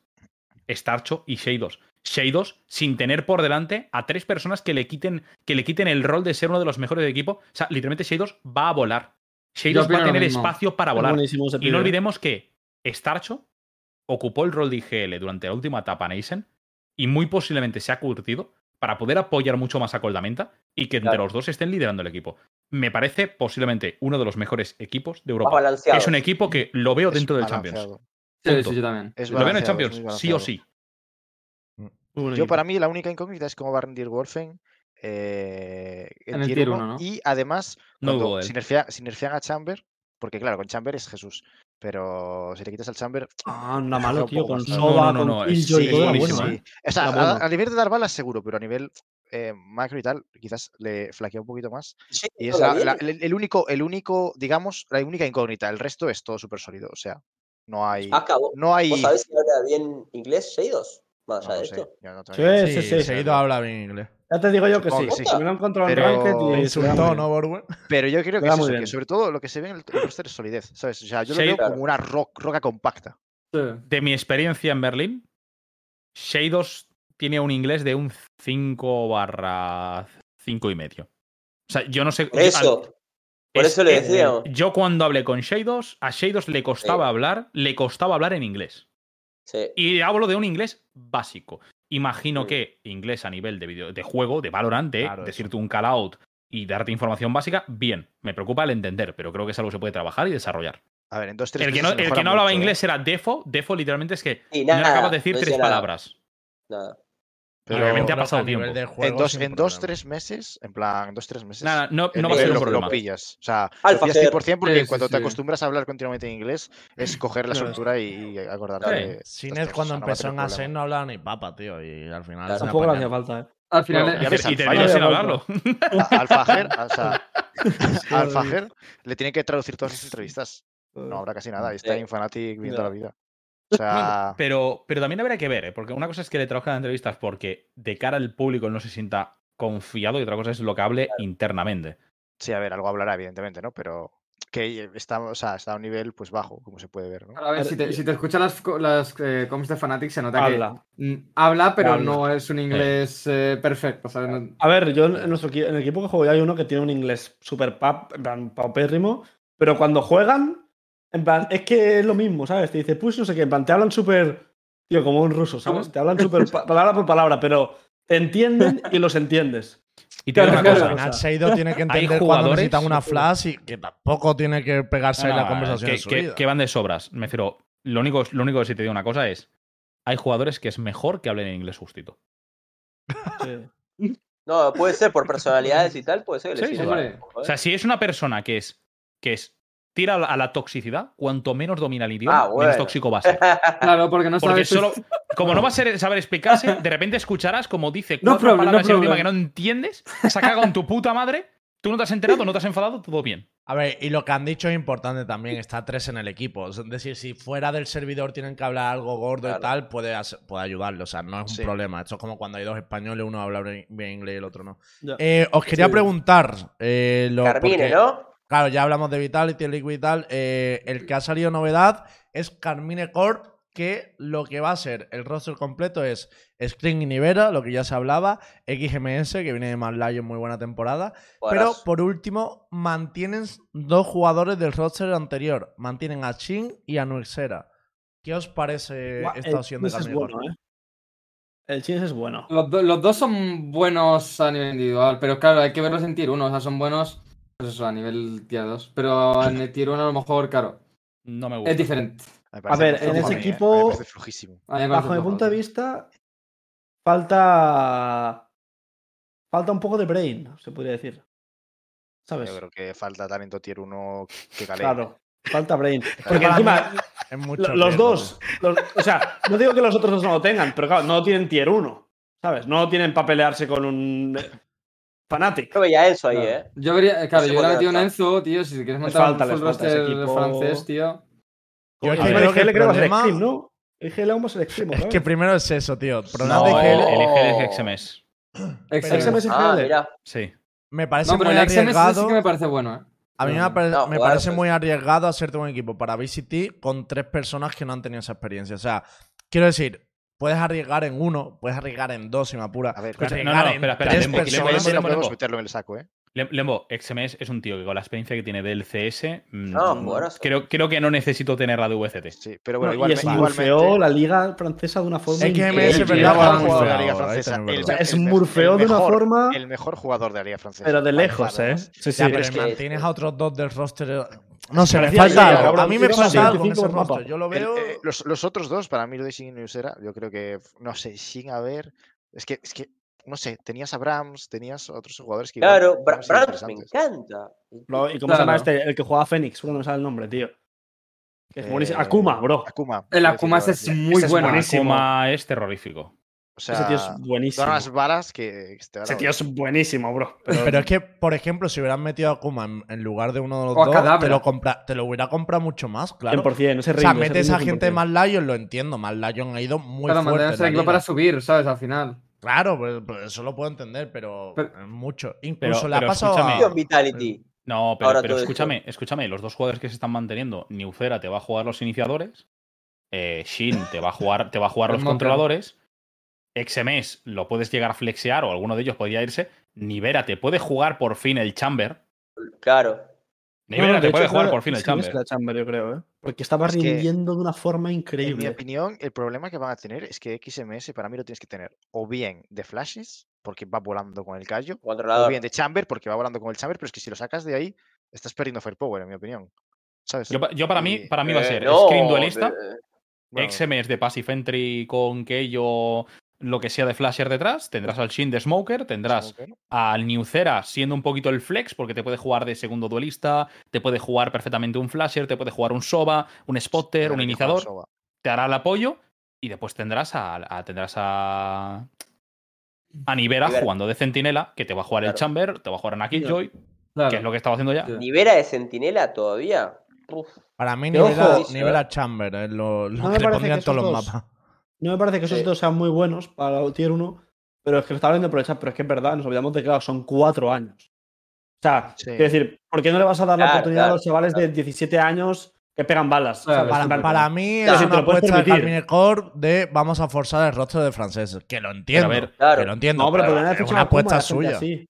Starcho y Shados. Shados sin tener por delante a tres personas que le quiten, que le quiten el rol de ser uno de los mejores del equipo. O sea, literalmente Shados va a volar. Opino va a tener espacio para volar. Y no olvidemos que Starcho ocupó el rol de IGL durante la última etapa en Eisen y muy posiblemente se ha curtido para poder apoyar mucho más a Coldamenta y que entre Claro. los dos estén liderando el equipo. Me parece posiblemente uno de los mejores equipos de Europa. Es un equipo que lo veo Es dentro del Champions. Sí, sí, yo también. Es Lo veo en Champions, sí o sí. Yo, para mí, la única incógnita es cómo va a rendir Wolfen eh, en, En el tier tier 1. uno, ¿no? Y además, No si, nerfea- si nerfean a Chamber, porque claro, con Chamber es Jesús. Pero si le quitas al Chamber. Ah, anda malo, tío. poco Con. Soba, No, no, con no, es- Killjoy, sí, todo era buenísimo, bueno, ¿eh? O sea, a, nivel de dar balas seguro, pero a nivel eh, macro y tal, quizás le flaquea un poquito más. Sí, Y es la- la- el, el único, el único, digamos, la única incógnita. El resto es todo súper sólido. O sea, no hay. Aka, ¿vos, No hay. vos sabés si habla bien inglés, Shados? Más no allá lo de sé, esto. no Sí, idea. sí, sí. Seguido habla bien inglés. Ya te digo yo que Supongo sí. que sí. Si me lo he encontrado en Pero- Ranked y Insultó, ¿no. Borwen? Pero yo creo que es eso, que sobre todo lo que se ve en el, roster es solidez, ¿sabes? O sea, yo lo Sí, veo como una ro- roca compacta. Sí. De mi experiencia en Berlín, Shados tiene un inglés de un 5 barra 5 y medio. O sea, yo no sé. Eso, por es- eso le eh, decía. Yo cuando hablé con Shados, a Shados le costaba Sí. hablar, le costaba hablar en inglés. Sí. Y hablo de un inglés básico. Imagino Mm. que inglés a nivel de, video, de juego, de Valorant, de Claro, eso. decirte un call out y darte información básica, bien. Me preocupa el entender, pero creo que es algo que se puede trabajar y desarrollar. A ver, en dos, tres El que no, el que no hablaba mucho, ¿eh? inglés era Defo. Defo literalmente es que no era capaz de decir no tres nada. palabras. Nada. Y obviamente ha Pero pasado tiempo. de juego, En dos, en dos, tres meses, en plan, en dos, tres meses. Nada, no, no va a ser un lo- problema. Lo pillas. O sea, Alfa lo pillas Ger. 100% porque Sí, sí, cuando te acostumbras a hablar continuamente en inglés es coger la soltura y, y acordarte Sí. cuando empezó en Asen problema. no hablaba ni papa, tío. Y al final. Tampoco le hacía falta, ¿eh? Al final. Bueno, ya ves, Y sin hablarlo. Alfajer, o sea, Alfajer le tiene que traducir todas las entrevistas. No habrá casi nada. y Está en Fanatic viendo la vida. O sea, Pero, pero también habrá que ver, ¿eh? porque una cosa es que le trabajan entrevistas porque de cara al público él no se sienta confiado y otra cosa es lo que hable internamente. sí, a ver, algo hablará, evidentemente, ¿no? Pero que está, o sea, está a un nivel pues bajo, como se puede ver, ¿no? A ver, si te, si te escuchas las, las eh, coms de Fnatic, se nota Habla. que habla, pero Habla. no es un inglés eh, perfecto. A ver, yo en, nuestro, en el equipo que juego ya hay uno que tiene un inglés súper paupérrimo, pero cuando juegan, en plan, es que es lo mismo, ¿sabes? Te dice, pues no sé qué, en plan, te hablan súper, tío, como un ruso, ¿sabes? Te hablan súper pa- palabra por palabra, pero te entienden y los entiendes. Y te digo Claro, una claro, cosa, Al o final, sea, Seido tiene que entender cuando jugadores- necesitan una flash y que tampoco tiene que pegarse ahí No, la no, conversación que, en su que- vida. que van de sobras. Me refiero, lo único, lo único que sí te digo una cosa es, hay jugadores que es mejor que hablen en inglés justito. Sí. No, puede ser por personalidades y tal, puede ser que Sí, sirva. hombre. Ojo, O sea, si es una persona que es, que es tira a la, toxicidad, cuanto menos domina el idioma, Ah, menos bueno. tóxico va a ser. Claro, porque no Porque sabes. solo, como no va a ser saber explicarse, de repente escucharás como dice No cuatro problem, no palabras en un idioma problem. que no entiendes, se ha cagado en tu puta madre, tú no te has enterado, no te has enfadado, todo bien. A ver, y lo que han dicho es importante también, está tres en el equipo. Es decir, si fuera del servidor tienen que hablar algo gordo y tal, puede, hacer- puede ayudarlo. O sea, no es un Sí. problema. Esto es como cuando hay dos españoles, uno habla bien inglés y el otro no. Eh, os quería Sí. preguntar. eh, lo- Carmine, porque- ¿no? Claro, ya hablamos de Vitality, Liquid y tal. eh, el que ha salido novedad es Carmine Corp, que lo que va a ser el roster completo es Screen y Nivera, lo que ya se hablaba, XMS, que viene de Mad Lion, muy buena temporada. Pero por último, mantienen dos jugadores del roster anterior. Mantienen a Chin y a Nuexera. ¿Qué os parece esta opción de Carmine Corp? bueno, ¿eh? El Chines es bueno. Los, do- los dos son buenos a nivel individual, pero claro, hay que verlos en tier 1. O sea, son buenos, pues eso, a nivel tier 2. Pero en el tier 1 a lo mejor, claro, No me gusta. es diferente. Parece ver, en ese a equipo- Me. A Bajo mi punto de vista, falta. Falta un poco de brain, se podría decir. ¿Sabes? Yo creo que falta talento tier 1 que cale. Claro. Falta brain. Porque encima, es mucho los riesgo, dos. los- o sea, no digo que los otros dos no lo tengan, pero claro, no lo tienen tier 1. ¿Sabes? No lo tienen para pelearse con un Fanatic. Yo veía Enzo ahí, Claro. ¿eh? Yo vería, claro, yo hubiera metido un no Enzo, tío, si quieres montar falta, un full roster equipo. francés, tío. Yo Encima creo el que va a ser ¿no? El IGL aún va a ser Extreme. Es que primero es eso, tío. El problema No, de el, IGL el EGL es XMS. XMS Ah, mira. Sí. me parece No, pero muy el XMS arriesgado. sí que me parece bueno, ¿eh? A mí me, pare- No, me jugar, parece pues. muy arriesgado hacerte un equipo para VCT con tres personas que no han tenido esa experiencia. O sea, quiero decir, puedes arriesgar en uno, puedes arriesgar en dos si me apura. A ver, espera, no, no, en espera, espera, tres personas- no podemos meterlo en el saco, ¿eh? Lem- Lembo, XMS es un tío que con la experiencia que tiene del CS, mm, Ah, buenazo. creo, creo que no necesito tener la de VCT. Sí, pero Bueno, bueno, y es igualmente, murfeó la liga francesa de una forma XMS es verdad, mejor va jugador de la liga francesa. el es es el murfeo el de una mejor- forma. El mejor jugador de la liga francesa. Pero de lejos, ¿eh? Sí, sí. Ya, pero es que- mantienes a otros dos del roster. No sé, me falta algo. cabrón, A mí me falta algo con 25 ese roster. Yo lo El- veo. eh, los, los otros dos, para mí, lo de Shin y Usera, yo creo que, no sé, sin haber. Es que, es que, no sé, tenías a Brahms, tenías a otros jugadores que. igual Claro, pueden Bra- Brands me encanta. Lo- ¿Y cómo se llama Claro. este? El que jugaba Fénix, bueno, no me sale el nombre, tío. Que es buenísimo. Eh, Akuma, bro. Akuma. El Akuma ese es muy Ese es bueno. buenísimo. Akuma es terrorífico. O sea, Ese tío es buenísimo. da unas balas que. que Ese tío es buenísimo, bro. Pero, Pero es que, por ejemplo, si hubieran metido a Kuma en, en lugar de uno de los O dos, te lo, compra, te lo hubiera comprado mucho más, claro. 100%, ese O sea, metes a gente 100%. más Lion, lo entiendo. Más Lion ha ido muy Claro, fuerte. liga. para subir, ¿sabes? Al final. Claro, pues, pues eso lo puedo entender, pero, mucho. Incluso Pero- le ha pero pasado escúchame. a... Ion Vitality. No, pero, esto. escúchame, escúchame, los dos jugadores que se están manteniendo, Newcera te va a jugar los iniciadores, eh, Shin te va a jugar, te va a jugar los controladores, XMS lo puedes llegar a flexear o alguno de ellos podría irse, Nivera te puede jugar por fin el Chamber, Claro. Nivera No, te de puede jugar por fin el Chamber. la Chamber, yo creo, ¿eh? Porque estaba Es que, rindiendo de una forma En mi increíble. opinión, el problema que van a tener es que XMS para mí lo tienes que tener o bien de flashes, porque va volando con el callo, o bien de chamber, porque va volando con el chamber, pero es que si lo sacas de ahí, estás perdiendo firepower, en mi opinión. ¿Sabes? Yo, pa- yo para mí, para mí va a Eh, ser no, Screen Duelista, de- bueno, XMS de Passive Entry con Keio, lo que sea de Flasher detrás, tendrás al Shin de Smoker, tendrás Smoker, al Newcera siendo un poquito el flex, porque te puede jugar de segundo duelista, te puede jugar perfectamente un flasher, te puede jugar un Soba, un spotter, un iniciador, te hará el apoyo y después tendrás a, a- tendrás a a Nivera Nivera. jugando de centinela, que te va a jugar el. Chamber, te va a jugar a Nakid Ya. Joy, Claro. que es lo que estaba haciendo ya. Sí. ¿Libera de Sentinela todavía? Uf. Para mí, Nivera, ojo, Nivera Chamber es lo, lo No me que le que todos los dos- mapas. No me parece que esos Sí. dos sean muy buenos para el tier 1, pero es que lo estaba viendo por el chat, pero es que es verdad, nos olvidamos de que claro, son cuatro años. O sea, Sí. quiero decir, ¿por qué no le vas a dar la Claro, oportunidad a los chavales de 17 años que pegan balas? Para, mí es una apuesta de Core de vamos a forzar el rostro de franceses. Que lo entiendo. ver, Claro. Que lo entiendo. No, pero pero es una apuesta suya. así.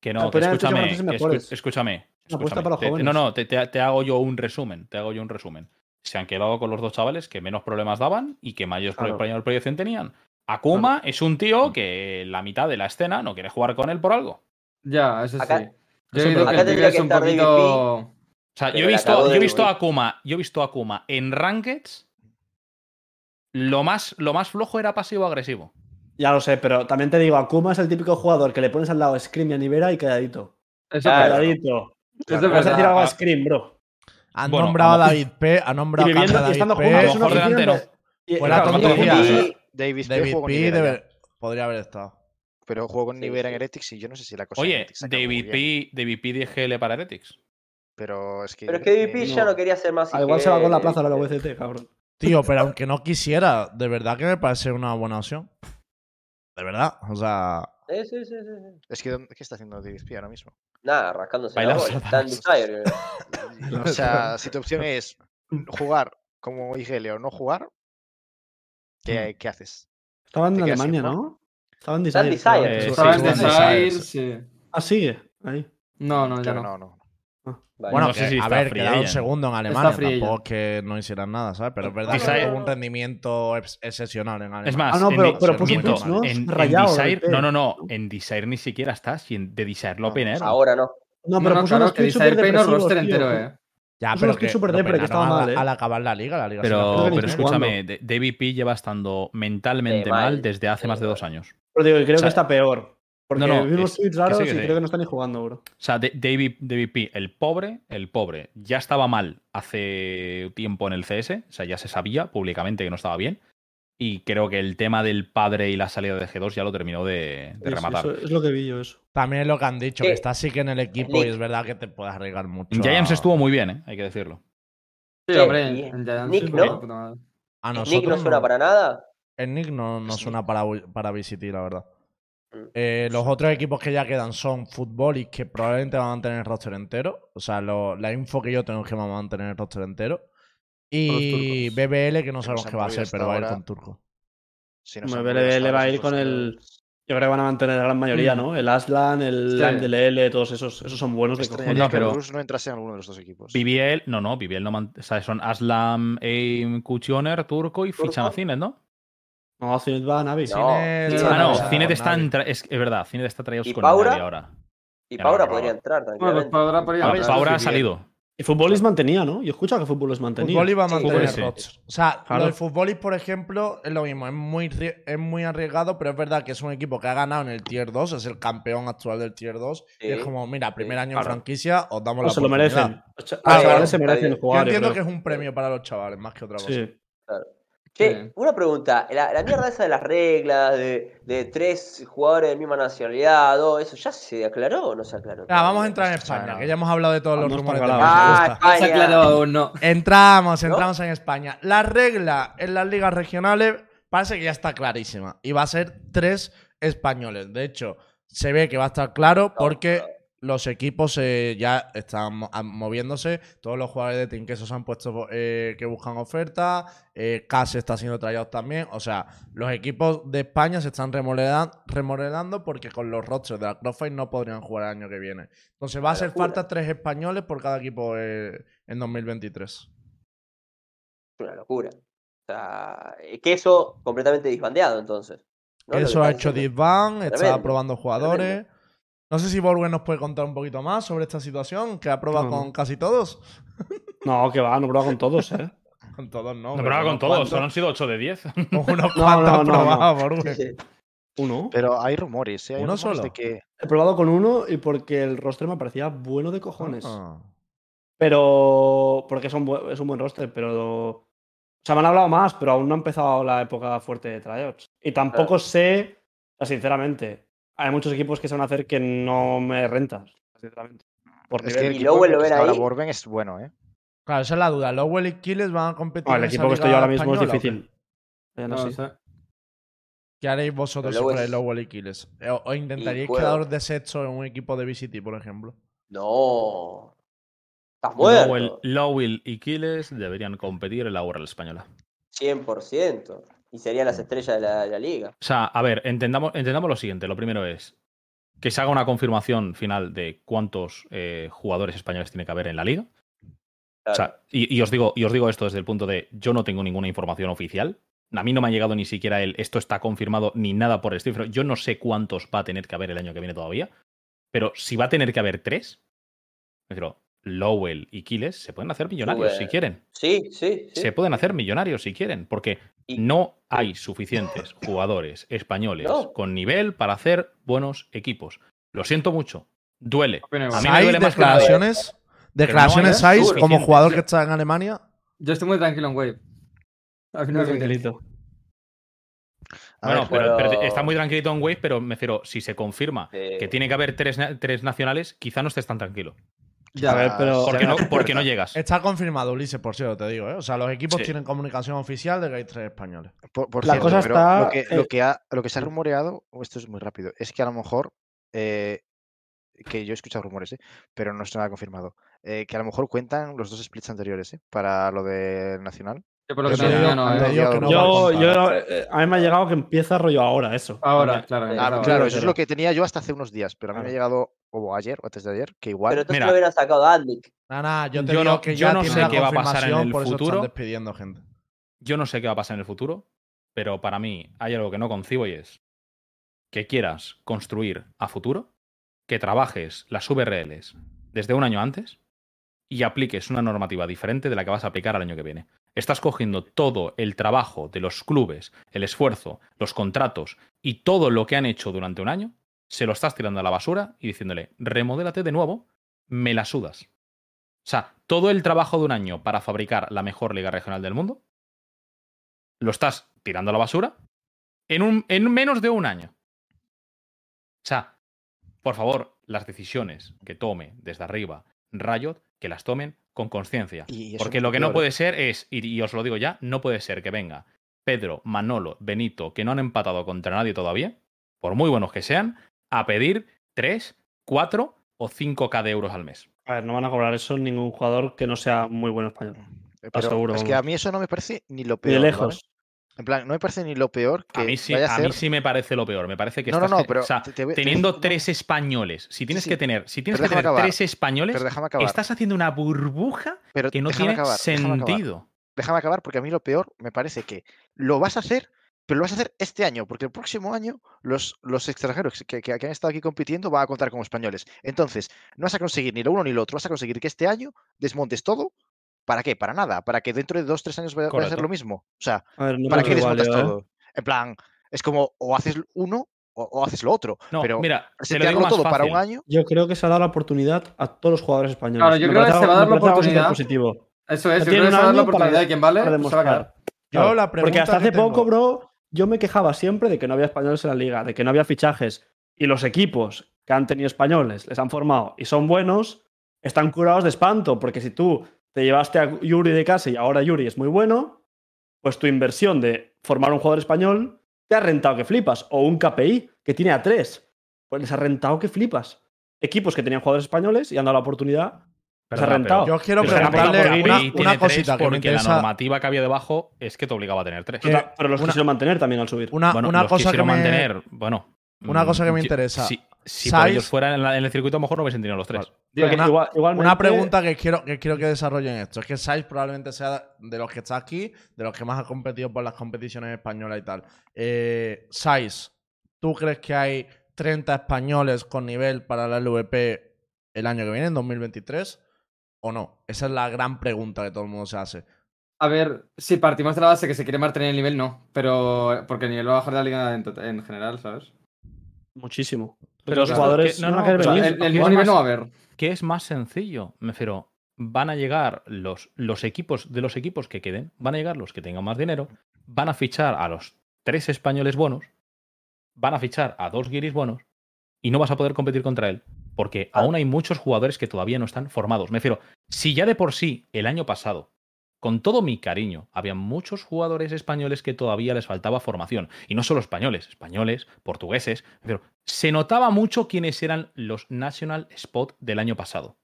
Que no, que escúchame, mejores. escúchame, Una apuesta escúchame. para los Te- te- no, jóvenes. no, te, te- te hago yo un resumen, te hago yo un resumen. Se han quedado con los dos chavales que menos problemas daban y que mayores Claro. problemas de proyección tenían. Akuma es un tío que la mitad de la escena no quiere jugar con él por algo. Ya, eso Acá- sí. Yo he acá que que un poquito. O sea, yo he visto, yo he visto a. Akuma, yo he visto a Akuma en Rankeds. Lo más, lo más flojo era pasivo-agresivo. Ya lo sé, pero también te digo, Akuma es el típico jugador que le pones al lado a Scream y a Nivera y calladito. Eso Claro. Eso es Vas a decir algo a Scream, bro. Han Bueno, nombrado a. David P. Han nombrado Y a David y estando P. juntos mejor delantero. Fuera David David P- P. David, P David P. Podría haber estado. pero jugó con Sí, Nivera en. Heretics y yo no sé si la cosa Oye, David P, David P de GL para Heretics. Pero es que. Pero es que DVP no. ya no quería ser más Al igual se va con la plaza de la. VCT, cabrón. Tío, pero aunque no quisiera, de verdad que me parece una buena opción. De verdad. O sea. Sí, sí, sí, sí, sí. Es que, ¿qué está haciendo David P ahora mismo? Nada, rascándose la bola. Está en Desire. O sea, si tu opción es jugar como IGL o no jugar, ¿qué, qué haces? Estaba en Alemania, ¿no? Estaba en Está en Desire. Estaba en Desire, sí. Ah, sigue. Ahí. No, no, ya Claro, no. no, no. Vale. Bueno, No sé que, si a ver, quedaron agent. segundo en Alemania. Tampoco es que no hicieran nada, ¿sabes? Pero es verdad que tuvo un rendimiento ex- excepcional en Alemania. Es más, Ah, no, en pero- pero miento, ¿no? en, Rayado Desire, no, no, no, en Desire ni siquiera está, si en- de Desire lo No, peinaron. Ahora no. No, No, pero no, puso claro, que Desire depresivos, roster tío. entero, eh. Ya, pero que súper lo depre, que estaba al- mal, ¿eh? Al acabar la liga, la liga se Pero, Creo pero escúchame, de- David P lleva estando mentalmente mal. desde hace más de dos años. Pero digo, creo O sea, que está peor. Porque No, no, vi unos es- tweets que raros sí, que y sí. creo que no están ni jugando, bro. O sea, David, David P, el pobre, el pobre, ya estaba mal hace tiempo en el CS, o sea, ya se sabía públicamente que no estaba bien. Y creo que el tema del padre y la salida de G2 ya lo terminó de, de Sí, sí, rematar. eso es lo que vi yo, eso. También es lo que han dicho, que está sí que en el equipo y es verdad que te puedes arriesgar mucho. En Giants a- estuvo muy bien, ¿eh? hay que decirlo. Sí, Sí, hombre, y en Giants, Nick, ¿no? A Nick no suena para nada. El Nick no, no suena para, para VCT, la verdad. Mm. Eh, los otros equipos que ya quedan son Football y que probablemente van a mantener el roster entero. O sea, lo- la info que yo tengo es que van a mantener el roster entero. Y. BBL, que no sabemos qué va a ser, pero va a ir con Turco. Si hasta va a ir con el-. Yo creo que van a mantener la gran mayoría, ¿no? El Aslan, el Sí. LL, todos esos. Esos son buenos de Extrañaría cojones. No, que pero- Bruce no entrase en alguno de los dos equipos. BBL, no, no, BBL no man- o sea, son Aslam, Aim, Kuchioner, Turco y. Cinet, ¿no? No, Zenit va a Navi. No. Cinet Ah, no. Cinet está en tra- es, es verdad, Cinet está traído ¿Y con Paura? Navi ahora. Y Ya Paura podría entrar Bueno, pues. Paura podría ver, entrar, Paura ha salido. Y Futbolis mantenía, ¿no? Yo escuchaba que Futbolis mantenía. Fútbol va a mantener sí. rots. O sea, Claro. lo del fútbol, por ejemplo, es lo mismo. Es muy, es muy arriesgado, pero es verdad que es un equipo que ha ganado en el Tier 2, es el campeón actual del Tier 2. Y Sí, es como, mira, primer sí, año en claro. franquicia, os damos No, la se lo oportunidad. merecen. Los Ah, chavales claro, se merecen bien. Yo jugar. entiendo que es un premio para los chavales, más que otra cosa. Sí. Che, una pregunta. La, la mierda esa de las reglas, de, de tres jugadores de misma nacionalidad, todo eso, ¿ya se aclaró o no se aclaró? Ya, vamos a entrar en España, que ya hemos hablado de todos Ah, los rumores Ah. No se España. aclarado aún, no. Entramos, ¿No? entramos en España. La regla en las ligas regionales parece que ya está clarísima. Y va a ser tres españoles. De hecho, se ve que va a estar claro porque los equipos eh, ya están mo- a- moviéndose. Todos los jugadores de Team Queso se han puesto eh, que buscan ofertas. Eh, CAS está siendo traído también. O sea, los equipos de España se están remodelan- remodelando porque con los rosters de la Crossfire no podrían jugar el año que viene. Entonces va a hacer falta tres españoles por cada equipo eh, en 2023. Es una locura. O sea, eh, queso completamente disbandeado entonces. ¿no? Lo que Eso ha hecho diciendo. Disban, está probando jugadores. tremendo. No sé si Borgen nos puede contar un poquito más sobre esta situación, que ha probado No, no. con casi todos. No, que va, no prueba con todos, ¿eh? Con todos no. No, pero con todos, cuantos- solo han sido 8 de 10. Con unos No, cuantos no, ha no, probado, Sí. Uno. Pero hay rumores, ¿eh? Hay ¿Uno rumores solo? de que He probado con uno y porque el roster me parecía bueno de cojones. Ah. Pero. Porque es un, bu- es un buen roster, pero. O sea, me han hablado más, pero aún no ha empezado la época fuerte de tryouts. Y tampoco sé, sinceramente, hay muchos equipos que se van a hacer que no me rentas, sinceramente. Por es que ¿Y Lowell lo está ahora ahí? Borben es bueno, ¿eh? Claro, esa es la duda. Lowell y Kiles van a competir No, en el esa equipo que estoy ahora mismo es difícil. No sé. ¿Qué haréis vosotros si Lowell fuerais es- Lowell y Kiles? ¿O, o intentaríais quedaros de sexto en un equipo de VCT, por ejemplo? No. Estás muerto. Lowell, Lowell y Kiles deberían competir en la URL española. 100%. Y serían las estrellas de la, de la liga. O sea, a ver, entendamos, entendamos lo siguiente. Lo primero es que se haga una confirmación final de cuántos eh, jugadores españoles tiene que haber en la liga. O sea, y, y os digo, y os digo esto desde el punto de yo no tengo ninguna información oficial. A mí no me ha llegado ni siquiera el esto está confirmado ni nada por el estilo. Yo no sé cuántos va a tener que haber el año que viene todavía. Pero si va a tener que haber tres, me refiero, Lowell y Kiles se pueden hacer millonarios si quieren. sí, sí, sí. Se pueden hacer millonarios si quieren, porque Y- no hay suficientes jugadores españoles No. con nivel para hacer buenos equipos. Lo siento mucho. Duele. A mí me ¿Sais duele más que declaraciones? ¿Declaraciones no hay como jugador que está en Alemania? Yo estoy muy tranquilo en Wave. Al final me tranquilito. A Bueno, ver, pero, pero pero- está muy tranquilito en Wave, pero me refiero, si se confirma que tiene que haber tres, tres nacionales, quizá no estés tan tranquilo. Ya, A ver, pero. Porque no, porque llegas. Está confirmado, Ulises, por cierto, te digo. ¿eh? O sea, los equipos Sí. tienen comunicación oficial de que hay tres españoles. Por, por La cierto, cosa pero está, lo, que, lo, que ha- lo que se ha rumoreado, o esto es muy rápido, es que a lo mejor, eh, que yo he escuchado rumores, ¿eh? pero no está nada confirmado, eh, que a lo mejor cuentan los dos splits anteriores ¿eh? para lo de Nacional. Yo por lo que no, eh. no a Yo, contar. yo, eh, a mí me ha llegado que empieza rollo ahora eso. Ahora, claro. Ah, claro. claro, eso es lo que tenía yo hasta hace unos días, pero a mí me ha llegado o ayer o antes de ayer, que igual... Pero entonces Mira. lo hubieran sacado a. Nada, nada, yo te Yo digo no- que yo ya no sé qué va a pasar en el futuro. están despidiendo gente. Yo no sé qué va a pasar en el futuro, pero para mí hay algo que no concibo y es que quieras construir a futuro, que trabajes las VRLs desde un año antes y apliques una normativa diferente de la que vas a aplicar al año que viene. Estás cogiendo todo el trabajo de los clubes, el esfuerzo, los contratos y todo lo que han hecho durante un año se lo estás tirando a la basura y diciéndole, remodélate de nuevo, me la sudas. O sea, todo el trabajo de un año para fabricar la mejor liga regional del mundo, lo estás tirando a la basura en, un, en menos de un año. O sea, por favor, las decisiones que tome desde arriba Riot, que las tomen con conciencia. Porque lo que no puede ser es, y, y os lo digo ya, no puede ser que venga Pedro, Manolo, Benito, que no han empatado contra nadie todavía, por muy buenos que sean, a pedir 3, 4 o 5k de euros al mes. A ver, no van a cobrar eso ningún jugador que no sea muy buen español. Eh, Pero seguro, es que a mí eso no me parece ni lo Ni peor. de ¿vale? En plan, no me parece ni lo peor que A mí, sí, vaya a a mí sí me parece lo peor. Me parece que No, estás no, ge- pero o sea, te- te voy- te- teniendo tres españoles, si tienes sí, que tener, si tienes que tener acabar, tres españoles, estás haciendo una burbuja pero que no tiene acabar, déjame acabar. sentido. Déjame acabar porque a mí lo peor me parece que lo vas a hacer, pero lo vas a hacer este año, porque el próximo año los, los extranjeros que, que- que han estado aquí compitiendo van a contar como españoles. Entonces, no vas a conseguir ni lo uno ni lo otro, vas a conseguir que este año desmontes todo. ¿Para qué? Para nada. Para que dentro de dos, tres años vaya, vaya a ser Correcto. lo mismo. O sea, A ver, no ¿para qué desmontas ¿eh? todo? En plan, es como o haces uno o, o haces lo otro. No, pero mira, te lo digo todo para un año. Yo creo que se ha dado la oportunidad a todos los jugadores españoles. Claro, yo Me creo que se va a dar la oportunidad. positivo. Eso es, yo tiene creo que un se va a dar la oportunidad de- quien vale para se va a quedar. demostrar. Yo Claro, la pregunta Porque hasta hace poco, bro, yo me quejaba siempre de que no había españoles en la liga, de que no había fichajes. Y los equipos que han tenido españoles, les han formado y son buenos, están curados de espanto. Porque si tú te llevaste a Yuri de casa y ahora Yuri es muy bueno, pues tu inversión de formar un jugador español te ha rentado que flipas. O un KPI que tiene a tres, pues les ha rentado que flipas. Equipos que tenían jugadores españoles y han dado la oportunidad, les ha Perdona, rentado. Yo quiero Pero preguntarle una, KPI una tiene tres cosita que me porque la interesa. normativa que había debajo es que te obligaba a tener tres. Que- pero los una- quisieron mantener también al subir. Una, bueno, una los cosa que quisieron me, mantener, bueno. Una cosa que me mm, interesa. Si, si por ellos fuera en, la- en el circuito, a lo mejor no hubiesen tenido los tres. Una- igual- igualmente- Una pregunta que quiero, que quiero que desarrollen esto. Es que Saiz probablemente sea de los que está aquí, de los que más ha competido por las competiciones españolas y tal. Eh, Saiz, ¿tú crees que hay 30 españoles con nivel para la LVP el año que viene, en 2023? ¿O no? Esa es la gran pregunta que todo el mundo se hace. A ver, si partimos de la base que se quiere mantener el nivel, no. Pero porque el nivel va a bajar de la liga en, en general, ¿sabes? Muchísimo. Pero los jugadores que- no, no, O sea, el, el mismo nivel no va a haber. que es más sencillo. Me refiero, van a llegar los, los equipos de los equipos que queden, van a llegar los que tengan más dinero, van a fichar a los tres españoles buenos, van a fichar a dos guiris buenos y no vas a poder competir contra él. Porque aún hay muchos jugadores que todavía no están formados. Me refiero, si ya de por sí el año pasado, con todo mi cariño, había muchos jugadores españoles que todavía les faltaba formación. Y no solo españoles, españoles, portugueses. Pero se notaba mucho quiénes eran los National Spot del año pasado.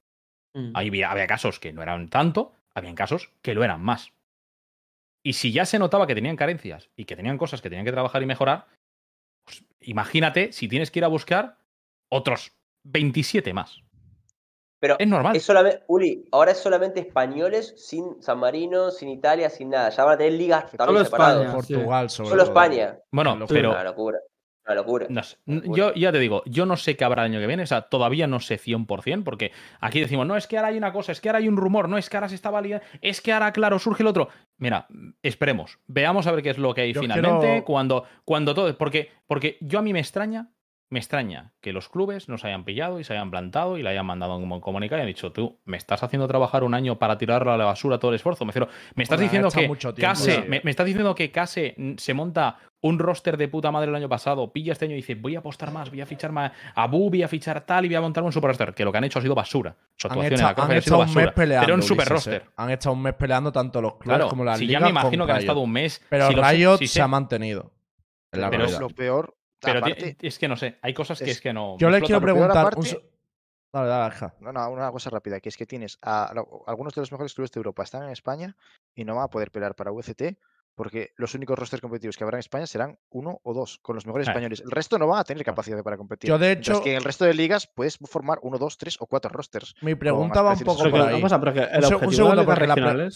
Mm. Ahí había, había casos que no eran tanto, habían casos que lo eran más. Y si ya se notaba que tenían carencias y que tenían cosas que tenían que trabajar y mejorar, pues imagínate si tienes que ir a buscar otros 27 más. Pero Es normal. es solamente, Uli, ahora es solamente españoles sin San Marino, sin Italia, sin nada. Ya van a tener ligas también Solo separadas. España. sí. Portugal, sobre Solo todo. España. Bueno, pero Una locura. Una locura. no sé. Una locura. yo ya te digo, yo no sé qué habrá el año que viene, o sea, todavía no sé 100%, porque aquí decimos, no, es que ahora hay una cosa, es que ahora hay un rumor, no, es que ahora se está validando, es que ahora, claro, surge el otro. Mira, esperemos, veamos a ver qué es lo que hay Yo finalmente, quiero- cuando, cuando todo, porque, porque yo a mí me extraña, me extraña que los clubes nos hayan pillado y se hayan plantado y le hayan mandado un comunicado y han dicho, tú, me estás haciendo trabajar un año para tirarlo a la basura todo el esfuerzo. Me, refiero, me estás diciendo que mucho tiempo, Case, sí. me, me estás diciendo que Case mm, se monta un roster de puta madre el año pasado, pilla este año y dice, voy a apostar más, voy a fichar más a Bu, voy a fichar tal y voy a montar un super roster. Que lo que han hecho ha sido basura. Su Han, actuación en hecha- la Copa han ha sido estado un basura. mes peleando. Pero un super roster. eh. Han estado un mes peleando tanto los clubes Claro, como las si ligas. ya me imagino que han estado un mes. Pero si se ha mantenido. En la Pero realidad. lo peor. Pero aparte- es que no sé, hay cosas que es- es que no. Yo me le quiero preguntar. aparte- un se- Dale, dale, Aja. No, no, una cosa rápida, que es que tienes a, algunos de los mejores clubes de Europa están en España y no van a poder pelear para VCT porque los únicos rosters competitivos que habrá en España serán uno o dos, con los mejores españoles. El resto no van a tener capacidad para competir. Yo, de Mientras hecho, que en el resto de ligas puedes formar uno, dos, tres o cuatro rosters. mi pregunta va un poco por ahí. el Un segundo, porque la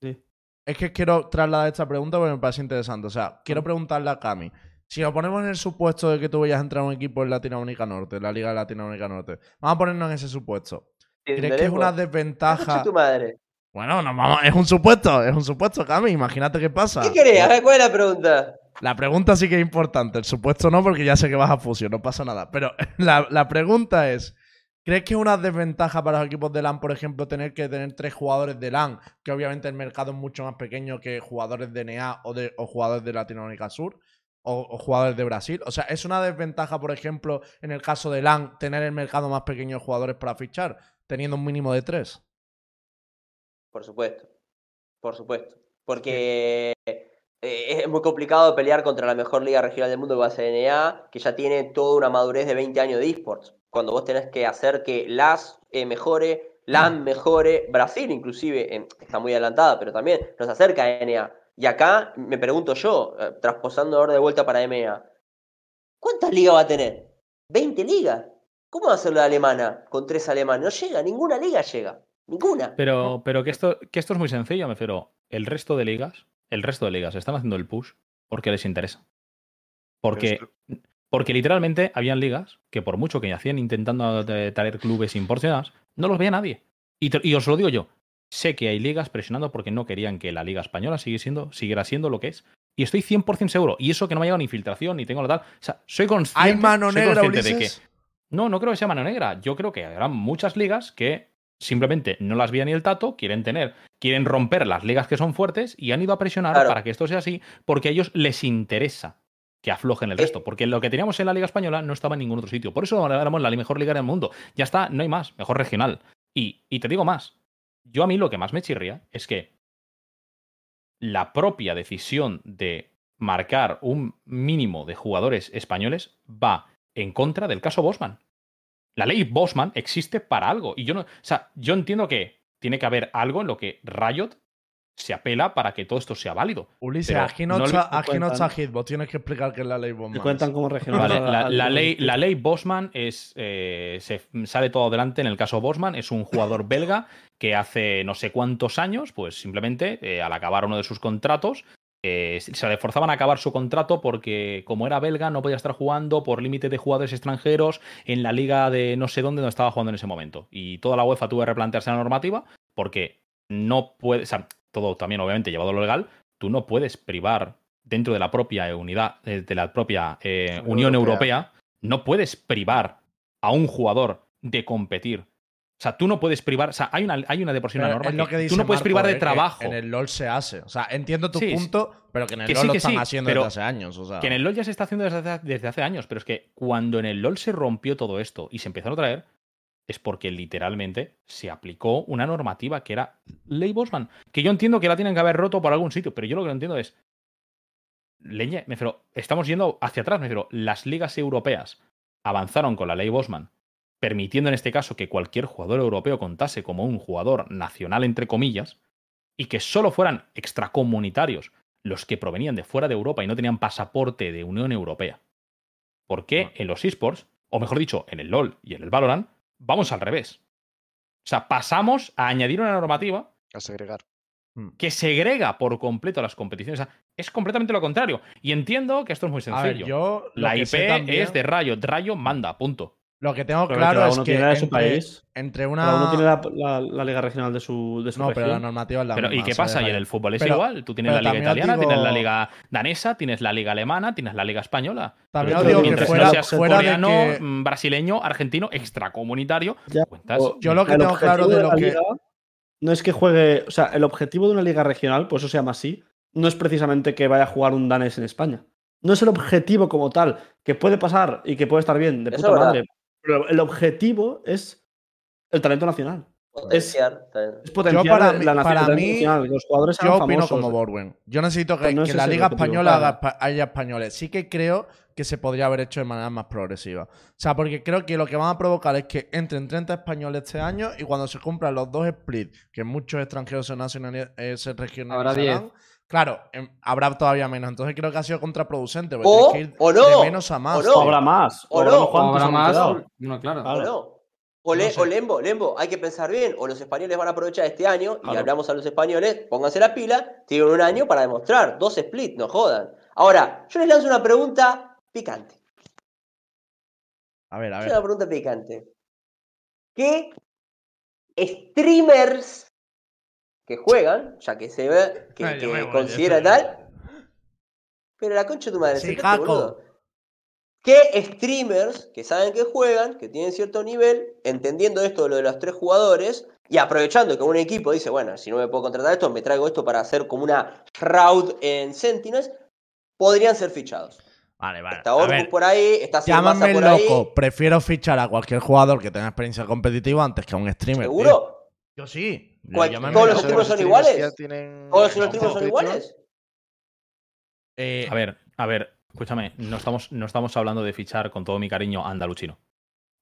sí. Es que quiero trasladar esta pregunta porque me parece interesante. O sea, quiero preguntarle a Cami. Si nos ponemos en el supuesto de que tú vayas a entrar a un equipo en Latinoamérica Norte, en la Liga de Latinoamérica Norte, vamos a ponernos en ese supuesto. ¿Crees que es una desventaja? tu madre. Bueno, no, vamos, es un supuesto, es un supuesto, Cami. Imagínate qué pasa. ¿Qué querés? A ver, ¿cuál es la pregunta? La pregunta sí que es importante. El supuesto no, porque ya sé que vas a fusión, no pasa nada. Pero la, la pregunta es: ¿crees que es una desventaja para los equipos de LAN, por ejemplo, tener que tener tres jugadores de LAN? Que obviamente el mercado es mucho más pequeño que jugadores de NA o, de, o jugadores de Latinoamérica Sur. O, o jugadores de Brasil. O sea, ¿es una desventaja, por ejemplo, en el caso de LAN, tener el mercado más pequeño de jugadores para fichar, teniendo un mínimo de tres? Por supuesto. Por supuesto. Porque eh, es muy complicado pelear contra la mejor liga regional del mundo que va a ser NA, que ya tiene toda una madurez de 20 años de esports. Cuando vos tenés que hacer que LAS eh, mejore, LAN mejore, Brasil inclusive eh, está muy adelantada, pero también nos acerca a NA. Y acá me pregunto yo, eh, trasposando ahora de vuelta para MA, ¿cuántas ligas va a tener? ¿20 ligas? ¿Cómo va a ser la alemana con tres alemanes? No llega, ninguna liga llega. Ninguna. Pero, pero que, esto, que esto es muy sencillo, me refiero. El resto de ligas, el resto de ligas están haciendo el push porque les interesa. Porque, porque literalmente habían ligas que por mucho que hacían intentando eh, traer clubes importados, no los veía nadie. Y, te- y os lo digo yo, sé que hay ligas presionando porque no querían que la liga española sigue siendo, siguiera siendo lo que es. Y estoy 100% seguro. Y eso que no me ha llegado ni infiltración ni tengo la tal. O sea, soy consciente, ¿Hay mano soy negra, consciente de que no, no creo que sea mano negra. Yo creo que habrá muchas ligas que simplemente no las veía ni el tato, quieren tener, quieren romper las ligas que son fuertes y han ido a presionar Claro. para que esto sea así, porque a ellos les interesa que aflojen el Eh. resto. Porque lo que teníamos en la Liga Española no estaba en ningún otro sitio. Por eso éramos la mejor liga del mundo. Ya está, no hay más, mejor regional. Y, y te digo más. Yo a mí lo que más me chirría es que la propia decisión de marcar un mínimo de jugadores españoles va en contra del caso Bosman. La ley Bosman existe para algo. Y yo no. O sea, yo entiendo que tiene que haber algo en lo que Riot se apela para que todo esto sea válido. Ulises, aquí no, no está, aquí no está Hitbox. Tienes que explicar qué es la ley Te Bowman. cuentan como. Vale, al- la, ley, la ley Bosman es. eh, se sale todo adelante en el caso Bosman. Es un jugador belga que hace no sé cuántos años, pues simplemente eh, al acabar uno de sus contratos. eh, se le forzaban a acabar su contrato porque, como era belga, no podía estar jugando por límite de jugadores extranjeros en la liga de no sé dónde donde estaba jugando en ese momento. Y toda la UEFA tuvo que replantearse la normativa porque no puede. O sea, todo también, obviamente, llevado a lo legal, tú no puedes privar dentro de la propia unidad, eh, de la propia eh, Unión Europea. Europea, no puedes privar a un jugador de competir. O sea, tú no puedes privar. O sea, hay una, hay una de por sí una Pero norma. es lo que que dice tú no puedes Marco, privar eh, de que trabajo. En el LOL se hace. O sea, entiendo tu Sí, punto, pero que en el Que LOL sí, lo están sí, haciendo desde hace años. O sea, Que en el LOL ya se está haciendo desde hace, desde hace años, pero es que cuando en el LOL se rompió todo esto y se empezaron a traer, es porque literalmente se aplicó una normativa que era Ley Bosman. Que yo entiendo que la tienen que haber roto por algún sitio, pero yo lo que no entiendo es. Leñe, me refiero, estamos yendo hacia atrás, me refiero, las ligas europeas avanzaron con la ley Bosman, permitiendo en este caso que cualquier jugador europeo contase como un jugador nacional, entre comillas, y que solo fueran extracomunitarios los que provenían de fuera de Europa y no tenían pasaporte de Unión Europea. ¿Por qué en los esports, o mejor dicho, en el LOL y en el Valorant, vamos al revés? O sea, pasamos a añadir una normativa A segregar. que segrega por completo las competiciones. O sea, es completamente lo contrario. Y entiendo que esto es muy ver, sencillo. yo. la IP también- es de Rayo. Rayo manda, punto. Lo que tengo Pero claro es que. su entre, país. entre una. Cada uno tiene la, la- la liga regional de su, de su No, pero la normativa es la Pero, ¿Y qué pasa? Y en el fútbol es Pero- igual. Tú tienes la liga italiana, tienes la liga danesa, tienes la liga alemana, tienes la liga española. También Pero digo que mientras fuera- no seas fuera de coreano, que- mm, brasileño, argentino, extracomunitario, Ya, cuentas. o- Yo lo que tengo claro de lo que- liga no es que juegue. O sea, el objetivo de una liga regional, pues eso se llama así, no es precisamente que vaya a jugar un danés en España. No es el objetivo como tal, que puede pasar y que puede estar bien, de puta verdad. Pero el objetivo es el talento nacional. Potenciar, bien. Es potenciar para la mí- para mí, nacional, los jugadores Yo opino famosos. como Borwen. Yo necesito que, no que la es Liga Española claro. haga haya españoles. Sí que creo que se podría haber hecho de manera más progresiva. O sea, porque creo que lo que van a provocar es que entren 30 españoles este año y cuando se cumplan los dos splits, que muchos extranjeros se, nacionali- eh, se regionalizarán, claro, em, habrá todavía menos. Entonces creo que ha sido contraproducente. O- que ir o no, de menos a más. o O no. habrá más. O no. O cuantos habrá más. quedado. No, claro. Claro. ¿O no? O, le- No sé. o Lembo, Lembo, hay que pensar bien. O los españoles van a aprovechar este año, y Claro. hablamos a los españoles, pónganse la pila, tienen un año para demostrar. Dos split, no jodan. Ahora, yo les lanzo una pregunta picante. A ver, a Es ver. una pregunta picante. ¿Qué streamers que juegan, ya que se ve, que, Ay, que considera tal, Pero la concha de tu madre, Sí, boludo. ¿Qué streamers que saben que juegan, que tienen cierto nivel, entendiendo esto de lo de los tres jugadores y aprovechando que un equipo dice, bueno, si no me puedo contratar esto, me traigo esto para hacer como una fraud en Sentinels, podrían ser fichados? Vale, vale. Está A Orcus ver, por ahí, está llámame por ahí. loco. Prefiero fichar a cualquier jugador que tenga experiencia competitiva antes que a un streamer. tío. ¿Seguro? Yo sí. Todos los streamers son iguales. tienen ¿Todos los son iguales? Eh, A ver, a ver, escúchame, no estamos, no estamos hablando de fichar con todo mi cariño a Andaluchino.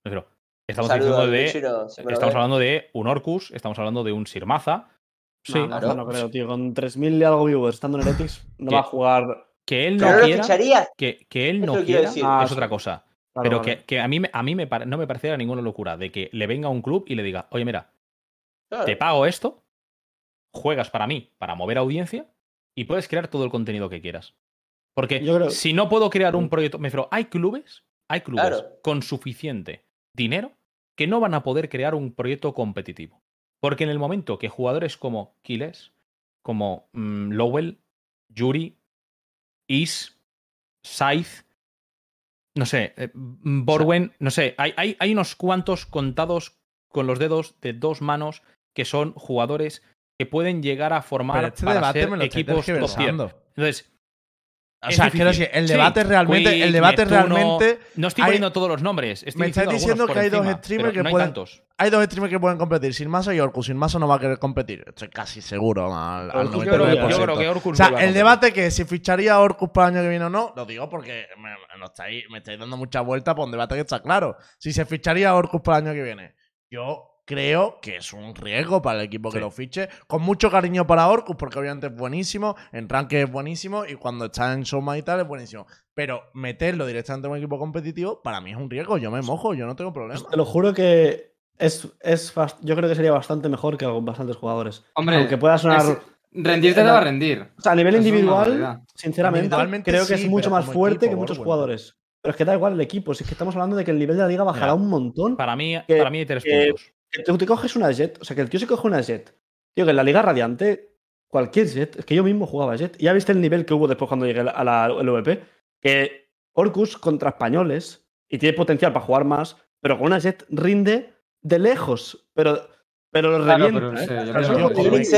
Pero estamos Saludos diciendo de. Estamos hablando de un Orcus, estamos hablando de un Sirmaza. Sí, No, claro. no creo, tío. Con 3.000 y algo viewers estando en Heretics, no va a jugar. que él no quiera. Que, que él no quiera decir. Ah, es otra cosa. Claro, Pero vale. que, que a mí, me- a mí me no me pareciera ninguna locura de que le venga a un club y le diga, oye, mira, Claro. te pago esto, juegas para mí, para mover audiencia, y puedes crear todo el contenido que quieras. Porque creo- si no puedo crear un proyecto, me refiero, hay clubes, hay clubes Claro. con suficiente dinero que no van a poder crear un proyecto competitivo. Porque en el momento que jugadores como Kiles, como mm, Lowell, Yuri, Is, Scythe, no sé, eh, mm, Borwen, no sé, hay, hay, hay unos cuantos contados con los dedos de dos manos que son jugadores que pueden llegar a formar este para debate ser me lo equipos top. Entonces, O Es sea, difícil. quiero decir, el Sí, debate realmente, Quick, el debate Neptuno, realmente, no estoy hay- poniendo todos los nombres. Estoy Me estáis diciendo que hay dos streamers que no pueden- hay dos streamers que pueden competir, Sin Masa y Orcus. Sin Masa no va a querer competir. Estoy casi seguro al, al Yo creo, 99%. yo creo que Orcus O sea, el debate que si ficharía a Orcus para el año que viene o no, lo digo porque me, me estáis, me estáis dando mucha vuelta por un debate que está claro. Si se ficharía a Orcus para el año que viene, yo creo que es un riesgo para el equipo que lo fiche. Con mucho cariño para Orcus, porque obviamente es buenísimo, en ranking es buenísimo y cuando está en Soma y tal es buenísimo. Pero meterlo directamente en un equipo competitivo, para mí es un riesgo. Yo me mojo, yo no tengo problema. Te lo juro que es, es yo creo que sería bastante mejor que con bastantes jugadores. Hombre, Aunque pueda sonar. es- rendirte te va a rendir. O sea, a nivel individual, sinceramente, creo que sí, es mucho más fuerte equipo, que muchos jugadores. Pero es que da igual el equipo. Si es que estamos hablando de que el nivel de la liga bajará Mira, un montón. Para mí, que- para mí hay tres que- puntos. Que tú te coges una Jet. O sea, que el tío se coge una Jet. Tío, que en la liga radiante, cualquier Jet. Es que yo mismo jugaba Jet. Y ya viste el nivel que hubo después cuando llegué a la LVP. Que Orcus contra españoles. Y tiene potencial para jugar más. Pero con una Jet rinde de lejos. Pero, pero lo Claro, revienta. pero ¿eh? sí,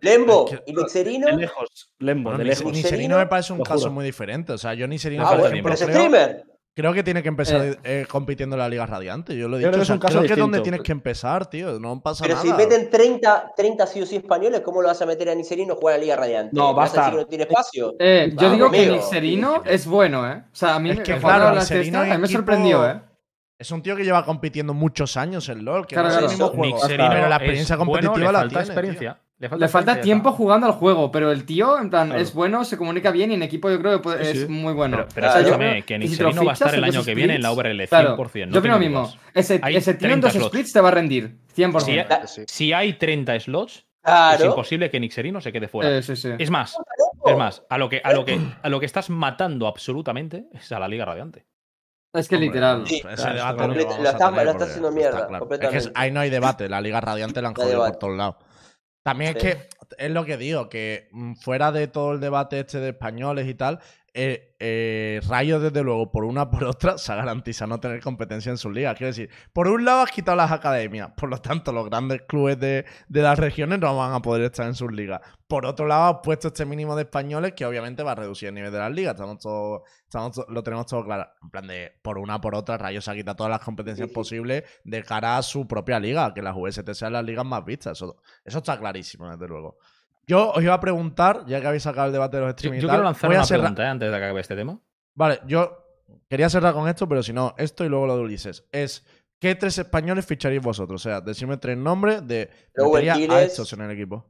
Lembo y Luxerino. de lejos. Lembo, Bueno, de ni, lejos. me parece un caso muy diferente. O sea, yo ni Serino, Ah, por bueno, ejemplo, pero es creo, streamer. Creo que tiene que empezar Eh. eh, compitiendo en la Liga Radiante. Yo lo he Creo dicho. que o es sea, un caso creo que es donde tienes que empezar, tío. No pasa Pero nada. si meten 30, 30 sí o sí españoles, ¿cómo lo vas a meter a Nicerino a jugar a la Liga Radiante? No, ¿Me vas a decir basta. que no tiene espacio? Eh, yo Vamos, digo que amigo. Nixerino es bueno, ¿eh? O sea, a mí Es me- que, cuando claro, hablaste de Nixerino esto, a mí me equipo- sorprendió, ¿eh? Es un tío que lleva compitiendo muchos años en LoL. Que Claro, no es el claro. mismo juego. Nixerino pero la experiencia bueno, competitiva le la falta tiene. experiencia. tío. Le falta tiempo está. jugando al juego, pero el tío, en plan, Claro. es bueno, se comunica bien y en equipo yo creo que puede- Sí, es muy bueno. Pero, pero Claro. escúchame, que si Nixerino va a estar el año que viene en la URL, 100%. Claro, no yo opino lo mismo. Ese, Hay ese tío en 30 dos slots. splits te va a rendir, 100%. Si, Sí. si hay 30 slots, es imposible que Nixerino se quede fuera. Eh, sí, sí. Es más, es más, a lo que, a lo que, a lo que estás matando absolutamente es a la Liga Radiante. Es que Hombre, literal. Sí, ese claro, debate está lo Lo lo haciendo está mierda. Es que ahí no hay debate. La Liga Radiante la han hay jodido por todos lados. También Sí. es que es lo que digo, que mm, fuera de todo el debate este de españoles y tal, eh, eh, Rayo, desde luego, por una por otra, se garantiza no tener competencia en sus ligas. Quiero decir, por un lado has quitado las academias, por lo tanto, los grandes clubes de, de las regiones no van a poder estar en sus ligas. Por otro lado, has puesto este mínimo de españoles que obviamente va a reducir el nivel de las ligas. Estamos todos, estamos lo tenemos todo claro. En plan de, por una por otra, Rayo se ha quitado todas las competencias Sí, sí. posibles de cara a su propia liga, que las VST sean las ligas más vistas. Eso, eso está clarísimo, desde luego. Yo os iba a preguntar, ya que habéis sacado el debate de los Yo, streaming yo tal, quiero lanzar voy a una cerrar- pregunta eh, antes de que acabe este tema. Vale, yo quería cerrar con esto, pero si no, esto y luego lo de Ulises. Es, ¿qué tres españoles ficharíais vosotros? O sea, decirme tres nombres de... Lowell estos en el equipo.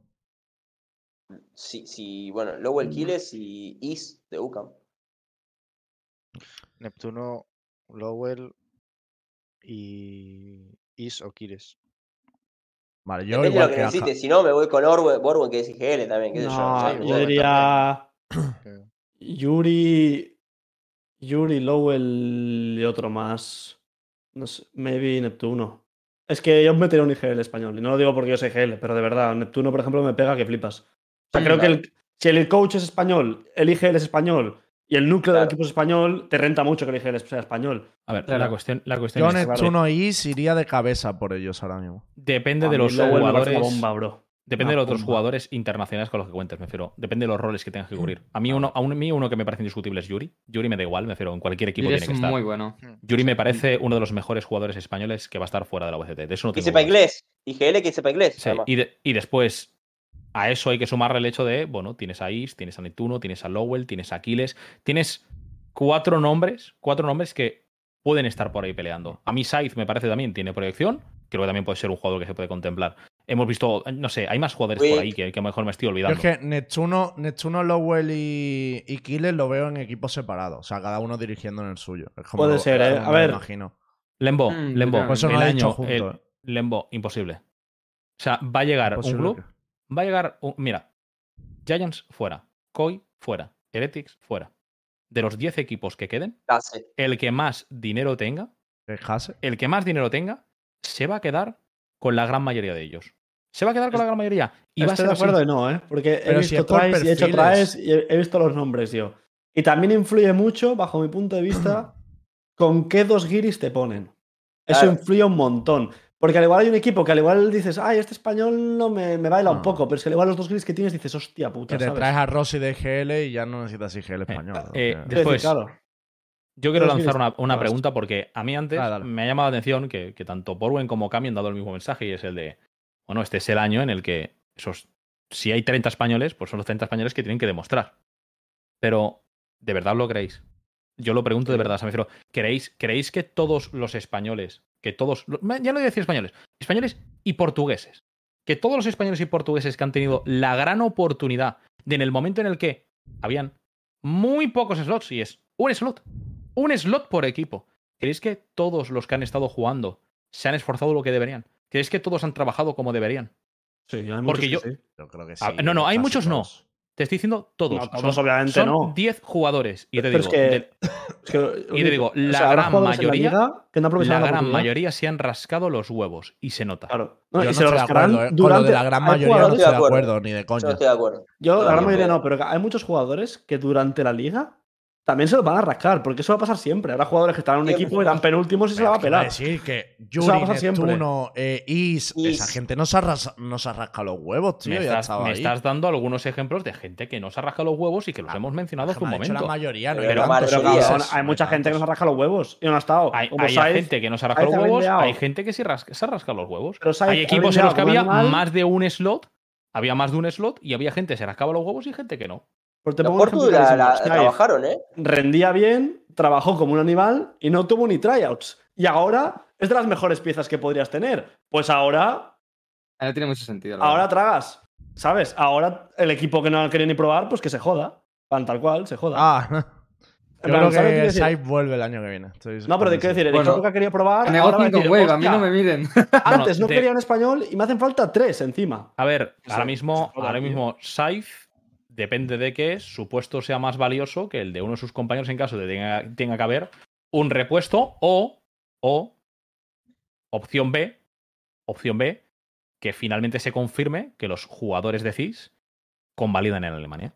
Sí, sí, bueno, Lowell Kiles y Is de UCAM. Neptuno, Lowell y Is o Kires. Vale, yo Depende de lo igual que que Aja. necesites. Si no, me voy con Orwe- Borwen, que es IGL también, qué sé yo. No, sí, yo Borwen diría Yuri, Yuri, Lowell y otro más. No sé, maybe Neptuno. Es que yo metería un IGL español. Y no lo digo porque yo soy IGL, pero de verdad, Neptuno, por ejemplo, me pega que flipas. O sea, Sí, creo que el, si el coach es español, el IGL es español y el núcleo del Claro. equipo es español, te renta mucho que el IGL sea español. A ver, Claro. la cuestión, la cuestión Yo es, Neptuno Is iría de cabeza por ellos ahora mismo. depende A de los jugadores. una bomba, bro. Depende de los otros jugadores internacionales con los que cuentes, me refiero. Depende de los roles que tengas que cubrir. A mí uno, a un- a mí uno que me parece indiscutible es Yuri. Yuri me da igual, me refiero, en cualquier equipo Yuri tiene que es estar. muy bueno. Yuri me parece uno de los mejores jugadores españoles que va a estar fuera de la VCT. De eso no Que tengo sepa dudas. inglés. IGL que sepa inglés. Sí, además. y, de- y después a eso hay que sumarle el hecho de, bueno, tienes a Is, tienes a Neptuno, tienes a Lowell, tienes a Aquiles, tienes cuatro nombres, cuatro nombres que pueden estar por ahí peleando. A mí Scythe me parece también tiene proyección, creo que también puede ser un jugador que se puede contemplar. Hemos visto, no sé, hay más jugadores por ahí que, que a lo mejor me estoy Yo olvidando. es que Neptuno, Neptuno Lowell y, y Killer lo veo en equipos separados. O sea, cada uno dirigiendo en el suyo. Es como Puede lo- ser, ¿eh? A ver. imagino. Lembo, Mm, Lembo, el año, junto, el- eh. Lembo, imposible. O sea, va a llegar un club, que- va a llegar, un- mira, Giants fuera, Koi fuera, Heretics fuera. De los 10 equipos que queden, Casi. el que más dinero tenga, Hase. el que más dinero tenga, se va a quedar con la gran mayoría de ellos. Se va a quedar con la gran mayoría. Y va a Estoy ser de así. acuerdo y no, ¿eh? Porque he Pero si visto tries y he hecho tries y he, he visto los nombres, yo. Y también influye mucho, bajo mi punto de vista, con qué dos guiris te ponen. Eso Claro. influye un montón. Porque al igual hay un equipo que al igual dices, ay, este español no me, me baila un poco, pero es que al igual los dos guiris que tienes dices, hostia puta, Que te ¿sabes? traes a Rossi de GL y ya no necesitas IGL español. eh, ¿no? eh, decir, después, claro. Yo quiero lanzar una, una pregunta porque a mí antes Dale, dale. me ha llamado la atención que, que tanto Borwen como Cami han dado el mismo mensaje y es el de, bueno, este es el año en el que esos, si hay 30 españoles, pues son los 30 españoles que tienen que demostrar. Pero, ¿de verdad lo creéis? Yo lo pregunto de verdad, o sea, me refiero, ¿creéis, ¿creéis que todos los españoles, que todos, ya no voy a decir españoles, españoles y portugueses, que todos los españoles y portugueses que han tenido la gran oportunidad de en el momento en el que habían muy pocos slots, y es un slot, un slot por equipo, ¿creéis que todos los que han estado jugando se han esforzado lo que deberían? ¿Creéis que todos han trabajado como deberían? Sí, hay muchos Porque que yo- sí. Yo creo que sí. Ah, no, no, hay casi muchos no. Te estoy diciendo todos. No, todos son, obviamente son no. 10 jugadores. Y te Pero digo, es que- del- Es que, Y te digo, o la sea, gran la mayoría- liga que no aprovechan la gran mayoría se han rascado los huevos y se nota. Claro. No, Yo y no se lo estoy de rascarán acuerdo, eh. Con lo durante- de la gran mayoría no estoy de acuerdo. acuerdo, ni de Yo coña. no estoy de acuerdo. Yo, la gran mayoría no, pero hay muchos jugadores que durante la liga también se lo van a rascar, porque eso va a pasar siempre. Habrá jugadores que están en un equipo y dan penúltimos y se la va a Pero ¿qué va pelar. decir que Yuri. Neptuno, eh, Is, Is. esa gente no se, ha ras- no se ha rascado los huevos, tío. me ya estás, me dando algunos ejemplos de gente que no se ha rascado los huevos y que los hemos mencionado hace un momento. la mayoría, no Pero hay. Pero hay no mucha gente que nos ha rascado los huevos y no ha estado. Hay, Como hay Sainz, gente que no se ha rascado Sainz los ha huevos, hay gente que sí ras- se ha rascado los huevos. Pero Hay ha equipos en los que había más de un slot, había más de un slot y había gente que se rascaba los huevos y gente que no. Pues te pongo un la, trabajaron, ¿eh? rendía bien, trabajó como un animal y no tuvo ni tryouts. Y ahora es de las mejores piezas que podrías tener. Pues ahora, no tiene mucho sentido. la ahora verdad. tragas. ¿Sabes? Ahora el equipo que no han querido ni probar, pues que se joda. Van tal cual, se joda. Ah, yo plan, creo ¿sabes qué que quiero decir? Sai vuelve el año que viene. Estoy No, pero de qué decir, el Bueno, equipo que ha querido probar. Negocien con Wave, a mí no "Hostia, me miren. Antes no de- querían español y me hacen falta tres encima. A ver, ahora mismo, ahora mismo Saif depende de que su puesto sea más valioso que el de uno de sus compañeros en caso de tenga, tenga que haber un repuesto o, o opción B, opción B, que finalmente se confirme que los jugadores de CIS convalidan en Alemania.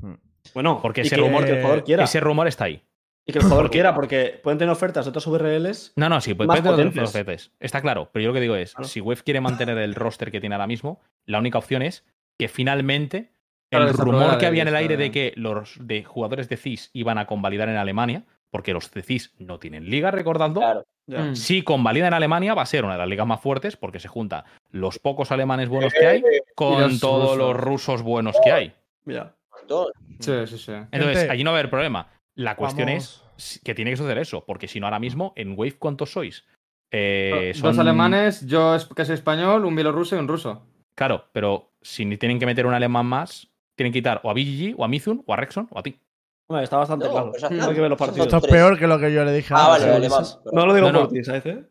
Hmm. Bueno, Porque ese que, rumor- que el jugador quiera. Ese rumor está ahí. Y que el jugador quiera, porque pueden tener ofertas de otras VRLs. No, no, sí, puede Más puede tener CTs. Está claro, pero yo lo que digo es, Claro. si Wave quiere mantener el roster que tiene ahora mismo, la única opción es que finalmente el rumor que había en el aire de eh. que los de jugadores de CIS iban a convalidar en Alemania, porque los de CIS no tienen liga, recordando, Claro. Mm. si convalida en Alemania va a ser una de las ligas más fuertes porque se junta los pocos alemanes buenos que hay con los todos los rusos. buenos que hay. Mira. Todo. Sí, sí, sí. Entonces, Gente, allí no va a haber problema. La cuestión Vamos. es que tiene que suceder eso, porque si no, ahora mismo en Wave, ¿cuántos sois? Eh, Dos alemanes, yo que soy español, un bielorruso y un ruso. Claro, pero si ni tienen que meter un alemán más, tienen que quitar o a BGG, o a Mizun, o a Rexon, o a ti. Hombre, está bastante No, claro. pues No hay que ver los Esos son partidos. Esto es peor que lo que yo le dije Ah, vale, ¿eh, alemán. Ulises? perdón, No lo digo No, no. por ti, ¿sabes? eh?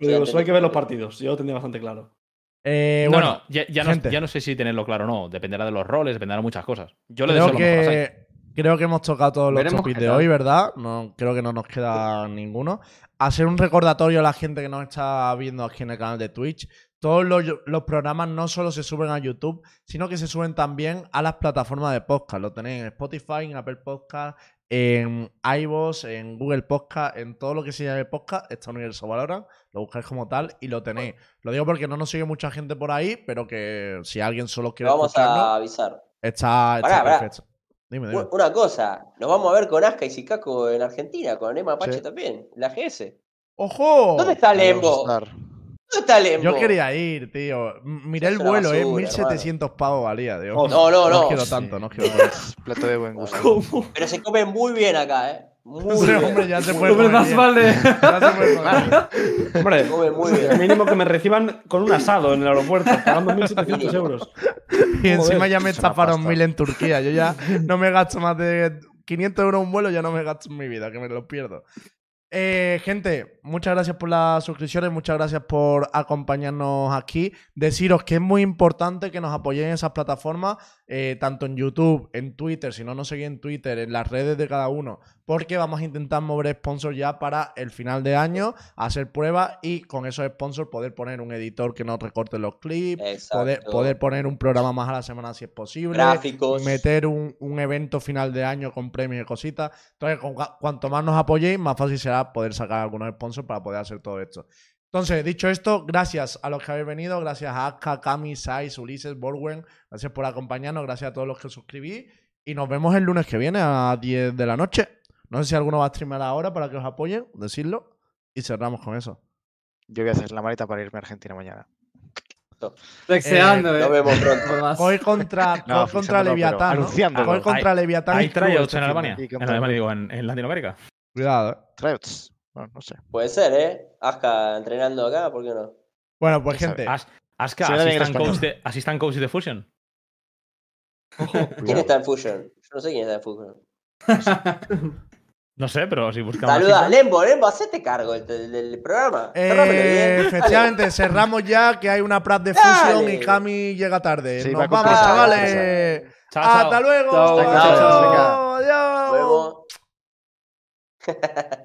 digo, solo hay que ver los partidos. Yo lo tenía bastante claro. Eh, no, bueno, no, ya, ya no, gente. ya no sé si tenerlo claro o no. Dependerá de los roles, dependerá de muchas cosas. Yo le creo deseo lo mejor a Sainz. que, creo que hemos tocado todos los Veremos topics de hoy, ¿verdad? No, creo que no nos queda ninguno. Hacer un recordatorio a la gente que nos está viendo aquí en el canal de Twitch. Todos los, los programas no solo se suben a YouTube, sino que se suben también a las plataformas de podcast. Lo tenéis en Spotify, en Apple Podcast, en iVoox, en Google Podcast, en todo lo que se llame podcast, está Universo Valorant, lo buscáis como tal y lo tenéis. Lo digo porque no nos sigue mucha gente por ahí, pero que si alguien solo quiere Lo vamos a avisar. está, está Pará, pará. perfecto. Dime, dime. Una cosa, nos vamos a ver con Aska y Sikaku en Argentina, con Emma Apache Sí. también, la GS. ¡Ojo! ¿Dónde está Ahí vamos a Lembo? Estar. ¿Dónde está Lembo? Yo quería ir, tío. Miré el vuelo, eh. basura, 1700 pavos valía, tío. Oh, No, no, No os no. quiero tanto, no os quiero tanto. Es plato de buen gusto. ¿Cómo? Pero se come muy bien acá, ¿eh? Muy Sí, bien. hombre, ya se puede Hombre, más vale. Ya se puede comer bien. Hombre, muy bien. mínimo que me reciban con un asado en el aeropuerto, pagando 1.700 euros. Y encima ya me estafaron pasta. mil en Turquía. Yo ya no me gasto más de 500 euros un vuelo, ya no me gasto en mi vida, que me lo pierdo. Eh, gente, muchas gracias por las suscripciones, muchas gracias por acompañarnos aquí. Deciros que es muy importante que nos apoyéis en esas plataformas, eh, tanto en YouTube, en Twitter, si no nos seguís en Twitter, en las redes de cada uno, porque vamos a intentar mover sponsors ya para el final de año, hacer pruebas y con esos sponsors poder poner un editor que nos recorte los clips, poder, poder poner un programa más a la semana si es posible, Gráficos. meter un, un evento final de año con premios y cositas. Entonces, con cuanto más nos apoyéis, más fácil será poder sacar algunos sponsors para poder hacer todo esto. Entonces, dicho esto, gracias a los que habéis venido, gracias a Aska, Cami, Sais, Ulises, Borwen, gracias por acompañarnos, gracias a todos los que os suscribís y nos vemos el lunes que viene a 10 de la noche. No sé si alguno va a streamar ahora para que os apoyen, decirlo y cerramos con eso. Yo voy a hacer la maleta para irme a Argentina mañana. Flexeando, eh. Nos vemos pronto. Hoy contra, No, hoy contra no, Leviatán, ¿no? anunciándolo. Hoy contra Leviatán. ¿Hay tryouts este en Alemania? Y En Alemania, digo, en, en Latinoamérica. Cuidado, eh. Tryouts. Bueno, no sé. Puede ser, ¿eh? Aska entrenando acá, ¿por qué no? Bueno, pues ¿Quién sabe? gente, As- Aska, assistant coach, de, assistant coach de Fusion. ¿Quién está en Fusion? Yo no sé quién está en Fusion. No sé, pero si buscamos. Saluda, assistant- Lembo, Lembo, hacete cargo del, programa. Eh, bien. efectivamente, cerramos ya que hay una prat de Dale. fusión y Cami llega tarde. Sí, Nos vamos, chavales. Chao, chao. Hasta luego. Chao, Adiós. Nos vemos.